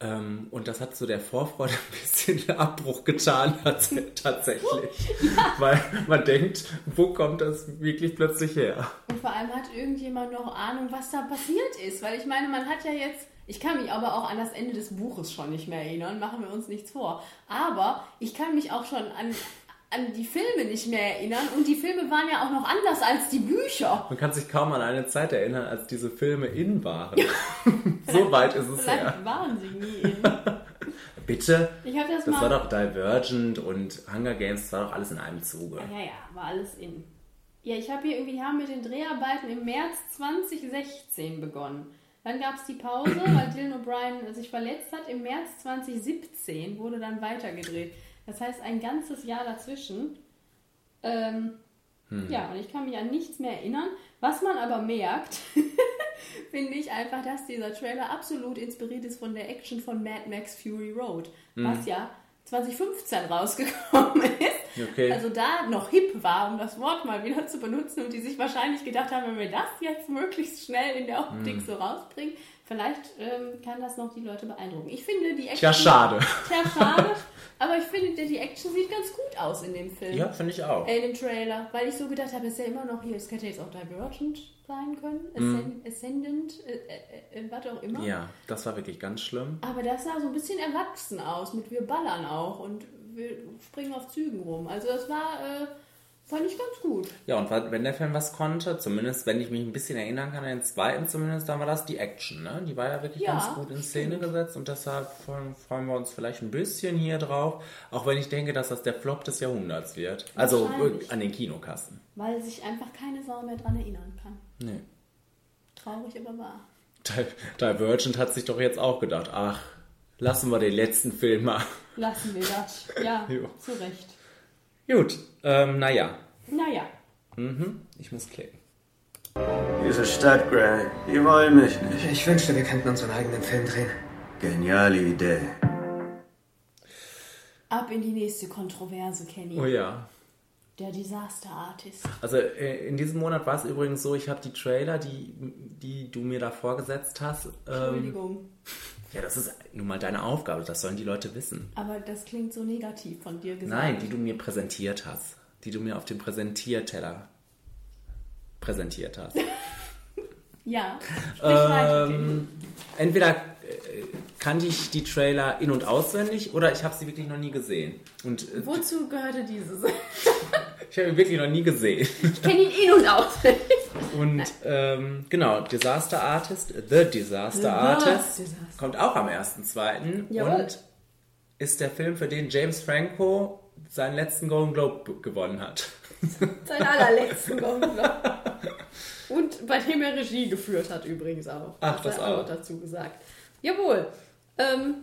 Speaker 1: Ähm, und das hat so der Vorfreude ein bisschen Abbruch getan, tats- tatsächlich. Weil man denkt, wo kommt das wirklich plötzlich her?
Speaker 2: Und vor allem hat irgendjemand noch Ahnung, was da passiert ist. Weil ich meine, man hat ja jetzt, ich kann mich aber auch an das Ende des Buches schon nicht mehr erinnern, machen wir uns nichts vor. Aber ich kann mich auch schon an, an die Filme nicht mehr erinnern. Und die Filme waren ja auch noch anders als die Bücher.
Speaker 1: Man kann sich kaum an eine Zeit erinnern, als diese Filme in waren. so weit ist es
Speaker 2: Vielleicht
Speaker 1: her.
Speaker 2: waren sie nie in.
Speaker 1: Bitte?
Speaker 2: Ich habe das,
Speaker 1: Das
Speaker 2: mal.
Speaker 1: war doch Divergent und Hunger Games, das war doch alles in einem Zuge.
Speaker 2: Ja, ja, war alles in. Ja, ich habe hier irgendwie, die haben mit den Dreharbeiten im März 2016 begonnen. Dann gab es die Pause, weil Dylan O'Brien sich verletzt hat. Im März 2017 wurde dann weitergedreht. Das heißt, ein ganzes Jahr dazwischen. Ähm,
Speaker 1: Hm.
Speaker 2: Ja, und ich kann mich an nichts mehr erinnern. Was man aber merkt, finde ich einfach, dass dieser Trailer absolut inspiriert ist von der Action von Mad Max Fury Road,
Speaker 1: Mhm.
Speaker 2: was ja 2015 rausgekommen ist.
Speaker 1: Okay.
Speaker 2: Also da noch hip war, um das Wort mal wieder zu benutzen und die sich wahrscheinlich gedacht haben, wenn wir das jetzt möglichst schnell in der Optik
Speaker 1: Mhm.
Speaker 2: so rausbringen, vielleicht ähm, kann das noch die Leute beeindrucken. Ich finde die Action...
Speaker 1: Tja, schade.
Speaker 2: Tja, schade. Aber ich finde, die Action sieht ganz gut aus in dem Film.
Speaker 1: Ja, finde ich auch.
Speaker 2: Äh, in dem Trailer, weil ich so gedacht habe, ist ja immer noch hier, es hätte jetzt auch Divergent sein können. Ascend, Ascendant, äh, äh, äh, was auch immer.
Speaker 1: Ja, das war wirklich ganz schlimm.
Speaker 2: Aber das sah so ein bisschen erwachsen aus, mit wir ballern auch und wir springen auf Zügen rum. Also das war, äh, fand ich ganz gut.
Speaker 1: Ja, und wenn der Film was konnte, zumindest wenn ich mich ein bisschen erinnern kann, den zweiten zumindest, dann war das die Action. Ne? Die war ja wirklich
Speaker 2: Ja,
Speaker 1: ganz gut in Szene gesetzt und deshalb freuen wir uns vielleicht ein bisschen hier drauf. Auch wenn ich denke, dass das der Flop des Jahrhunderts wird. Also an den Kinokassen.
Speaker 2: Weil sich einfach keine Sau mehr dran erinnern kann.
Speaker 1: Nee.
Speaker 2: Traurig, aber wahr.
Speaker 1: Di- Divergent hat sich doch jetzt auch gedacht, ach, lassen wir den letzten Film mal.
Speaker 2: Lassen wir das. Ja,
Speaker 1: Jo.
Speaker 2: zu Recht.
Speaker 1: Gut, ähm, naja.
Speaker 2: Naja.
Speaker 1: Mhm, ich muss klicken.
Speaker 10: Diese Stadt, Greg, die wollen mich nicht.
Speaker 6: Ich wünschte, wir könnten unseren eigenen Film drehen.
Speaker 10: Geniale Idee.
Speaker 2: Ab in die nächste Kontroverse, Kenny.
Speaker 1: Oh ja.
Speaker 2: Der Disaster Artist.
Speaker 1: Also äh, in diesem Monat war es übrigens so, ich habe die Trailer, die, die du mir da vorgesetzt hast. Ähm,
Speaker 2: Entschuldigung.
Speaker 1: ja, das ist nun mal deine Aufgabe, das sollen die Leute wissen.
Speaker 2: Aber das klingt so negativ von dir gesagt.
Speaker 1: Nein, die du mir präsentiert hast. Die du mir auf dem Präsentierteller präsentiert hast.
Speaker 2: Ja. Sprich weiter,
Speaker 1: ähm, entweder äh, kannte ich die Trailer in- und auswendig oder ich habe sie wirklich noch nie gesehen. Und äh,
Speaker 2: Wozu gehörte dieses?
Speaker 1: ich habe ihn wirklich noch nie gesehen.
Speaker 2: Ich kenne ihn in- und auswendig.
Speaker 1: Und ähm, genau, Disaster Artist, The Disaster
Speaker 2: The
Speaker 1: Artist,
Speaker 2: Disaster.
Speaker 1: kommt auch am 1.2.
Speaker 2: Jawohl.
Speaker 1: und ist der Film, für den James Franco seinen letzten Golden Globe gewonnen hat.
Speaker 2: Seinen allerletzten Golden Globe. Und bei dem er Regie geführt hat übrigens auch.
Speaker 1: Ach, das
Speaker 2: er
Speaker 1: auch.
Speaker 2: noch dazu gesagt. Jawohl. Ähm,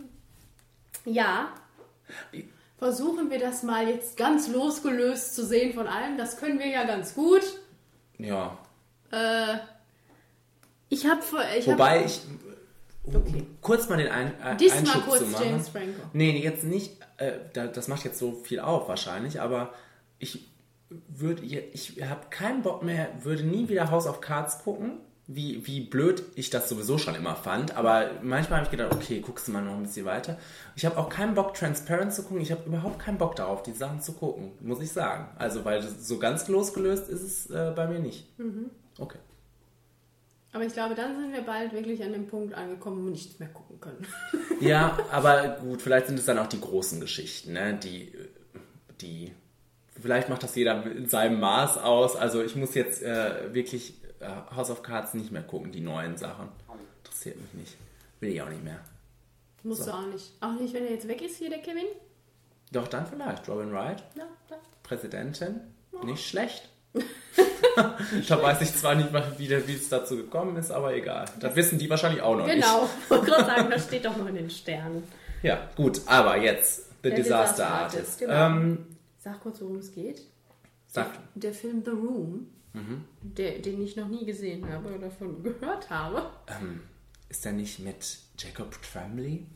Speaker 2: ja. Versuchen wir das mal jetzt ganz losgelöst zu sehen von allem. Das können wir ja ganz gut.
Speaker 1: Ja.
Speaker 2: Äh, ich habe ich
Speaker 1: Wobei
Speaker 2: hab,
Speaker 1: ich um kurz mal den Ein äh,
Speaker 2: Diesmal
Speaker 1: Einschub
Speaker 2: kurz
Speaker 1: zu machen.
Speaker 2: James Franco.
Speaker 1: Nee, jetzt nicht. Äh, da, das macht jetzt so viel auf wahrscheinlich, aber ich würde, ich habe keinen Bock mehr, würde nie wieder House of Cards gucken. Wie, wie blöd ich das sowieso schon immer fand, aber manchmal habe ich gedacht, okay, guckst du mal noch ein bisschen weiter. Ich habe auch keinen Bock, Transparent zu gucken. Ich habe überhaupt keinen Bock darauf, die Sachen zu gucken, muss ich sagen. Also, weil so ganz losgelöst ist es äh, bei mir nicht.
Speaker 2: Mhm.
Speaker 1: Okay.
Speaker 2: Aber ich glaube, dann sind wir bald wirklich an dem Punkt angekommen, wo wir nichts mehr gucken können.
Speaker 1: Ja, aber gut, vielleicht sind es dann auch die großen Geschichten, ne? die, die, vielleicht macht das jeder in seinem Maß aus. Also ich muss jetzt äh, wirklich House of Cards nicht mehr gucken, die neuen Sachen. Interessiert mich nicht. Will ich auch nicht mehr.
Speaker 2: Musst
Speaker 1: So.
Speaker 2: du auch nicht. Auch nicht, wenn er jetzt weg ist hier, der Kevin?
Speaker 1: Doch, dann vielleicht. Robin Wright,
Speaker 2: Ja, da.
Speaker 1: Präsidentin, nicht schlecht. da weiß ich zwar nicht, mal, wie, es dazu gekommen ist, aber egal. Das wissen die wahrscheinlich auch noch
Speaker 2: Genau.
Speaker 1: nicht.
Speaker 2: Ich wollte gerade sagen, das steht doch noch in den Sternen.
Speaker 1: Ja, gut, aber jetzt The
Speaker 2: Der
Speaker 1: Disaster,
Speaker 2: Disaster
Speaker 1: Artist.
Speaker 2: Artist, genau.
Speaker 1: ähm,
Speaker 2: Sag kurz, worum es geht.
Speaker 1: sag,
Speaker 2: Der Film The Room,
Speaker 1: mhm.
Speaker 2: der, den ich noch nie gesehen habe oder davon gehört habe.
Speaker 1: ähm, ist er nicht mit Jacob Tremblay?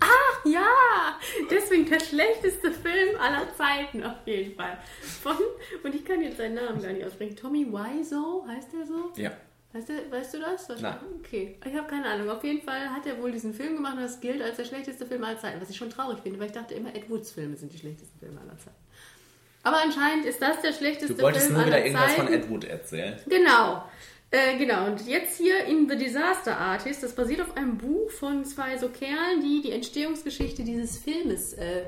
Speaker 2: Ah, ja! Deswegen der schlechteste Film aller Zeiten auf jeden Fall. Von, und ich kann jetzt seinen Namen gar nicht aussprechen. Tommy Wiseau, heißt der so?
Speaker 1: Ja.
Speaker 2: Weißt du, weißt du das? Was-
Speaker 1: Nein.
Speaker 2: Okay, ich habe keine Ahnung. Auf jeden Fall hat er wohl diesen Film gemacht und das gilt als der schlechteste Film aller Zeiten. Was ich schon traurig finde, weil ich dachte immer, Ed Woods Filme sind die schlechtesten Filme aller Zeiten. Aber anscheinend ist das der schlechteste
Speaker 1: Du wolltest
Speaker 2: Film
Speaker 1: nur wieder irgendwas
Speaker 2: Zeiten.
Speaker 1: von Ed Wood erzählen.
Speaker 2: Genau. Äh, genau, und jetzt hier in The Disaster Artist, das basiert auf einem Buch von zwei so Kerlen, die die Entstehungsgeschichte dieses Filmes äh,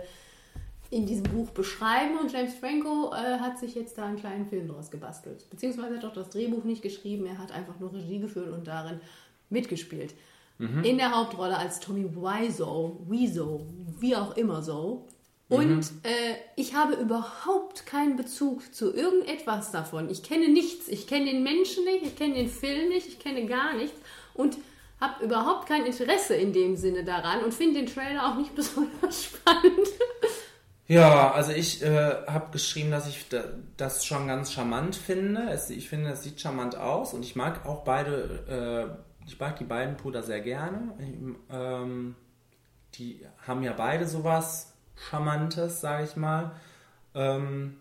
Speaker 2: in diesem Buch beschreiben. Und James Franco äh, hat sich jetzt da einen kleinen Film draus gebastelt. Beziehungsweise hat auch das Drehbuch nicht geschrieben, er hat einfach nur Regie geführt und darin mitgespielt.
Speaker 11: Mhm.
Speaker 2: In der Hauptrolle als Tommy Wiseau, Wiseau, wie auch immer so. Und
Speaker 11: Mhm.
Speaker 2: äh, ich habe überhaupt keinen Bezug zu irgendetwas davon. Ich kenne nichts. Ich kenne den Menschen nicht, ich kenne den Film nicht, ich kenne gar nichts und habe überhaupt kein Interesse in dem Sinne daran und finde den Trailer auch nicht besonders spannend.
Speaker 1: Ja, also ich äh, habe geschrieben, dass ich da, das schon ganz charmant finde. Es, ich finde, es sieht charmant aus und ich mag auch beide, äh, ich mag die beiden Brüder sehr gerne. Ähm, die haben ja beide sowas Charmantes, sage ich mal. Ähm,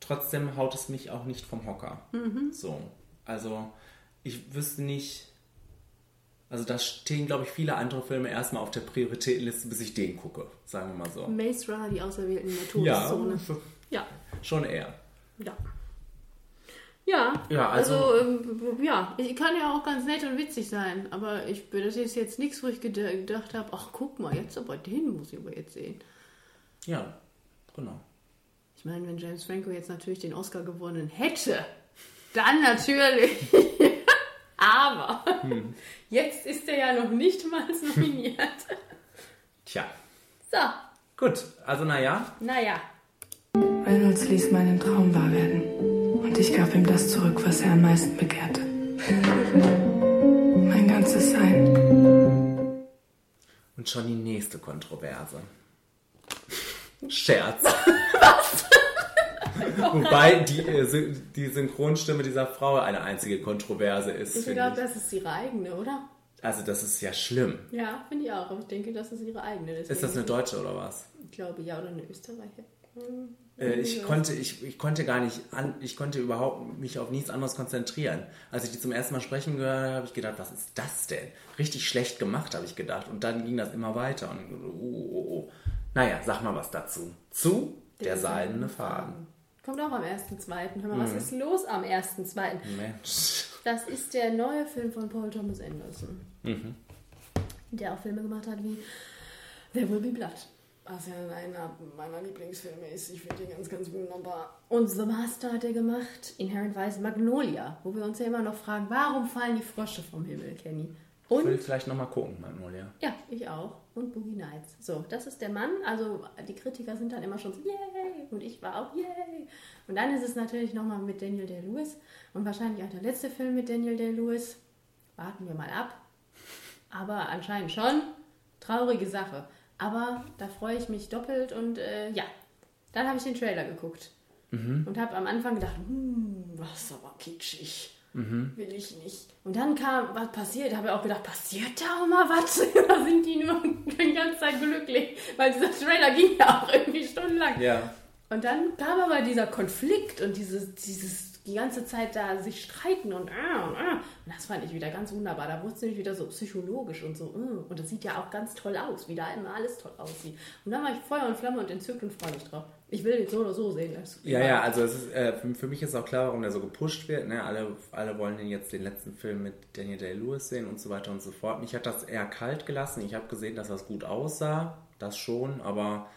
Speaker 1: trotzdem haut es mich auch nicht vom Hocker.
Speaker 2: Mhm.
Speaker 1: So, also ich wüsste nicht. Also da stehen, glaube ich, viele andere Filme erstmal auf der Prioritätenliste, bis ich den gucke, sagen wir mal so.
Speaker 2: Maze Runner, die Auserwählten der
Speaker 1: Ja.
Speaker 2: Ja.
Speaker 1: schon eher.
Speaker 2: Ja. Ja,
Speaker 1: Ja,
Speaker 2: also,
Speaker 1: also-
Speaker 2: ähm, ja, ich kann ja auch ganz nett und witzig sein, aber ich, das ist jetzt nichts, wo ich geda- gedacht habe, ach guck mal, jetzt aber den muss ich aber jetzt sehen.
Speaker 1: Ja, genau.
Speaker 2: Ich meine, wenn James Franco jetzt natürlich den Oscar gewonnen hätte, dann natürlich. aber
Speaker 1: Hm.
Speaker 2: jetzt ist er ja noch nicht mal nominiert.
Speaker 1: Tja,
Speaker 2: So,
Speaker 1: gut. Also naja,
Speaker 2: naja.
Speaker 12: Reynolds ließ meinen Traum wahr werden. Und ich gab ihm das zurück, was er am meisten begehrte. mein ganzes Sein.
Speaker 1: und schon die nächste Kontroverse. Scherz. Wobei die, äh, die Synchronstimme dieser Frau eine einzige Kontroverse ist.
Speaker 2: Ich glaube, das ist ihre eigene, oder?
Speaker 1: Also das ist ja schlimm.
Speaker 2: Ja, finde ich auch. Aber ich denke, das ist ihre eigene.
Speaker 1: Ist das
Speaker 2: deswegen-
Speaker 1: eine Deutsche oder was?
Speaker 2: Ich glaube, ja, oder eine Österreicher. Hm,
Speaker 1: Äh, ich, konnte, ich, ich konnte gar nicht an, ich konnte überhaupt mich auf nichts anderes konzentrieren. Als ich die zum ersten Mal sprechen gehört habe, habe ich gedacht, was ist das denn? Richtig schlecht gemacht, habe ich gedacht. Und dann ging das immer weiter. Und oh, oh, oh. Naja, sag mal was dazu. Zu der,
Speaker 2: Der
Speaker 1: seidene Faden.
Speaker 2: Kommt auch am 1.2. Hör mal, was
Speaker 1: Mhm.
Speaker 2: ist los am 1.2.?
Speaker 1: Mensch.
Speaker 2: Das ist der neue Film von Paul Thomas Anderson,
Speaker 1: Mhm.
Speaker 2: der auch Filme gemacht hat wie There Will Be Blood. Was ja einer meiner Lieblingsfilme ist. Ich finde den ganz, ganz wunderbar. Und The Master hat er gemacht, Inherent Vice Magnolia, wo wir uns ja immer noch fragen, warum fallen die Frösche vom Himmel, Kenny?
Speaker 1: Ich
Speaker 2: Und
Speaker 1: will vielleicht nochmal gucken, Magnolia.
Speaker 2: ja, ich auch. Und Boogie Nights. So, das ist der Mann. Also die Kritiker sind dann immer schon so, yay! Und ich war auch, yay! Und dann ist es natürlich nochmal mit Daniel Day-Lewis. Und wahrscheinlich auch der letzte Film mit Daniel Day-Lewis. Warten wir mal ab. Aber anscheinend schon. Traurige Sache. Aber da freue ich mich doppelt. Und äh, ja, dann habe ich den Trailer geguckt.
Speaker 1: Mhm.
Speaker 2: Und habe am Anfang gedacht, hm, was aber kitschig.
Speaker 1: Mhm.
Speaker 2: Will ich nicht. Und dann kam, was passiert? Da habe ich auch gedacht, passiert da auch mal was? da sind die nur die ganze Zeit glücklich. Weil dieser Trailer ging ja auch irgendwie stundenlang.
Speaker 1: Ja.
Speaker 2: Und dann kam aber dieser Konflikt und dieses, dieses die ganze Zeit da sich streiten und ah, und ah. Und das fand ich wieder ganz wunderbar. Da wurde es nämlich wieder so psychologisch und so. mm. Und das sieht ja auch ganz toll aus, wie da immer alles toll aussieht. Und dann war ich Feuer und Flamme und entzückt und freue mich drauf. Ich will den so oder so sehen. Das
Speaker 1: Ja, ja, also es ist, äh, für, für mich ist auch klar, warum der so gepusht wird. Ne? Alle, alle wollen den jetzt den letzten Film mit Daniel Day-Lewis sehen und so weiter und so fort. Mich hat das eher kalt gelassen. Ich habe gesehen, dass das gut aussah, das schon, aber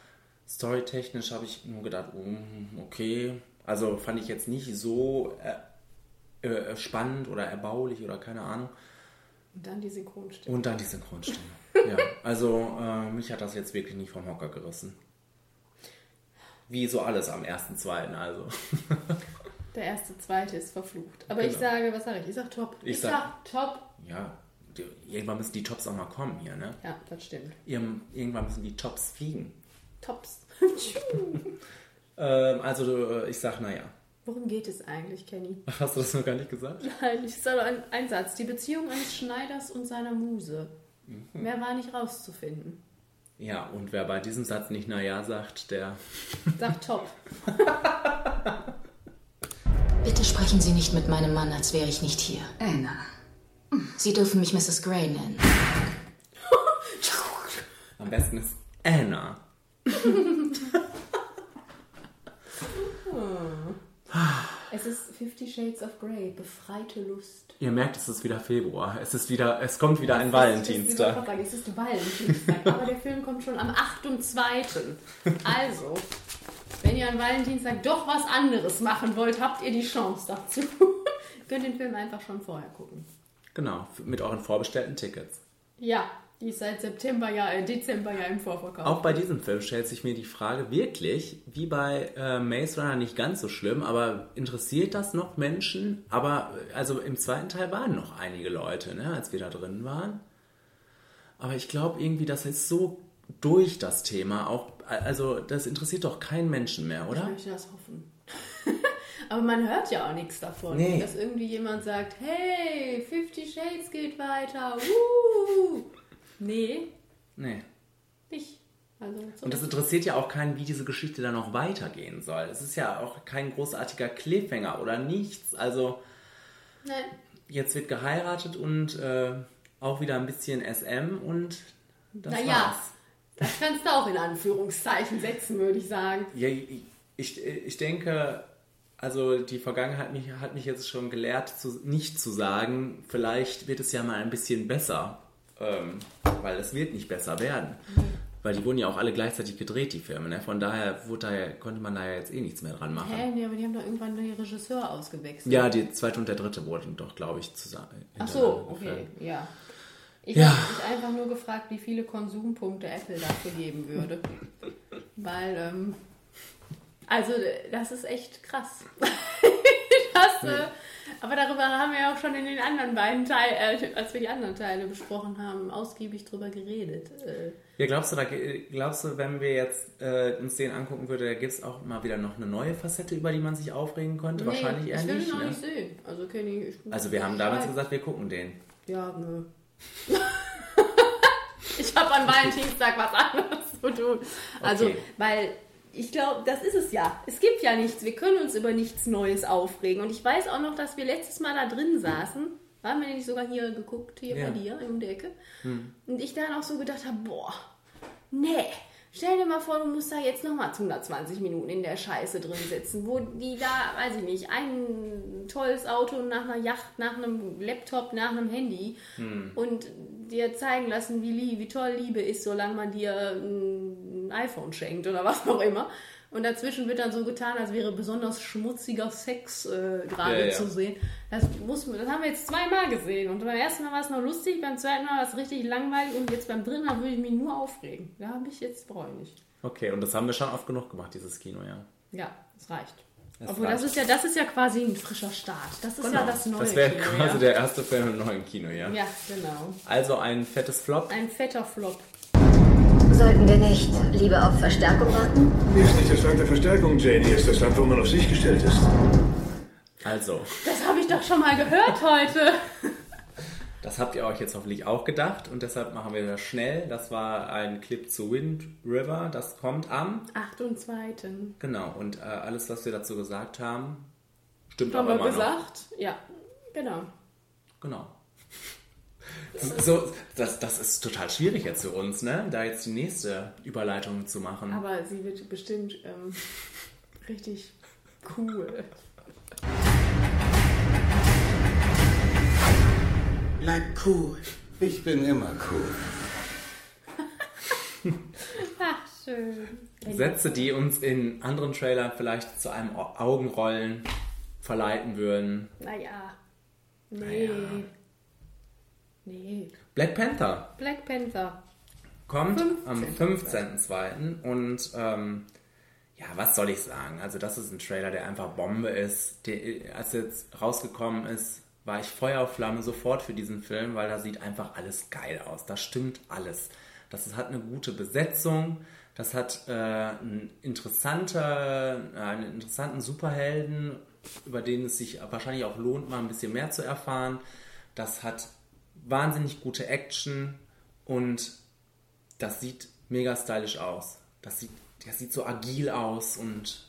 Speaker 1: storytechnisch habe ich nur gedacht, mm, okay. Also fand ich jetzt nicht so äh, äh, spannend oder erbaulich oder keine Ahnung.
Speaker 2: Und dann die Synchronstimme.
Speaker 1: Und dann die Synchronstimme. ja, also äh, mich hat das jetzt wirklich nicht vom Hocker gerissen. Wie so alles am ersten, zweiten, also.
Speaker 2: Der erste, zweite ist verflucht. Aber ich
Speaker 1: Genau.
Speaker 2: sage, was sage ich? Ich sag top.
Speaker 1: Ich
Speaker 2: Ich,
Speaker 1: sag-
Speaker 2: sag, top.
Speaker 1: Ja, irgendwann müssen die Tops auch mal kommen hier, ne?
Speaker 2: Ja, das stimmt.
Speaker 1: Irgend- Irgendwann müssen die Tops fliegen.
Speaker 2: Tops.
Speaker 1: Ähm, also äh, ich sag, naja.
Speaker 2: Worum geht es eigentlich, Kenny?
Speaker 1: Hast du das noch gar nicht gesagt?
Speaker 2: Nein, ich sage ein, ein Satz. Die Beziehung eines Schneiders und seiner Muse. Mehr war nicht rauszufinden.
Speaker 1: Ja, und wer bei diesem Satz nicht naja sagt, der.
Speaker 2: Sag top.
Speaker 11: Bitte sprechen Sie nicht mit meinem Mann, als wäre ich nicht hier.
Speaker 7: Anna.
Speaker 11: Sie dürfen mich Mrs. Gray nennen.
Speaker 1: Am besten ist Anna.
Speaker 2: Es ist Fifty Shades of Grey, befreite Lust.
Speaker 1: Ihr merkt, es ist wieder Februar. Es ist wieder, es kommt wieder ein
Speaker 2: Es
Speaker 1: Valentinstag.
Speaker 2: ist, es ist Valentinstag, aber der Film kommt schon am 8.2. Also, wenn ihr an Valentinstag doch was anderes machen wollt, habt ihr die Chance dazu. ihr könnt den Film einfach schon vorher gucken.
Speaker 1: Genau, mit euren vorbestellten Tickets.
Speaker 2: Ja, die ist seit September ja, äh, Dezember ja im Vorverkauf.
Speaker 1: Auch bei diesem Film stellt sich mir die Frage wirklich, wie bei äh, Maze Runner nicht ganz so schlimm, aber interessiert das noch Menschen? Aber also im zweiten Teil waren noch einige Leute, ne, als wir da drin waren. Aber ich glaube irgendwie, das ist so durch das Thema auch, also das interessiert doch keinen Menschen mehr,
Speaker 2: Ich
Speaker 1: oder?
Speaker 2: möchte das hoffen. Aber man hört ja auch nichts davon,
Speaker 1: Nee.
Speaker 2: dass irgendwie jemand sagt, hey, Fifty Shades geht weiter. Uh. Nee,
Speaker 1: Nee.
Speaker 2: nicht. Also, so
Speaker 1: Und das interessiert ja auch keinen, wie diese Geschichte dann noch weitergehen soll. Es ist ja auch kein großartiger Cliffhanger oder nichts. Also
Speaker 2: Nein.
Speaker 1: jetzt wird geheiratet und äh, auch wieder ein bisschen SM und das
Speaker 2: naja,
Speaker 1: war's.
Speaker 2: das kannst du auch in Anführungszeichen setzen, würde ich sagen.
Speaker 1: Ja, ich, ich, ich denke, also die Vergangenheit mich, hat mich jetzt schon gelehrt, zu, nicht zu sagen, vielleicht wird es ja mal ein bisschen besser. Ähm, weil es wird nicht besser werden. Weil die wurden ja auch alle gleichzeitig gedreht, die Filme. Ne? Von daher, wurde da ja, konnte man da ja jetzt eh nichts mehr dran machen.
Speaker 2: Hä, nee, aber die haben doch irgendwann den Regisseur ausgewechselt.
Speaker 1: Ja, die zweite und der dritte wurden doch, glaube ich, zusammen.
Speaker 2: Ach so, okay, ja. Ich
Speaker 1: Ja.
Speaker 2: habe mich einfach nur gefragt, wie viele Konsumpunkte Apple dafür geben würde. Weil, ähm, also das ist echt krass. das, äh, aber darüber haben wir ja auch schon in den anderen beiden Teilen, äh, als wir die anderen Teile besprochen haben, ausgiebig drüber geredet. Äh,
Speaker 1: Ja, glaubst du, da, glaubst du, wenn wir jetzt äh, uns den angucken würden, da gibt es auch mal wieder noch eine neue Facette, über die man sich aufregen könnte?
Speaker 2: nee,
Speaker 1: Wahrscheinlich eher
Speaker 2: ich will
Speaker 1: nicht.
Speaker 2: ihn noch
Speaker 1: ne?
Speaker 2: nicht sehen. Also Kenny, ich
Speaker 1: Also wir haben damals gesagt, wir gucken den.
Speaker 2: Ja, nö. ich habe an Valentinstag was anderes zu tun. Also,
Speaker 1: Okay.
Speaker 2: weil ich glaube, das ist es ja. Es gibt ja nichts. Wir können uns über nichts Neues aufregen. Und ich weiß auch noch, dass wir letztes Mal da drin saßen. Waren wir nicht sogar hier geguckt, hier
Speaker 1: Ja.
Speaker 2: bei dir um die Ecke?
Speaker 1: Hm.
Speaker 2: Und ich dann auch so gedacht habe, boah, nee, Stell dir mal vor, du musst da jetzt nochmal 120 Minuten in der Scheiße drin sitzen, wo die da, weiß ich nicht, ein tolles Auto nach einer Yacht, nach einem Laptop, nach einem Handy
Speaker 1: Hm.
Speaker 2: und dir zeigen lassen, wie, wie toll Liebe ist, solange man dir ein iPhone schenkt oder was auch immer. Und dazwischen wird dann so getan, als wäre besonders schmutziger Sex äh, gerade
Speaker 1: Ja, ja.
Speaker 2: zu sehen. Das, muss, das haben wir jetzt zweimal gesehen. Und beim ersten Mal war es noch lustig, beim zweiten Mal war es richtig langweilig und jetzt beim dritten Mal würde ich mich nur aufregen. Da habe ich jetzt bereue ich.
Speaker 1: Okay, und das haben wir schon oft genug gemacht, dieses Kino, ja.
Speaker 2: Ja, es reicht.
Speaker 1: Es
Speaker 2: Obwohl,
Speaker 1: reicht.
Speaker 2: das ist, ja, das ist ja quasi ein frischer Start. Das ist ja das neue
Speaker 1: Das wäre quasi
Speaker 2: ja.
Speaker 1: der erste Film im neuen Kino, ja.
Speaker 2: Ja, genau.
Speaker 1: Also ein fettes Flop.
Speaker 2: Ein fetter Flop.
Speaker 7: Sollten wir nicht lieber auf Verstärkung warten?
Speaker 9: Hier ist nicht das Land der Verstärkung, Jane. Hier ist das Land, wo man auf sich gestellt ist.
Speaker 1: Also,
Speaker 2: Das habe ich doch schon mal gehört heute.
Speaker 1: das habt ihr euch jetzt hoffentlich auch gedacht und deshalb machen wir das schnell. Das war ein Clip zu Wind River, das kommt am.
Speaker 2: Acht und zweiten.
Speaker 1: Genau, und äh, alles, was wir dazu gesagt haben, stimmt
Speaker 2: Haben
Speaker 1: aber
Speaker 2: wir
Speaker 1: immer noch.
Speaker 2: gesagt? Ja, genau.
Speaker 1: Genau. So, das, das ist total schwierig jetzt für uns, ne? Da jetzt die nächste Überleitung zu machen.
Speaker 2: Aber sie wird bestimmt ähm, richtig cool.
Speaker 13: Bleib cool. Ich bin immer cool.
Speaker 2: Ach, schön.
Speaker 1: Sätze, die uns in anderen Trailern vielleicht zu einem Au- Augenrollen verleiten würden.
Speaker 2: Naja. Nee.
Speaker 1: Naja.
Speaker 2: Nee.
Speaker 1: Black Panther
Speaker 2: Black Panther.
Speaker 1: kommt
Speaker 2: 15.
Speaker 1: am 15.02. Und ähm, ja, was soll ich sagen? Also das ist ein Trailer, der einfach Bombe ist. Der, als er jetzt rausgekommen ist, war ich Feuer auf Flamme sofort für diesen Film, weil da sieht einfach alles geil aus. Da stimmt alles. Das hat eine gute Besetzung. Das hat äh, einen, interessante, äh, einen interessanten Superhelden, über den es sich wahrscheinlich auch lohnt, mal ein bisschen mehr zu erfahren. Das hat wahnsinnig gute Action und das sieht mega stylisch aus. Das sieht, das sieht so agil aus und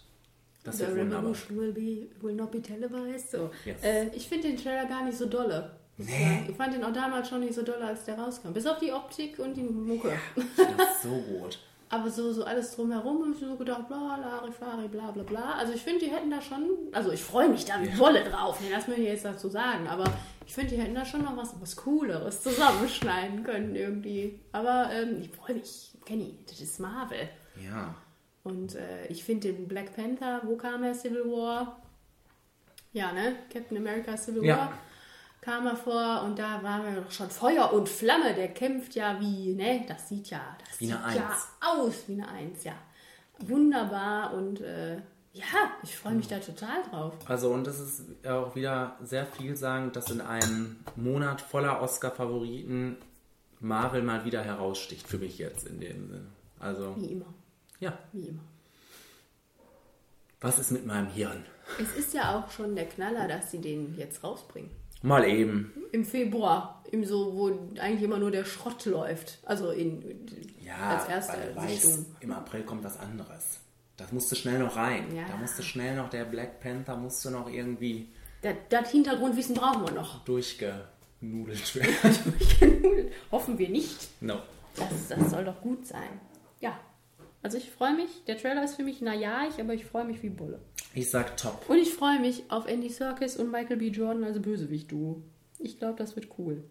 Speaker 1: das
Speaker 2: The
Speaker 1: wird wunderbar.
Speaker 2: Revolution will, be, will not be televised. So.
Speaker 1: Yes.
Speaker 2: Äh, ich finde den Trailer gar nicht so dolle.
Speaker 1: Nee.
Speaker 2: Ich fand den auch damals schon nicht so dolle, als der rauskam. Bis auf die Optik und die Mucke.
Speaker 1: Das ist so gut.
Speaker 2: Aber so, so alles drumherum habe ich so gedacht, bla, Larifari, bla, bla, bla. Also ich finde, die hätten da schon, also ich freue mich da wie Wolle drauf, ne, das möchte ich jetzt dazu sagen, aber ich finde, die hätten da schon noch was, was Cooleres zusammenschneiden können irgendwie. Aber ähm, ich freue mich, Kenny, das ist Marvel.
Speaker 1: Ja.
Speaker 2: Und äh, ich finde den Black Panther, wo kam er, Civil War? Ja, ne? Captain America Civil
Speaker 1: Ja.
Speaker 2: Kam er vor und da waren wir doch schon Feuer und Flamme. Der kämpft ja wie, ne? Das sieht ja, das
Speaker 1: Wie
Speaker 2: sieht
Speaker 1: eine
Speaker 2: ja
Speaker 1: Eins.
Speaker 2: aus wie eine Eins, ja. Wunderbar und äh, ja, ich freue mich da total drauf.
Speaker 1: Also und es ist auch wieder sehr vielsagend, dass in einem Monat voller Oscar-Favoriten Marvel mal wieder heraussticht, für mich jetzt in dem Sinne. Also,
Speaker 2: Wie immer,
Speaker 1: ja,
Speaker 2: wie immer.
Speaker 1: was ist mit meinem Hirn?
Speaker 2: Es ist ja auch schon der Knaller, dass sie den jetzt rausbringen.
Speaker 1: Mal eben.
Speaker 2: Im Februar, im so, wo eigentlich immer nur der Schrott läuft. Also in,
Speaker 1: Ja,
Speaker 2: als erste
Speaker 1: weil
Speaker 2: Sichtung.
Speaker 1: im April kommt was anderes. Das musste schnell noch rein.
Speaker 2: Ja.
Speaker 1: Da musste schnell noch der Black Panther musste noch irgendwie
Speaker 2: Das, das Hintergrundwissen brauchen wir noch.
Speaker 1: durchgenudelt werden.
Speaker 2: Hoffen wir nicht.
Speaker 1: no.
Speaker 2: Das, das soll doch gut sein. Also ich freue mich. Der Trailer ist für mich naja, ich, aber ich freue mich wie Bulle.
Speaker 1: Ich sag top.
Speaker 2: Und ich freue mich auf Andy Serkis und Michael B. Jordan als Bösewicht-Duo. Ich glaube, das wird cool.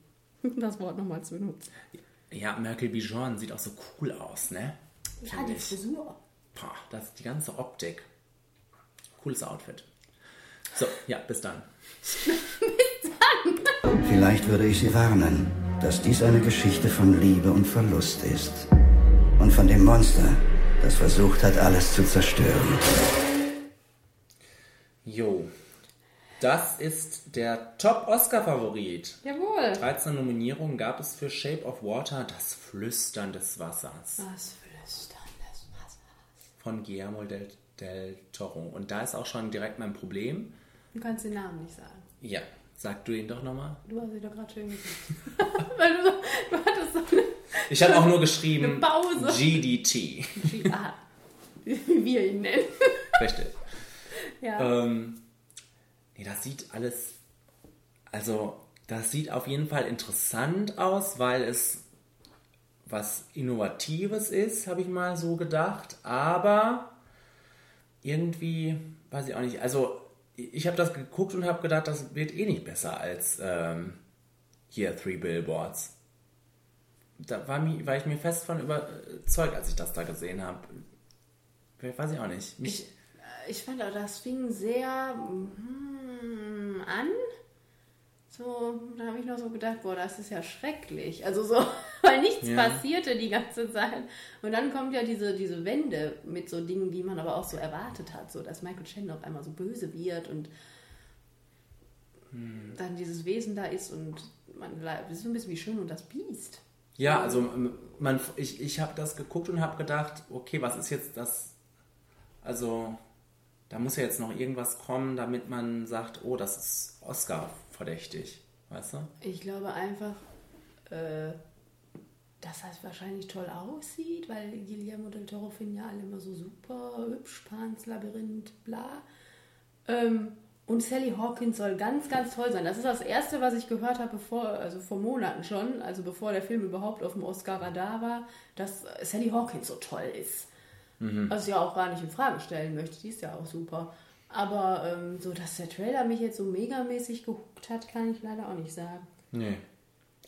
Speaker 2: Das Wort nochmal zu benutzen.
Speaker 1: Ja, Merkel Bijon sieht auch so cool aus, ne?
Speaker 2: Ja,
Speaker 1: Find
Speaker 2: die
Speaker 1: ich.
Speaker 2: Frisur.
Speaker 1: Boah, das ist die ganze Optik. Cooles Outfit. So, ja, bis dann.
Speaker 14: Vielleicht würde ich Sie warnen, dass dies eine Geschichte von Liebe und Verlust ist. Und von dem Monster, das versucht hat, alles zu zerstören.
Speaker 1: Jo. Das ist der Top-Oscar-Favorit.
Speaker 2: Jawohl.
Speaker 1: 13 Nominierungen gab es für Shape of Water, das Flüstern des Wassers
Speaker 2: Das Flüstern des Wassers.
Speaker 1: von Guillermo del, del Toro. Und da ist auch schon direkt mein Problem.
Speaker 2: Du kannst den Namen nicht sagen.
Speaker 1: Ja, sag du ihn doch nochmal.
Speaker 2: Du hast ihn doch gerade schön gesagt. Weil du, du hattest so eine,
Speaker 1: Ich habe auch nur geschrieben
Speaker 2: Pause.
Speaker 1: GDT.
Speaker 2: ah, wie wir ihn nennen.
Speaker 1: Richtig.
Speaker 2: Ja.
Speaker 1: Ähm, nee, das sieht alles. Also, das sieht auf jeden Fall interessant aus, weil es was Innovatives ist, habe ich mal so gedacht. Aber irgendwie, weiß ich auch nicht. Also, ich habe das geguckt und habe gedacht, das wird eh nicht besser als ähm, hier Three Billboards. Da war, mi- war ich mir fest von überzeugt, als ich das da gesehen habe. Weiß ich auch nicht. Mich,
Speaker 2: Ich fand auch, das fing sehr hm, an. So, da habe ich noch so gedacht, boah, das ist ja schrecklich. Also so, weil nichts
Speaker 1: Ja.
Speaker 2: passierte die ganze Zeit. Und dann kommt ja diese, diese Wende mit so Dingen, die man aber auch so erwartet hat. So, dass Michael Chandler auf einmal so böse wird und
Speaker 1: Hm.
Speaker 2: dann dieses Wesen da ist und man bleibt, das ist so ein bisschen wie Schön und das Biest.
Speaker 1: Ja, also ähm, man, ich, ich habe das geguckt und habe gedacht, okay, was ist jetzt das? Also, da muss ja jetzt noch irgendwas kommen, damit man sagt, oh, das ist Oscar verdächtig, weißt du?
Speaker 2: Ich glaube einfach, äh, dass das wahrscheinlich toll aussieht, weil Guillermo del Toro finden ja alle immer so super hübsch, Pans Labyrinth, bla. Ähm, und Sally Hawkins soll ganz, ganz toll sein. Das ist das Erste, was ich gehört habe, bevor, also vor Monaten schon, also bevor der Film überhaupt auf dem Oscar-Radar war, dass Sally Hawkins so toll ist.
Speaker 1: Mhm.
Speaker 2: Was ich ja auch gar nicht in Frage stellen möchte, die ist ja auch super. Aber ähm, so, dass der Trailer mich jetzt so megamäßig gehuckt hat, kann ich leider auch nicht sagen.
Speaker 1: Nee.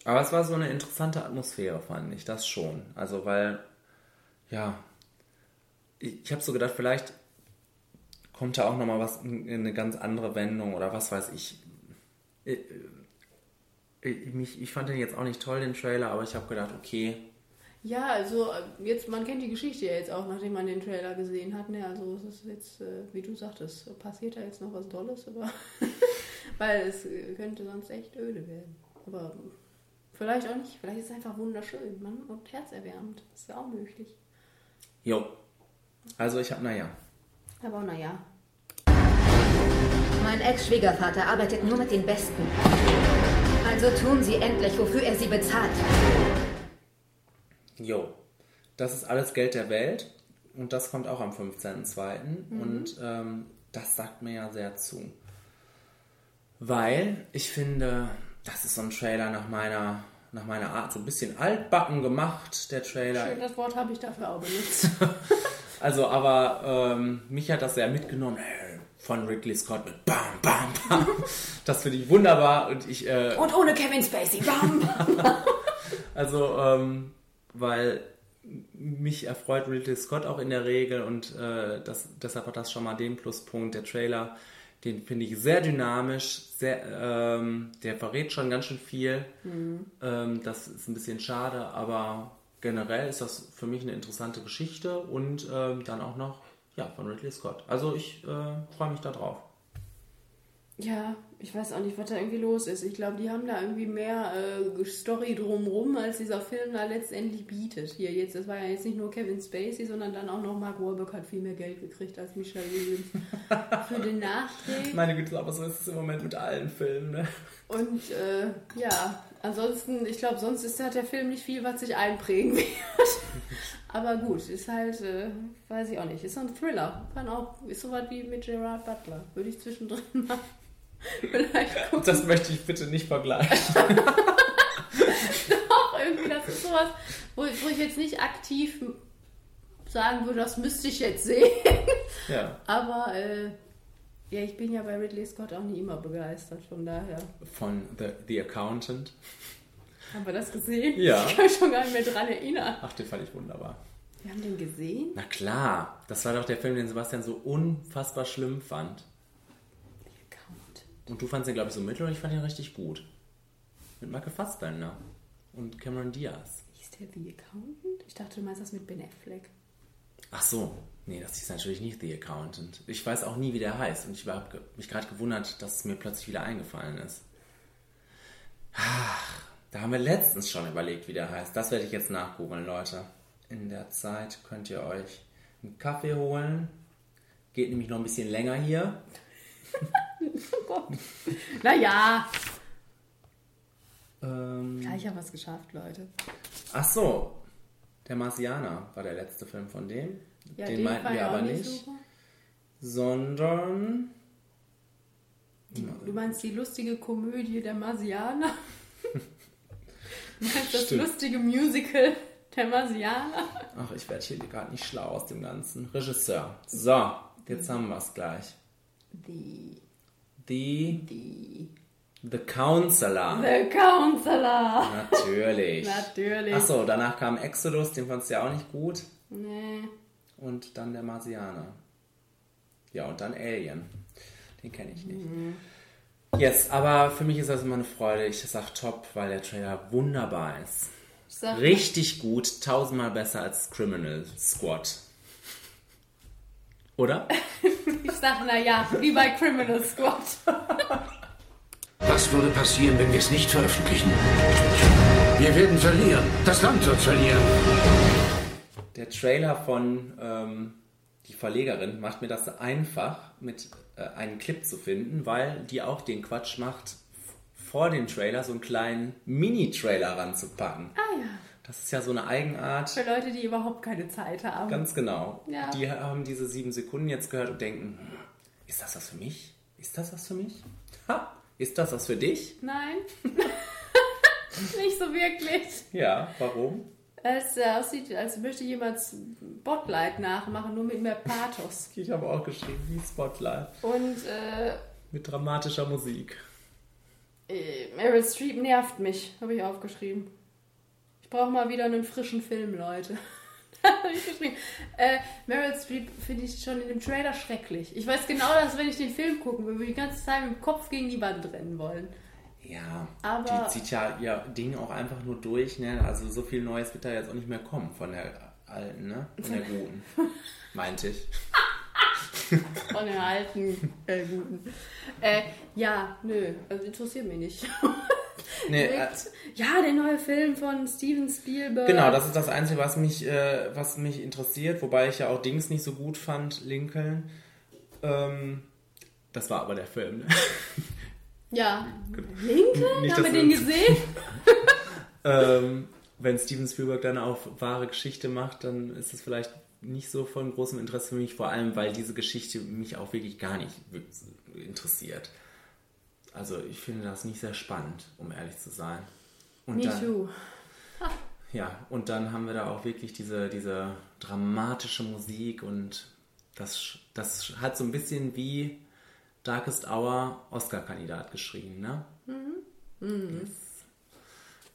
Speaker 1: Aber es war so eine interessante Atmosphäre, fand ich, das schon. Also, weil, ja, ich, ich habe so gedacht, vielleicht kommt da auch nochmal was in in eine ganz andere Wendung oder was weiß ich. Ich, ich, mich, ich fand den jetzt auch nicht toll, den Trailer, aber ich habe gedacht, okay,
Speaker 2: Ja, also äh, jetzt, man kennt die Geschichte ja jetzt auch, nachdem man den Trailer gesehen hat. Ne? Also es ist jetzt, äh, wie du sagtest, passiert da jetzt noch was Dolles, aber weil es äh, könnte sonst echt öde werden. Aber vielleicht auch nicht, vielleicht ist es einfach wunderschön Mann, und herzerwärmend. Das ist ja auch möglich.
Speaker 1: jo. Also ich habe, naja,
Speaker 2: Aber naja.
Speaker 7: Mein Ex-Schwiegervater arbeitet nur mit den Besten. Also tun Sie endlich, wofür er Sie bezahlt.
Speaker 1: Jo, das ist alles Geld der Welt und das kommt auch am 15.02.
Speaker 2: Mhm.
Speaker 1: Und ähm, das sagt mir ja sehr zu. Weil ich finde, das ist so ein Trailer nach meiner, nach meiner Art, so ein bisschen altbacken gemacht, der Trailer.
Speaker 2: Schön, das Wort habe ich dafür auch benutzt.
Speaker 1: Also, aber ähm, mich hat das sehr mitgenommen. Hey, Von Ridley Scott mit Bam, Bam, Bam. Das finde ich wunderbar und ich. Äh,
Speaker 2: und ohne Kevin Spacey. Bam, bam, bam.
Speaker 1: Also, ähm, weil mich erfreut Ridley Scott auch in der Regel und äh, das, deshalb hat das schon mal den Pluspunkt. Der Trailer, den finde ich sehr dynamisch, sehr, ähm, der verrät schon ganz schön viel.
Speaker 2: Mhm.
Speaker 1: Ähm, das ist ein bisschen schade, aber generell ist das für mich eine interessante Geschichte und ähm, dann auch noch ja, von Ridley Scott. Also ich äh, freue mich da drauf.
Speaker 2: Ja, ich weiß auch nicht, was da irgendwie los ist. Ich glaube, die haben da irgendwie mehr äh, Story drumrum, als dieser Film da letztendlich bietet. Hier jetzt, das war ja jetzt nicht nur Kevin Spacey, sondern dann auch noch Mark Wahlberg hat viel mehr Geld gekriegt als Michelle Williams für den Nachdreh.
Speaker 1: Meine Güte, aber so ist es im Moment mit allen Filmen. Ne?
Speaker 2: Und äh, ja, ansonsten, ich glaube, sonst ist hat der Film nicht viel, was sich einprägen wird. Aber gut, ist halt, äh, weiß ich auch nicht, ist so ein Thriller. Kann auch, ist so was wie mit Gerard Butler. Würde ich zwischendrin mal vielleicht gucken.
Speaker 1: Das möchte ich bitte nicht vergleichen.
Speaker 2: Doch, irgendwie, das ist sowas, wo, wo ich jetzt nicht aktiv sagen würde, das müsste ich jetzt sehen.
Speaker 1: Ja.
Speaker 2: Aber äh, ja, ich bin ja bei Ridley Scott auch nie immer begeistert, von daher.
Speaker 1: Von The, The Accountant.
Speaker 2: Haben wir das gesehen?
Speaker 1: Ja.
Speaker 2: Ich kann mich schon gar nicht mehr dran erinnern.
Speaker 1: Ach, den fand ich wunderbar.
Speaker 2: Wir haben den gesehen?
Speaker 1: Na klar, das war doch der Film, den Sebastian so unfassbar schlimm fand. Und du fandst den, glaube ich, so mittel und ich fand ihn richtig gut. Mit Michael Fassbender und Cameron Diaz.
Speaker 2: Hieß der The Accountant? Ich dachte, du meinst das mit Ben Affleck.
Speaker 1: Ach so, nee, das ist natürlich nicht The Accountant. Ich weiß auch nie, wie der heißt und ich habe mich gerade gewundert, dass es mir plötzlich wieder eingefallen ist. Ach, da haben wir letztens schon überlegt, wie der heißt. Das werde ich jetzt nachgoogeln, Leute. In der Zeit könnt ihr euch einen Kaffee holen. Geht nämlich noch ein bisschen länger hier.
Speaker 2: oh Gott. Naja.
Speaker 1: Ähm,
Speaker 2: Ja, ich habe was geschafft, Leute.
Speaker 1: ach so, der Marsianer war der letzte Film von dem.
Speaker 2: Ja,
Speaker 1: den
Speaker 2: den
Speaker 1: meinten wir aber
Speaker 2: nicht
Speaker 1: nicht. Sondern
Speaker 2: Du meinst die lustige Komödie der Marsianer? Du meinst das
Speaker 1: Stimmt.
Speaker 2: lustige Musical Der Marsianer.
Speaker 1: Ach, ich werde hier gerade nicht schlau aus dem Ganzen. Regisseur. So, jetzt haben wir es gleich.
Speaker 2: Die.
Speaker 1: The,
Speaker 2: Die.
Speaker 1: The Counselor.
Speaker 2: The Counselor.
Speaker 1: Natürlich.
Speaker 2: Natürlich.
Speaker 1: Achso, danach kam Exodus, den fandst du ja auch nicht gut.
Speaker 2: Nee.
Speaker 1: Und dann der Marsianer. Ja, und dann Alien. Den kenne ich nicht.
Speaker 2: Mhm.
Speaker 1: Yes, aber für mich ist das immer eine Freude. Ich sag top, weil der Trailer wunderbar ist.
Speaker 2: Sag-
Speaker 1: Richtig gut, tausendmal besser als Criminal Squad. Oder?
Speaker 2: Ich sag, naja, wie bei Criminal Squad.
Speaker 9: Was würde passieren, wenn wir es nicht veröffentlichen? Wir werden verlieren. Das Land wird verlieren.
Speaker 1: Der Trailer von ähm, die Verlegerin macht mir das einfach, mit äh, einen Clip zu finden, weil die auch den Quatsch macht, vor den Trailer so einen kleinen Mini-Trailer ranzupacken.
Speaker 2: Ah ja.
Speaker 1: Das ist ja so eine Eigenart.
Speaker 2: Für Leute, die überhaupt keine Zeit haben.
Speaker 1: Ganz genau.
Speaker 2: Ja.
Speaker 1: Die haben diese sieben Sekunden jetzt gehört und denken, ist das was für mich? Ist das was für mich? Ha, ist das was für dich?
Speaker 2: Nein. Nicht so wirklich.
Speaker 1: Ja, warum?
Speaker 2: Es äh, aussieht, als möchte jemand Spotlight nachmachen, nur mit mehr Pathos.
Speaker 1: Ich habe auch geschrieben, wie Spotlight.
Speaker 2: Und äh,
Speaker 1: Mit dramatischer Musik.
Speaker 2: äh, Meryl Streep nervt mich, habe ich aufgeschrieben. Ich brauche mal wieder einen frischen Film, Leute. Äh, Meryl Streep finde ich schon in dem Trailer schrecklich. Ich weiß genau, dass wenn ich den Film gucken würde, würde ich die ganze Zeit mit dem Kopf gegen die Wand rennen wollen.
Speaker 1: Ja,
Speaker 2: Aber-
Speaker 1: die zieht ja ihr Ding auch einfach nur durch, ne? Also so viel Neues wird da jetzt auch nicht mehr kommen von der alten, ne? Von der guten. Meinte ich.
Speaker 2: Von den alten äh, guten. Äh, ja, nö, also interessiert mich nicht.
Speaker 1: Nee, äh,
Speaker 2: ja, der neue Film von Steven Spielberg.
Speaker 1: Genau, das ist das Einzige, was mich, äh, was mich interessiert, wobei ich ja auch Dings nicht so gut fand, Lincoln. Ähm, das war aber der Film, ne?
Speaker 2: Ja. Lincoln?
Speaker 1: Nicht,
Speaker 2: Haben wir den gesehen?
Speaker 1: ähm, wenn Steven Spielberg dann auch wahre Geschichte macht, dann ist es vielleicht nicht so von großem Interesse für mich, vor allem weil diese Geschichte mich auch wirklich gar nicht interessiert. Also ich finde das nicht sehr spannend, um ehrlich zu sein. Und
Speaker 2: Me
Speaker 1: dann,
Speaker 2: too.
Speaker 1: Ja, und dann haben wir da auch wirklich diese, diese dramatische Musik und das, das hat so ein bisschen wie Darkest Hour Oscar-Kandidat geschrien, ne?
Speaker 2: Mhm. Mhm.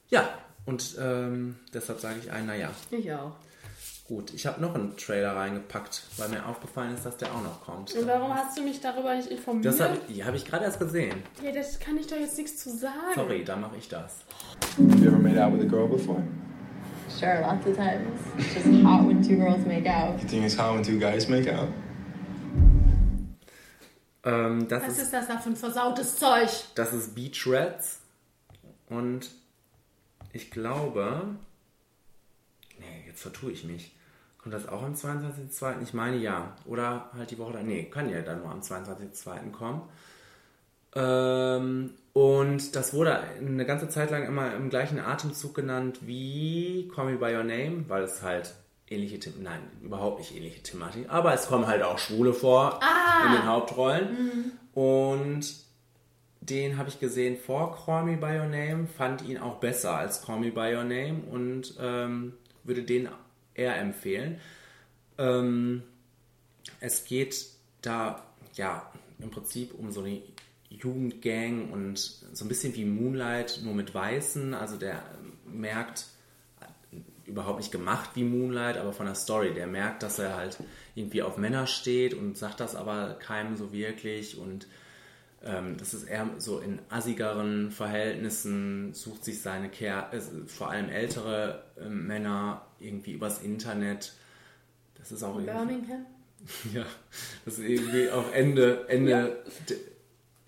Speaker 1: Ja, und ähm, deshalb sage ich ein, naja.
Speaker 2: Ich auch.
Speaker 1: Gut, ich habe noch einen Trailer reingepackt, weil mir aufgefallen ist, dass der auch noch kommt.
Speaker 2: Und warum hast du mich darüber nicht informiert?
Speaker 1: Das habe ich, hab ich gerade erst gesehen.
Speaker 2: ja, das kann ich doch jetzt nichts zu sagen.
Speaker 1: Sorry, da mache ich das.
Speaker 15: Have you ever made out with a girl before?
Speaker 16: Sure, lots of times. It's just hot when two girls make out.
Speaker 15: You think it's hot when two guys make out?
Speaker 1: Ähm, das,
Speaker 2: Was
Speaker 1: ist,
Speaker 2: ist das da für ein versautes Zeug?
Speaker 1: das ist Beach Rats und ich glaube, nee, jetzt vertue ich mich. Kommt das auch am 22.02.? Ich meine ja. Oder halt die Woche da. Nee, kann ja dann nur am 22.02. kommen. Ähm, und das wurde eine ganze Zeit lang immer im gleichen Atemzug genannt wie Call Me By Your Name, weil es halt ähnliche Themen, nein, überhaupt nicht ähnliche Thematik, aber es kommen halt auch Schwule vor
Speaker 2: Ah!
Speaker 1: in den Hauptrollen.
Speaker 2: Mhm.
Speaker 1: Und den habe ich gesehen vor Call Me By Your Name, fand ihn auch besser als Call Me By Your Name und ähm, würde den eher empfehlen. Ähm, es geht da ja im Prinzip um so eine Jugendgang und so ein bisschen wie Moonlight, nur mit Weißen. Also der merkt, überhaupt nicht gemacht wie Moonlight, aber von der Story. Der merkt, dass er halt irgendwie auf Männer steht und sagt das aber keinem so wirklich und ähm, das ist eher so in assigeren Verhältnissen, sucht sich seine Ker äh, vor allem ältere äh, Männer irgendwie übers Internet. Das ist auch irgendwie,
Speaker 2: Birmingham?
Speaker 1: ja, das ist irgendwie auch Ende, Ende, de-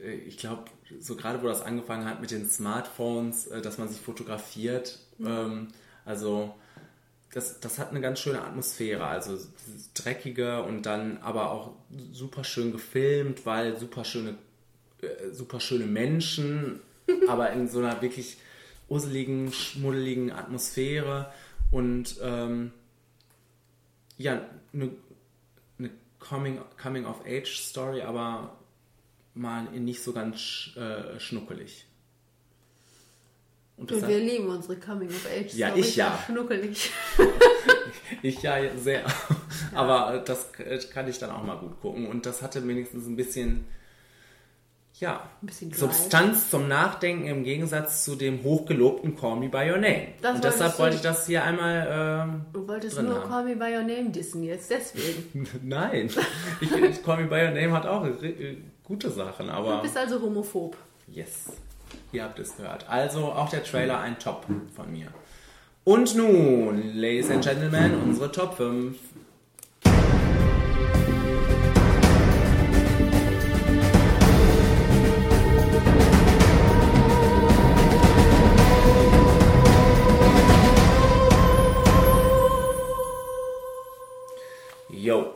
Speaker 1: äh, ich glaube, so gerade wo das angefangen hat mit den Smartphones, äh, dass man sich fotografiert,
Speaker 2: Mhm.
Speaker 1: ähm, also das, das hat eine ganz schöne Atmosphäre, also dreckige und dann aber auch super schön gefilmt, weil super schöne, super schöne Menschen, aber in so einer wirklich useligen, schmuddeligen Atmosphäre und ähm, ja, eine, eine Coming, Coming of Age Story, aber mal nicht so ganz sch, äh, schnuckelig. Und
Speaker 2: Und wir lieben unsere Coming of Age.
Speaker 1: Ja,
Speaker 2: Storys,
Speaker 1: ich ja.
Speaker 2: Schnuckelig.
Speaker 1: Ich ja sehr. Aber äh, das kann ich dann auch mal gut gucken. Und das hatte wenigstens ein bisschen, ja,
Speaker 2: Ein bisschen Drive.
Speaker 1: Substanz zum Nachdenken im Gegensatz zu dem hochgelobten Call Me By Your Name.
Speaker 2: Das
Speaker 1: Und deshalb
Speaker 2: du-
Speaker 1: wollte ich das hier einmal ähm,
Speaker 2: Du wolltest nur
Speaker 1: haben.
Speaker 2: Call Me By Your Name dissen jetzt, deswegen.
Speaker 1: Nein, ich, ich, Call Me By Your Name hat auch gute Sachen,
Speaker 2: Du
Speaker 1: aber
Speaker 2: bist also homophob.
Speaker 1: yes, ihr habt es gehört. Also auch der Trailer ein Top von mir. Und nun, Ladies and Gentlemen, unsere Top 5. Yo,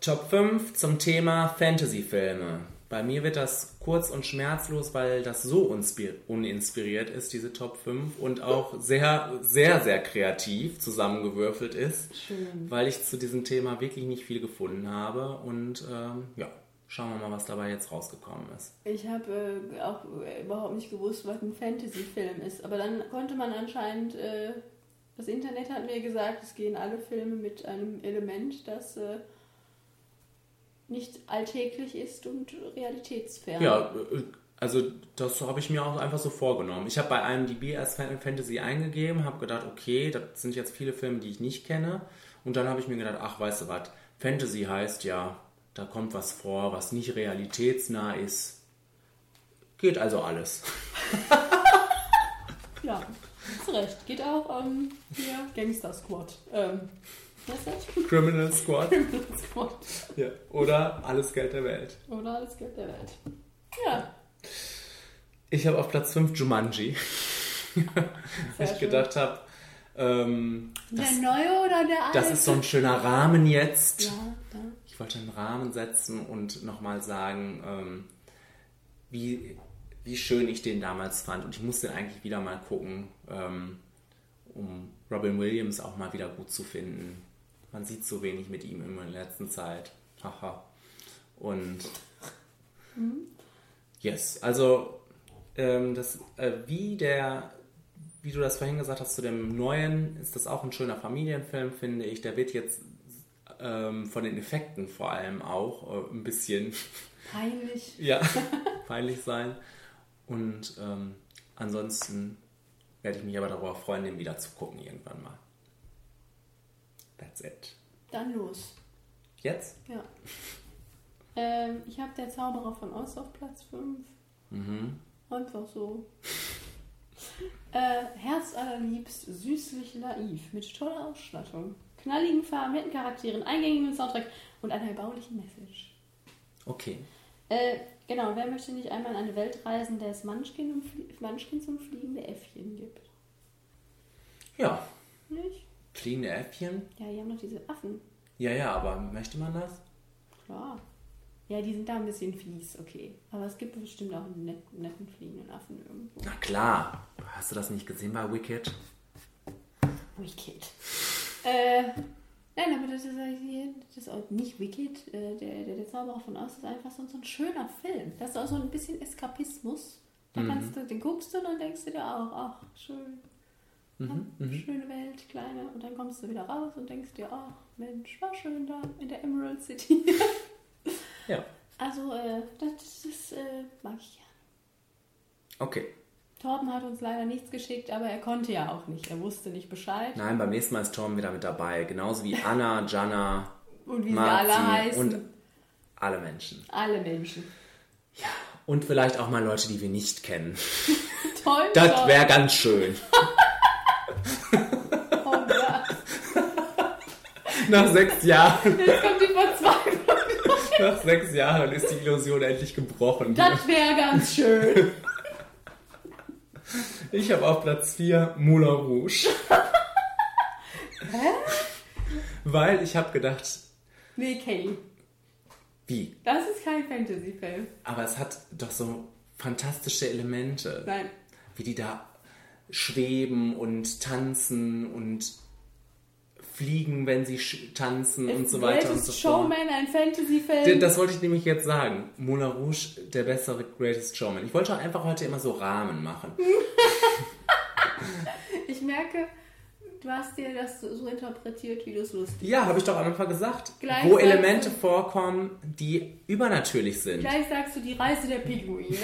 Speaker 1: Top 5 zum Thema Fantasy-Filme. Bei mir wird das kurz und schmerzlos, weil das so uninspiriert ist, diese Top 5 und auch sehr, sehr, sehr kreativ zusammengewürfelt ist,
Speaker 2: Schön.
Speaker 1: weil ich zu diesem Thema wirklich nicht viel gefunden habe und ähm, ja, schauen wir mal, was dabei jetzt rausgekommen ist.
Speaker 2: Ich habe äh, auch äh, überhaupt nicht gewusst, was ein Fantasy-Film ist. Aber dann konnte man anscheinend, äh, das Internet hat mir gesagt, es gehen alle Filme mit einem Element, das äh, nicht alltäglich ist und realitätsfern.
Speaker 1: Ja, äh, also das habe ich mir auch einfach so vorgenommen. Ich habe bei IMDb als Fan- Fantasy eingegeben, habe gedacht, okay, das sind jetzt viele Filme, die ich nicht kenne. Und dann habe ich mir gedacht, ach, weißt du was, Fantasy heißt ja, da kommt was vor, was nicht realitätsnah ist. Geht also alles.
Speaker 2: Ja, hast recht. Geht auch ähm, hier Gangster Squad. Ähm, was das?
Speaker 1: Criminal Squad.
Speaker 2: Criminal Squad.
Speaker 1: Ja. Oder alles Geld der Welt.
Speaker 2: Oder alles Geld der Welt. Ja,
Speaker 1: Ich habe auf Platz 5 Jumanji. Ich gedacht habe, ähm,
Speaker 2: der
Speaker 1: das,
Speaker 2: neue oder der alte?
Speaker 1: das ist so ein schöner Rahmen jetzt.
Speaker 2: Ja, ja.
Speaker 1: Ich wollte einen Rahmen setzen und nochmal sagen, ähm, wie, wie schön ich den damals fand. Und ich muss den eigentlich wieder mal gucken, ähm, um Robin Williams auch mal wieder gut zu finden. Man sieht so wenig mit ihm in der letzten Zeit. Haha. Und
Speaker 2: Mhm.
Speaker 1: yes, also ähm, das, äh, wie der, wie du das vorhin gesagt hast zu dem neuen, ist das auch ein schöner Familienfilm, finde ich. Der wird jetzt ähm, von den Effekten vor allem auch äh, ein bisschen
Speaker 2: Peinlich.
Speaker 1: ja, peinlich sein. Und ähm, ansonsten werde ich mich aber darüber freuen, den wieder zu gucken irgendwann mal. That's it.
Speaker 2: Dann los.
Speaker 1: Jetzt?
Speaker 2: Ja. Ähm, ich habe der Zauberer von Oz auf Platz 5.
Speaker 1: Mhm.
Speaker 2: Einfach so. äh, herzallerliebst, süßlich naiv, mit toller Ausstattung, knalligen Farben, netten Charakteren, eingängigem Soundtrack und einer erbaulichen Message.
Speaker 1: Okay.
Speaker 2: Äh, genau, wer möchte nicht einmal in eine Welt reisen, der es Munchkin, Munchkins und fliegende Äffchen gibt?
Speaker 1: Ja.
Speaker 2: Nicht?
Speaker 1: Fliegende Äffchen?
Speaker 2: Ja, die haben noch diese Affen.
Speaker 1: Ja, ja, aber möchte man das?
Speaker 2: Klar. Ja, die sind da ein bisschen fies, okay. Aber es gibt bestimmt auch einen net netten fliegenden Affen irgendwo.
Speaker 1: Na klar. Hast du das nicht gesehen bei Wicked?
Speaker 2: Wicked. Äh, nein, aber das ist, hier- das ist auch nicht Wicked. Äh, der, der, der Zauberer von Oz ist einfach so, so ein schöner Film. Das ist auch so ein bisschen Eskapismus. Da
Speaker 1: Mhm.
Speaker 2: kannst du, den guckst du und dann denkst du dir auch, ach, schön. Ja,
Speaker 1: Mhm, mhm.
Speaker 2: Schöne Welt, kleine. Und dann kommst du wieder raus und denkst dir, ach, Mensch, war schön da in der Emerald City.
Speaker 1: Ja.
Speaker 2: Also, äh, das, das äh, mag ich gerne.
Speaker 1: Okay.
Speaker 2: Torben hat uns leider nichts geschickt, aber er konnte ja auch nicht. Er wusste nicht Bescheid.
Speaker 1: Nein, beim nächsten Mal ist Tom wieder mit dabei. Genauso wie Anna, Jana,
Speaker 2: Und wie sie
Speaker 1: Marzi
Speaker 2: alle heißen.
Speaker 1: und alle Menschen.
Speaker 2: Alle Menschen.
Speaker 1: Und vielleicht auch mal Leute, die wir nicht kennen.
Speaker 2: Toll.
Speaker 1: Das wäre ganz schön.
Speaker 2: Oh.
Speaker 1: Nach sechs Jahren.
Speaker 2: Jetzt kommt die Verzweiflung.
Speaker 1: Nach sechs Jahren ist die Illusion endlich gebrochen.
Speaker 2: Das wäre ganz schön.
Speaker 1: Ich habe auf Platz 4 Moulin Rouge.
Speaker 2: Hä?
Speaker 1: Weil ich habe gedacht,
Speaker 2: Nee, Kelly.
Speaker 1: wie?
Speaker 2: Das ist kein Fantasy-Film.
Speaker 1: Aber es hat doch so fantastische Elemente.
Speaker 2: Nein.
Speaker 1: Wie die da schweben und tanzen und fliegen, wenn sie tanzen und
Speaker 2: Ist
Speaker 1: so weiter und so fort.
Speaker 2: Showman ein Fantasy-Film?
Speaker 1: Das wollte ich nämlich jetzt sagen. Moulin Rouge, der bessere Greatest Showman. Ich wollte einfach heute immer so Rahmen machen.
Speaker 2: Ich merke, du hast dir das so interpretiert, wie du es lustig
Speaker 1: Ja, habe ich doch am Anfang gesagt.
Speaker 2: Gleich
Speaker 1: wo Elemente
Speaker 2: du-
Speaker 1: vorkommen, die übernatürlich sind.
Speaker 2: Gleich sagst du die Reise der Pinguine.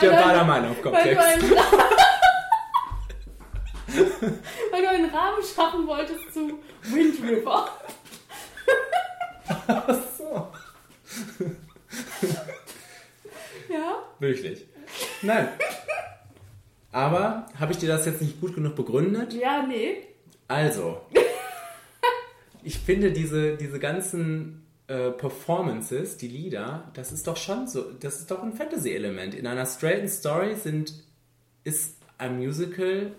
Speaker 1: Der.
Speaker 2: Weil du einen Ra- weil du einen Rahmen schaffen wolltest zu Wind River.
Speaker 1: so.
Speaker 2: Ja?
Speaker 1: Wirklich. Nein. Aber habe ich dir das jetzt nicht gut genug begründet?
Speaker 2: Ja, nee.
Speaker 1: Also, ich finde diese, diese ganzen äh, Performances, die Lieder, das ist doch schon so, das ist doch ein Fantasy-Element. In einer straighten Story sind, ist ein Musical,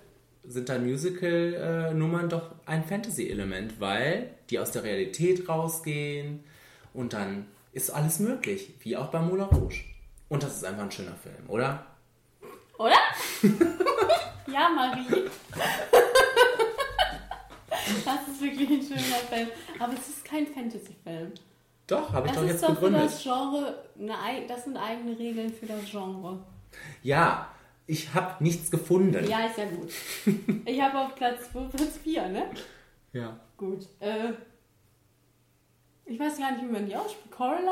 Speaker 1: sind da Musical-Nummern doch ein Fantasy-Element, weil die aus der Realität rausgehen und dann ist alles möglich, wie auch bei Moulin Rouge. Und das ist einfach ein schöner Film, oder?
Speaker 2: Oder? ja, Marie. das ist wirklich ein schöner Film. Aber es ist kein Fantasy-Film.
Speaker 1: Doch, habe ich
Speaker 2: Das
Speaker 1: doch
Speaker 2: ist
Speaker 1: jetzt
Speaker 2: doch für
Speaker 1: begründet.
Speaker 2: das Genre, eine, ei- das sind eigene Regeln für das Genre.
Speaker 1: Ja, ich habe nichts gefunden.
Speaker 2: Ja, ist ja gut. Ich habe auf Platz, wo- Platz 4, ne?
Speaker 1: Ja.
Speaker 2: Gut. Äh, ich weiß gar nicht, wie man die ausspricht. Coraline?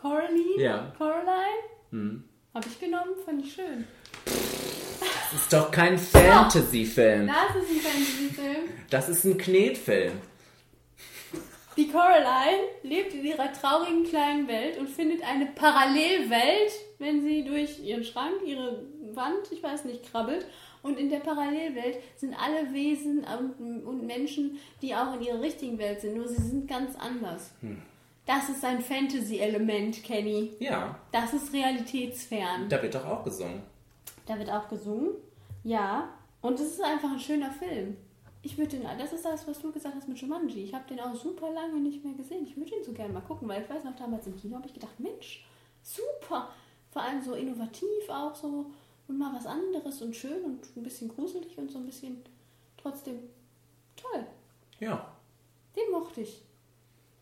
Speaker 2: Coraline?
Speaker 1: Ja.
Speaker 2: Coraline?
Speaker 1: Hm.
Speaker 2: Habe ich genommen, fand ich schön.
Speaker 1: Das ist doch kein Fantasy-Film.
Speaker 2: Das ist ein Fantasy-Film.
Speaker 1: Das ist ein Knetfilm.
Speaker 2: Die Coraline lebt in ihrer traurigen kleinen Welt und findet eine Parallelwelt, wenn sie durch ihren Schrank, ihre Wand, ich weiß nicht, krabbelt. Und in der Parallelwelt sind alle Wesen und, und Menschen, die auch in ihrer richtigen Welt sind, nur sie sind ganz anders.
Speaker 1: Hm.
Speaker 2: Das ist ein Fantasy-Element, Kenny.
Speaker 1: Ja,
Speaker 2: Das ist realitätsfern.
Speaker 1: da wird doch auch gesungen.
Speaker 2: Da wird auch gesungen. Ja. Und es ist einfach ein schöner Film. Ich würde den, das ist das, was du gesagt hast mit Jumanji. Ich habe den auch super lange nicht mehr gesehen. Ich würde ihn so gerne mal gucken, weil ich weiß noch, damals im Kino habe ich gedacht, Mensch, super. Vor allem so innovativ auch so und mal was anderes und schön und ein bisschen gruselig und so ein bisschen trotzdem toll.
Speaker 1: Ja,
Speaker 2: Den mochte ich.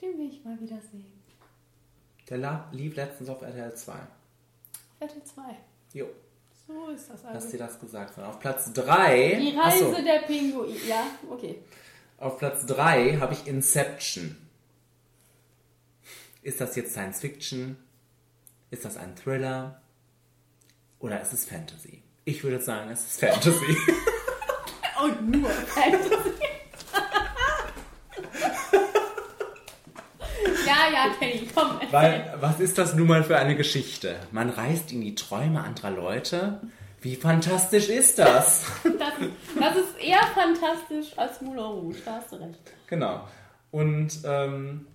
Speaker 2: Den will ich mal wieder sehen.
Speaker 1: der la- lief letztens auf RTL 2.
Speaker 2: Viertel 2.
Speaker 1: Jo,
Speaker 2: So ist das
Speaker 1: lass
Speaker 2: also.
Speaker 1: dir das gesagt sein. Auf Platz 3.
Speaker 2: Die Reise der Pinguine. Ja, okay.
Speaker 1: Auf Platz 3 habe ich Inception. Ist das jetzt Science Fiction? Ist das ein Thriller? Oder ist es Fantasy? Ich würde sagen, es ist Fantasy.
Speaker 2: Und nur Fantasy. ja, ja, Kenny, komm.
Speaker 1: Weil, was ist das nun mal für eine Geschichte? Man reist in die Träume anderer Leute? Wie fantastisch ist das?
Speaker 2: Das, das ist eher fantastisch als Moulin Rouge, da hast du recht.
Speaker 1: Genau. Und ähm,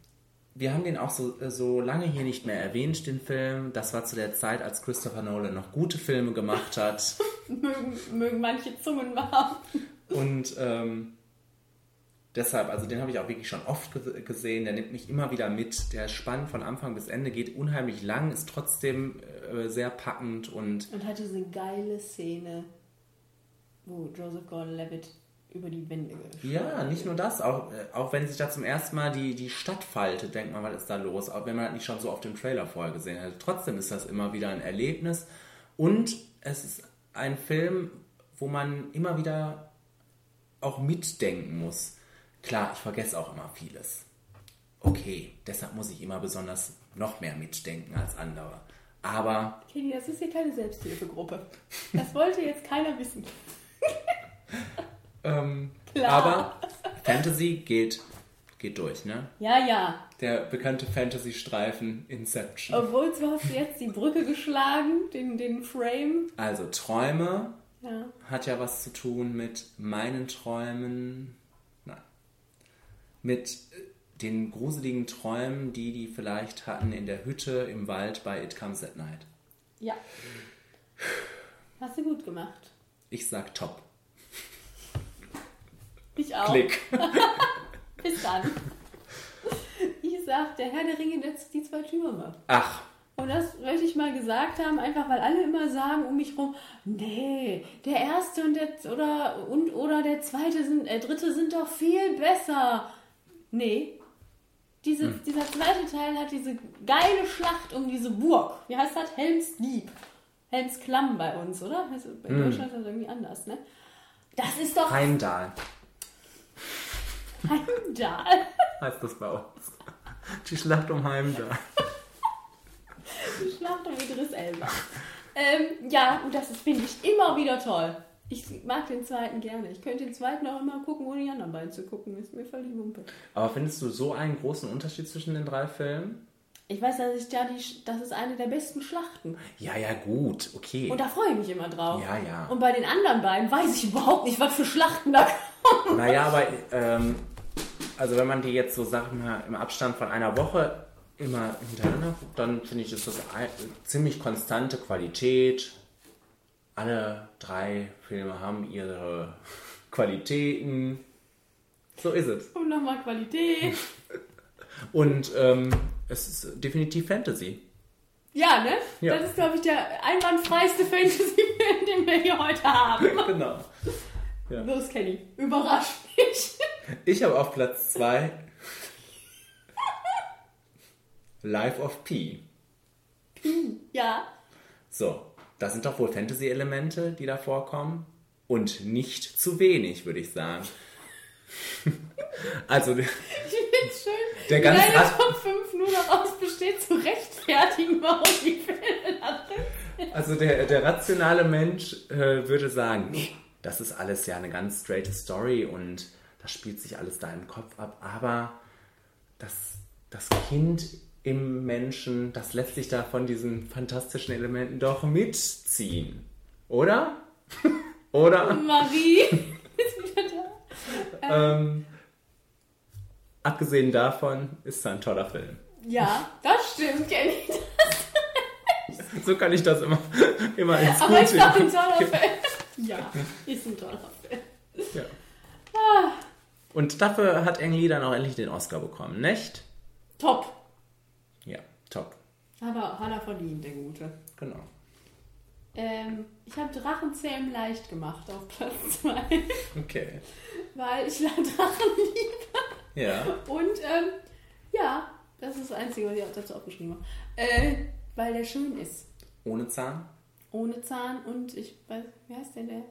Speaker 1: wir haben den auch so, so lange hier nicht mehr erwähnt, den Film. Das war zu der Zeit, als Christopher Nolan noch gute Filme gemacht hat.
Speaker 2: Mögen, mögen manche Zungen behaupten.
Speaker 1: Und ähm, deshalb, also den habe ich auch wirklich schon oft ge- gesehen. Der nimmt mich immer wieder mit. Der spannend von Anfang bis Ende, geht unheimlich lang, ist trotzdem äh, sehr packend und
Speaker 2: Und hat diese geile Szene, wo Joseph Gordon-Levitt über die Wände geschoben
Speaker 1: Ja, nicht nur das, auch, äh, auch wenn sich da zum ersten Mal die, die Stadt faltet, denkt man, was ist da los? Auch wenn man das nicht schon so auf dem Trailer vorher gesehen hat. Trotzdem ist das immer wieder ein Erlebnis. Und es ist ein Film, wo man immer wieder auch mitdenken muss. Klar, ich vergesse auch immer vieles. Okay, deshalb muss ich immer besonders noch mehr mitdenken als andere. Aber
Speaker 2: Kenny, das ist hier keine Selbsthilfegruppe. Das wollte jetzt keiner wissen.
Speaker 1: Ähm,
Speaker 2: Klar.
Speaker 1: aber Fantasy geht, geht durch, ne?
Speaker 2: Ja, ja.
Speaker 1: Der bekannte Fantasy-Streifen Inception.
Speaker 2: Obwohl, du hast jetzt die Brücke geschlagen, den, den Frame.
Speaker 1: Also Träume
Speaker 2: Ja.
Speaker 1: hat ja was zu tun mit meinen Träumen. Nein. Mit äh, den gruseligen Träumen, die die vielleicht hatten in der Hütte im Wald bei It Comes at Night.
Speaker 2: Ja. Hast du gut gemacht.
Speaker 1: Ich sag top.
Speaker 2: Ich auch.
Speaker 1: Klick.
Speaker 2: Bis dann. Ich sag, der Herr der Ringe, das die zwei Türme.
Speaker 1: Ach,
Speaker 2: Und das möchte ich mal gesagt haben, einfach weil alle immer sagen um mich rum, nee, der erste und der oder und oder der zweite sind, der dritte sind doch viel besser. Nee. Diese,
Speaker 1: Hm.
Speaker 2: Dieser zweite Teil hat diese geile Schlacht um diese Burg. Wie heißt das? Helms Dieb. Hans Klamm bei uns, oder? Also bei
Speaker 1: Hm.
Speaker 2: Deutschland ist das irgendwie anders, ne? Das ist doch
Speaker 1: Heimdall
Speaker 2: Heimdall.
Speaker 1: heißt das bei uns. Die Schlacht um Heimdall.
Speaker 2: Die Schlacht um Idris Elba. Ähm, ja, und das finde ich, immer wieder toll. Ich mag den zweiten gerne. Ich könnte den zweiten auch immer gucken, ohne die anderen beiden zu gucken. Ist mir völlig Wumpe.
Speaker 1: Aber findest du so einen großen Unterschied zwischen den drei Filmen?
Speaker 2: Ich weiß, dass ich da die, das ist eine der besten Schlachten.
Speaker 1: Ja, ja, gut, okay.
Speaker 2: Und da freue ich mich immer drauf.
Speaker 1: Ja, ja.
Speaker 2: Und bei den anderen beiden weiß ich überhaupt nicht, was für Schlachten da kommen.
Speaker 1: Naja, aber ähm, also wenn man die jetzt so Sachen mal im Abstand von einer Woche immer hintereinander guckt, dann finde ich, ist das ein, ziemlich konstante Qualität. Alle drei Filme haben ihre Qualitäten. So ist es.
Speaker 2: Und nochmal Qualität.
Speaker 1: Und ähm, es ist definitiv Fantasy.
Speaker 2: Ja, ne?
Speaker 1: Ja.
Speaker 2: Das ist, glaube ich, der einwandfreiste Fantasy-Film, den wir hier heute haben.
Speaker 1: Genau. Ja.
Speaker 2: Los, Kenny. Überrasch mich.
Speaker 1: Ich habe auf Platz 2 Life of Pi.
Speaker 2: Ja.
Speaker 1: So, das sind doch wohl Fantasy-Elemente, die da vorkommen. Und nicht zu wenig, würde ich sagen. also,
Speaker 2: Ich finde schön,
Speaker 1: Der ganze
Speaker 2: deine
Speaker 1: Ast-
Speaker 2: Top 5 nur daraus besteht, zu rechtfertigen, warum die Filme da drin
Speaker 1: also der, der rationale Mensch äh, würde sagen, das ist alles ja eine ganz straighte Story und das spielt sich alles da im Kopf ab. Aber das, das Kind im Menschen, das lässt sich da von diesen fantastischen Elementen doch mitziehen. Oder? Oder?
Speaker 2: Marie ist wieder da.
Speaker 1: Ähm, abgesehen davon ist es ein toller Film.
Speaker 2: Ja, das stimmt, Kenny.
Speaker 1: So kann ich das immer, immer ins
Speaker 2: Aber ist doch ein toller Film. Ja, ist ein toller Film.
Speaker 1: Ja.
Speaker 2: Ah,
Speaker 1: Und dafür hat Ang Lee dann auch endlich den Oscar bekommen, nicht?
Speaker 2: top.
Speaker 1: Ja, top.
Speaker 2: Hat er, hat er verdient, der Gute.
Speaker 1: Genau.
Speaker 2: Ähm, ich habe Drachenzähmen leicht gemacht auf Platz 2,
Speaker 1: Okay.
Speaker 2: weil ich Drachen liebe.
Speaker 1: Ja.
Speaker 2: Und ähm, ja, das ist das Einzige, was ich auch dazu aufgeschrieben habe. Äh, weil der schön ist.
Speaker 1: Ohne Zahn?
Speaker 2: Ohne Zahn und ich weiß, wie heißt der, der?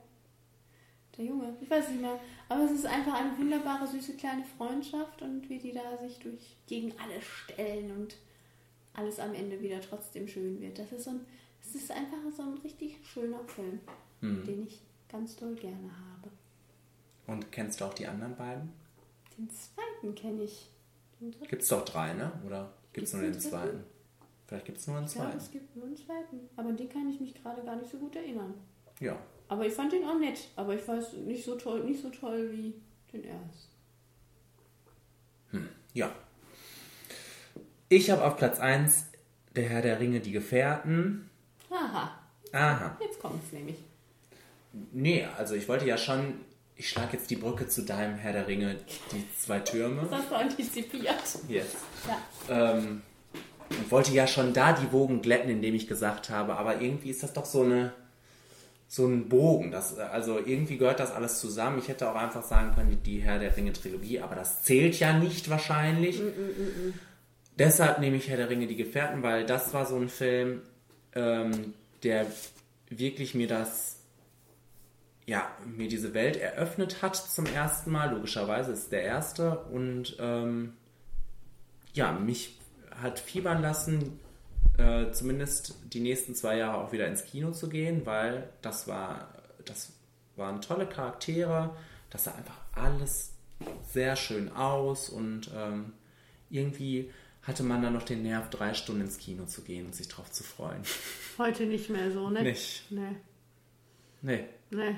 Speaker 2: Der Junge, ich weiß nicht mehr. Aber es ist einfach eine wunderbare, süße kleine Freundschaft und wie die da sich durch gegen alle stellen und alles am Ende wieder trotzdem schön wird. Das ist so ein, es ist einfach so ein richtig schöner Film,
Speaker 1: Hm.
Speaker 2: den ich ganz doll gerne habe.
Speaker 1: Und kennst du auch die anderen beiden?
Speaker 2: Den zweiten kenne ich. Den dritten-
Speaker 1: Gibt's doch drei, ne? Oder gibt's
Speaker 2: Gibt's
Speaker 1: nur den
Speaker 2: dritten?
Speaker 1: zweiten? Vielleicht gibt's nur einen
Speaker 2: Ich glaube,
Speaker 1: zweiten.
Speaker 2: es gibt nur einen zweiten. Aber den kann ich mich gerade gar nicht so gut erinnern.
Speaker 1: Ja.
Speaker 2: Aber ich fand den auch nett. Aber ich weiß nicht so toll, nicht so toll wie den ersten.
Speaker 1: Hm. Ja. Ich habe auf Platz 1 Der Herr der Ringe, die Gefährten.
Speaker 2: Haha.
Speaker 1: Aha.
Speaker 2: Jetzt kommt's nämlich.
Speaker 1: Nee, also ich wollte ja schon, ich schlage jetzt die Brücke zu deinem Herr der Ringe, die zwei Türme.
Speaker 2: Das hast du antizipiert.
Speaker 1: Yes.
Speaker 2: Ja.
Speaker 1: Ähm, und wollte ja schon da die Wogen glätten, indem ich gesagt habe, aber irgendwie ist das doch so eine so ein Bogen. Das, also irgendwie gehört das alles zusammen. Ich hätte auch einfach sagen können, die Herr der Ringe Trilogie, aber das zählt ja nicht wahrscheinlich. Deshalb nehme ich Herr der Ringe die Gefährten, weil das war so ein Film, ähm, der wirklich mir das, ja, mir diese Welt eröffnet hat zum ersten Mal. Logischerweise ist der erste. Und ähm, ja, mich hat fiebern lassen, äh, zumindest die nächsten zwei Jahre auch wieder ins Kino zu gehen, weil das war, das waren tolle Charaktere, das sah einfach alles sehr schön aus. Und ähm, irgendwie hatte man dann noch den Nerv, drei Stunden ins Kino zu gehen und sich drauf zu freuen.
Speaker 2: Heute nicht mehr so, ne?
Speaker 1: Nicht.
Speaker 2: Nee.
Speaker 1: Nee.
Speaker 2: Nee.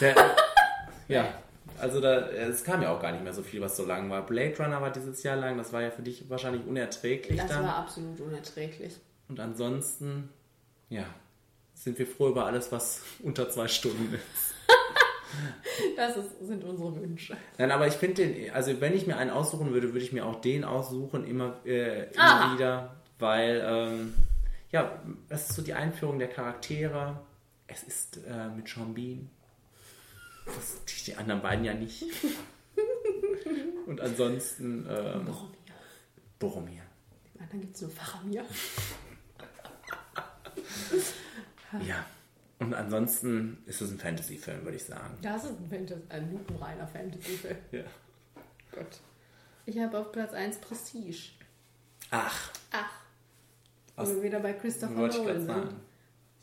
Speaker 1: Der, ja, also da, es kam ja auch gar nicht mehr so viel, was so lang war. Blade Runner war dieses Jahr lang, das war ja für dich wahrscheinlich unerträglich
Speaker 2: Das
Speaker 1: dann.
Speaker 2: war absolut unerträglich.
Speaker 1: Und ansonsten, ja, sind wir froh über alles, was unter zwei Stunden ist.
Speaker 2: Das ist, sind unsere Wünsche.
Speaker 1: Nein, aber ich finde den, also wenn ich mir einen aussuchen würde, würde ich mir auch den aussuchen, immer, äh, immer
Speaker 2: Ah.
Speaker 1: wieder, weil, ähm, ja, das ist so die Einführung der Charaktere. Es ist äh, mit Sean Bean. Das, die, die anderen beiden ja nicht. Und ansonsten, ähm,
Speaker 2: Boromir.
Speaker 1: Boromir.
Speaker 2: Im anderen gibt es nur Faramir.
Speaker 1: Ja. Und ansonsten ist es ein Fantasy-Film, würde ich sagen.
Speaker 2: Das ist ein, Fantasy, ein lupenreiner Fantasy-Film.
Speaker 1: Ja.
Speaker 2: Gott. Ich habe auf Platz 1 Prestige.
Speaker 1: Ach.
Speaker 2: Ach. Wo
Speaker 1: Aus-
Speaker 2: wir wieder bei Christopher Nolan sind.
Speaker 1: sagen.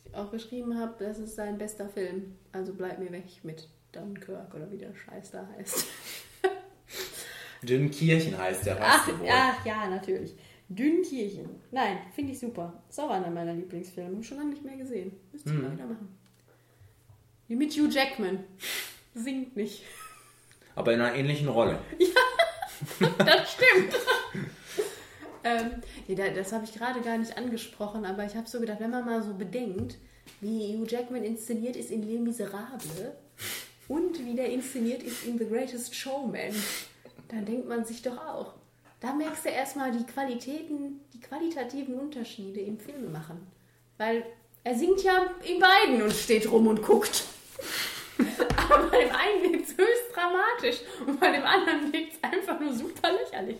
Speaker 2: Ich auch geschrieben habe, das ist sein bester Film. Also bleib mir weg mit Dunkirk oder wie der Scheiß da heißt.
Speaker 1: Dünnkirchen heißt der,
Speaker 2: Ach, ach ja, natürlich. Dünnkirchen. Nein, finde ich super. Ist auch einer meiner Lieblingsfilme. Hab schon lange nicht mehr gesehen. Müsste ich
Speaker 1: Hm.
Speaker 2: mal wieder machen. Wie mit Hugh Jackman. Singt nicht.
Speaker 1: Aber in einer ähnlichen Rolle.
Speaker 2: Das stimmt. ähm, nee, da- das habe ich gerade gar nicht angesprochen, aber ich habe so gedacht, wenn man mal so bedenkt, wie Hugh Jackman inszeniert ist in Les Miserables und wie der inszeniert ist in The Greatest Showman, dann denkt man sich doch auch. Da merkst du erstmal die Qualitäten, die qualitativen Unterschiede im Filmemachen. Weil er singt ja in beiden und steht rum und guckt. Aber bei dem einen wirkt es höchst dramatisch und bei dem anderen wirkt es einfach nur super lächerlich.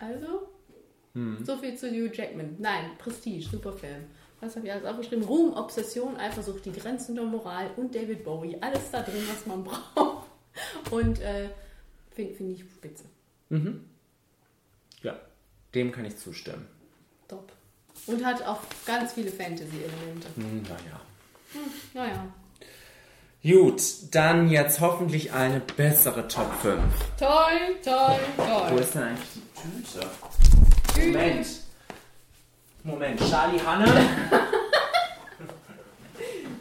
Speaker 2: Also,
Speaker 1: Hm.
Speaker 2: so viel zu Hugh Jackman. Nein, Prestige, super Film. Was habe ich alles aufgeschrieben? Ruhm, Obsession, Eifersucht, die Grenzen der Moral und David Bowie. Alles da drin, was man braucht. Und äh, finde find ich spitze.
Speaker 1: Mhm. Dem kann ich zustimmen.
Speaker 2: Top. Und hat auch ganz viele Fantasy-Elemente.
Speaker 1: Hm, naja.
Speaker 2: Hm, naja.
Speaker 1: Gut, dann jetzt hoffentlich eine bessere Top 5.
Speaker 2: Toll, toll, toll.
Speaker 1: Wo ist denn eigentlich die Tüte? Moment. Moment, Charlie Hanne.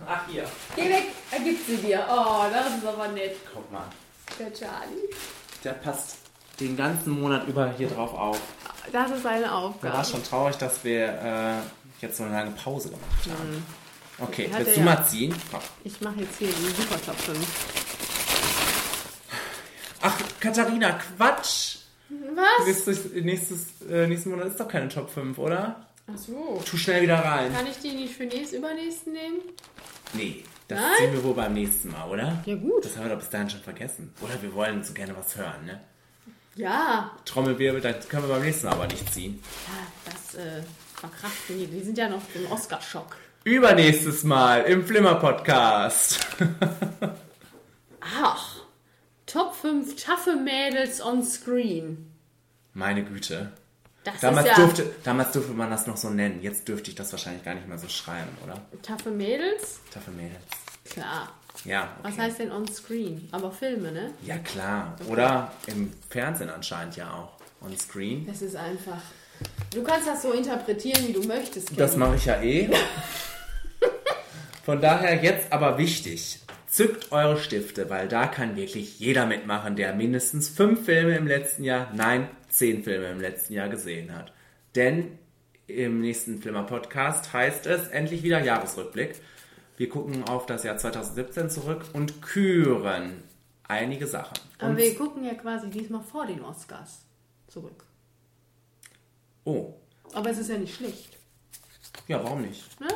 Speaker 1: Ach hier.
Speaker 2: Geh weg, er gibt sie dir. Oh, das ist aber nett.
Speaker 1: Guck mal.
Speaker 2: Der Charlie.
Speaker 1: Der passt den ganzen Monat über hier drauf auf.
Speaker 2: Das ist eine
Speaker 1: Mir war
Speaker 2: Aufgabe.
Speaker 1: schon traurig, dass wir äh, jetzt so eine lange Pause gemacht haben.
Speaker 2: Mhm.
Speaker 1: Okay,
Speaker 2: Hat
Speaker 1: willst du
Speaker 2: ja.
Speaker 1: mal ziehen? Komm.
Speaker 2: Ich mache jetzt hier die Super Top 5.
Speaker 1: Ach, Katharina, Quatsch!
Speaker 2: Was?
Speaker 1: Nächstes, nächstes, äh, nächsten Monat ist doch keine Top 5, oder?
Speaker 2: Ach so.
Speaker 1: Tu schnell wieder rein.
Speaker 2: Kann ich die nicht für nächsten, übernächsten nehmen?
Speaker 1: Nee, das
Speaker 2: Nein?
Speaker 1: ziehen wir wohl beim nächsten Mal, oder?
Speaker 2: Ja, gut.
Speaker 1: Das haben wir doch bis dahin schon vergessen. Oder wir wollen so gerne was hören, ne?
Speaker 2: Ja.
Speaker 1: Trommelwirbel, das können wir beim nächsten Mal aber nicht ziehen.
Speaker 2: Ja, das äh, verkraften die. Die sind ja noch im Oscar-Schock.
Speaker 1: Übernächstes Mal im Flimmer-Podcast.
Speaker 2: Ach. Top 5 taffe Mädels on Screen.
Speaker 1: Meine Güte.
Speaker 2: Das
Speaker 1: damals,
Speaker 2: ist ja
Speaker 1: durfte, damals durfte man das noch so nennen. Jetzt dürfte ich das wahrscheinlich gar nicht mehr so schreiben, oder?
Speaker 2: taffe Mädels?
Speaker 1: Taffe Mädels.
Speaker 2: Klar.
Speaker 1: Ja,
Speaker 2: Was
Speaker 1: okay.
Speaker 2: heißt denn on Screen? Aber Filme, ne?
Speaker 1: Ja, klar. Oder im Fernsehen anscheinend ja auch. On Screen.
Speaker 2: Das ist einfach. Du kannst das so interpretieren, wie du möchtest.
Speaker 1: Das
Speaker 2: Kenny.
Speaker 1: mache ich ja eh. Von daher jetzt aber wichtig. Zückt eure Stifte, weil da kann wirklich jeder mitmachen, der mindestens fünf Filme im letzten Jahr, nein, zehn Filme im letzten Jahr gesehen hat. Denn im nächsten Flimmer-Podcast heißt es endlich wieder Jahresrückblick. Wir gucken auf das Jahr 2017 zurück und küren einige Sachen.
Speaker 2: Aber
Speaker 1: Und-
Speaker 2: wir gucken ja quasi diesmal vor den Oscars zurück.
Speaker 1: oh,
Speaker 2: Aber es ist ja nicht schlecht.
Speaker 1: ja, warum nicht?
Speaker 2: Ne?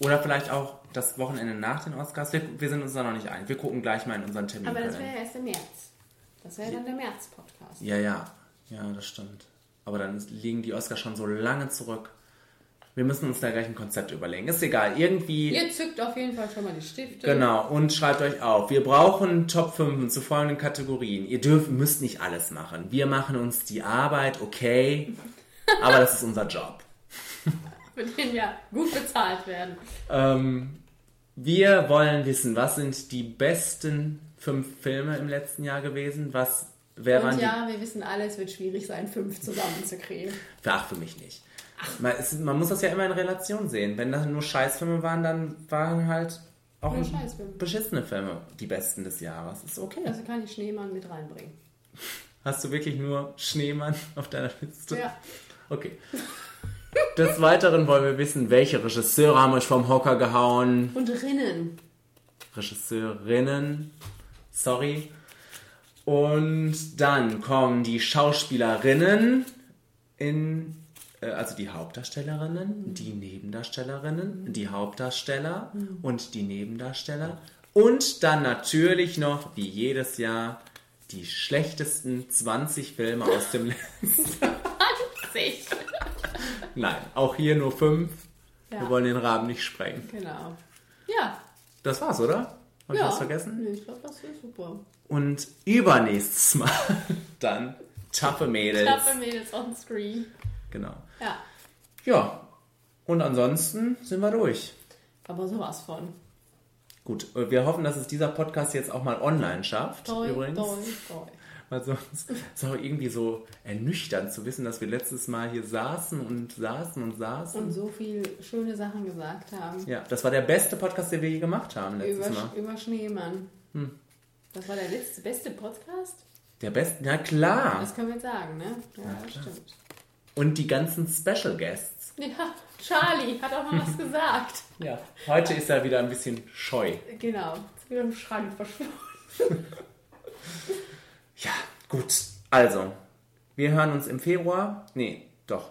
Speaker 1: Oder vielleicht auch das Wochenende nach den Oscars. Wir, wir sind uns da noch nicht einig. Wir gucken gleich mal in unseren Termin.
Speaker 2: Aber das wäre ja erst im März. Das wäre dann der März-Podcast.
Speaker 1: Ja, ja. Ja, das stimmt. Aber dann liegen die Oscars schon so lange zurück. Wir müssen uns da gleich ein Konzept überlegen. Ist egal. Irgendwie.
Speaker 2: Ihr zückt auf jeden Fall schon mal die Stifte.
Speaker 1: Genau, und schreibt euch auf. Wir brauchen Top 5 zu folgenden Kategorien. Ihr dürft, müsst nicht alles machen. Wir machen uns die Arbeit, okay. Aber das ist unser Job.
Speaker 2: Für den wir gut bezahlt werden.
Speaker 1: Ähm, wir wollen wissen, was sind die besten fünf Filme im letzten Jahr gewesen? Was, wer waren
Speaker 2: Und
Speaker 1: die?
Speaker 2: ja, wir wissen alle, es wird schwierig sein, fünf zusammenzukriegen.
Speaker 1: Ach, für mich nicht. Man, es, man muss das ja immer in Relation sehen. Wenn das nur Scheißfilme waren, dann waren halt auch
Speaker 2: Nur Scheißfilme.
Speaker 1: beschissene Filme die besten des Jahres. Ist okay.
Speaker 2: Also kann ich Schneemann mit reinbringen.
Speaker 1: Hast du wirklich nur Schneemann auf deiner Liste?
Speaker 2: Ja.
Speaker 1: Okay. Des Weiteren wollen wir wissen, welche Regisseure haben euch vom Hocker gehauen?
Speaker 2: Und Rinnen.
Speaker 1: Regisseurinnen. Sorry. Und dann kommen die Schauspielerinnen in, also die Hauptdarstellerinnen, die Nebendarstellerinnen, die Hauptdarsteller
Speaker 2: Mhm.
Speaker 1: und die Nebendarsteller. Und dann natürlich noch, wie jedes Jahr, die schlechtesten 20 Filme aus dem letzten
Speaker 2: 20.
Speaker 1: Nein, auch hier nur fünf.
Speaker 2: Ja.
Speaker 1: Wir wollen den Rahmen nicht sprengen.
Speaker 2: Genau. Ja.
Speaker 1: Das war's, oder? Ich
Speaker 2: ja.
Speaker 1: was vergessen?
Speaker 2: Nee, ich glaube, das ist super.
Speaker 1: Und übernächstes Mal dann taffe Mädels.
Speaker 2: Klappe Mädels on screen.
Speaker 1: Genau.
Speaker 2: Ja.
Speaker 1: Ja. Und ansonsten sind wir durch.
Speaker 2: Aber sowas von.
Speaker 1: Gut, wir hoffen, dass es dieser Podcast jetzt auch mal online schafft.
Speaker 2: Toi,
Speaker 1: übrigens.
Speaker 2: toi, toi.
Speaker 1: Weil sonst ist es auch irgendwie so ernüchternd zu wissen, dass wir letztes Mal hier saßen und saßen und saßen.
Speaker 2: Und so viel schöne Sachen gesagt haben.
Speaker 1: ja, das war der beste Podcast, den wir je gemacht haben letztes
Speaker 2: Über,
Speaker 1: Mal.
Speaker 2: über Schneemann.
Speaker 1: Hm.
Speaker 2: Das war der letzte, beste Podcast?
Speaker 1: Der beste, na klar.
Speaker 2: Das können wir jetzt sagen, ne? Ja,
Speaker 1: Ja,
Speaker 2: stimmt.
Speaker 1: Und die ganzen Special Guests.
Speaker 2: Ja, Charlie hat auch mal was gesagt.
Speaker 1: Ja, heute ist er wieder ein bisschen scheu.
Speaker 2: Genau. Ist wieder im Schrank verschwunden.
Speaker 1: Ja, gut. Also, wir hören uns im Februar. Nee, doch.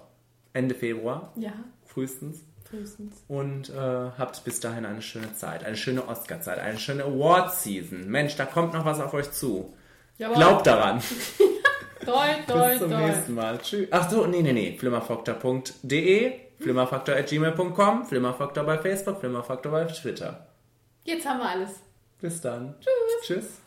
Speaker 1: Ende Februar.
Speaker 2: Ja.
Speaker 1: Frühestens.
Speaker 2: Frühestens.
Speaker 1: Und äh, habt bis dahin eine schöne Zeit. Eine schöne Oscar-Zeit. Eine schöne Award-Season. Mensch, da kommt noch was auf euch zu.
Speaker 2: Jawohl.
Speaker 1: Glaubt daran.
Speaker 2: Toi, toi,
Speaker 1: bis zum
Speaker 2: toi.
Speaker 1: nächsten Mal. Tschüss. Ach so, nee, nee, nee. flimmerfaktor.de flimmerfaktor.gmail.com Flimmerfaktor bei Facebook, Flimmerfaktor bei Twitter.
Speaker 2: Jetzt haben wir alles.
Speaker 1: Bis dann.
Speaker 2: Tschüss.
Speaker 1: Tschüss.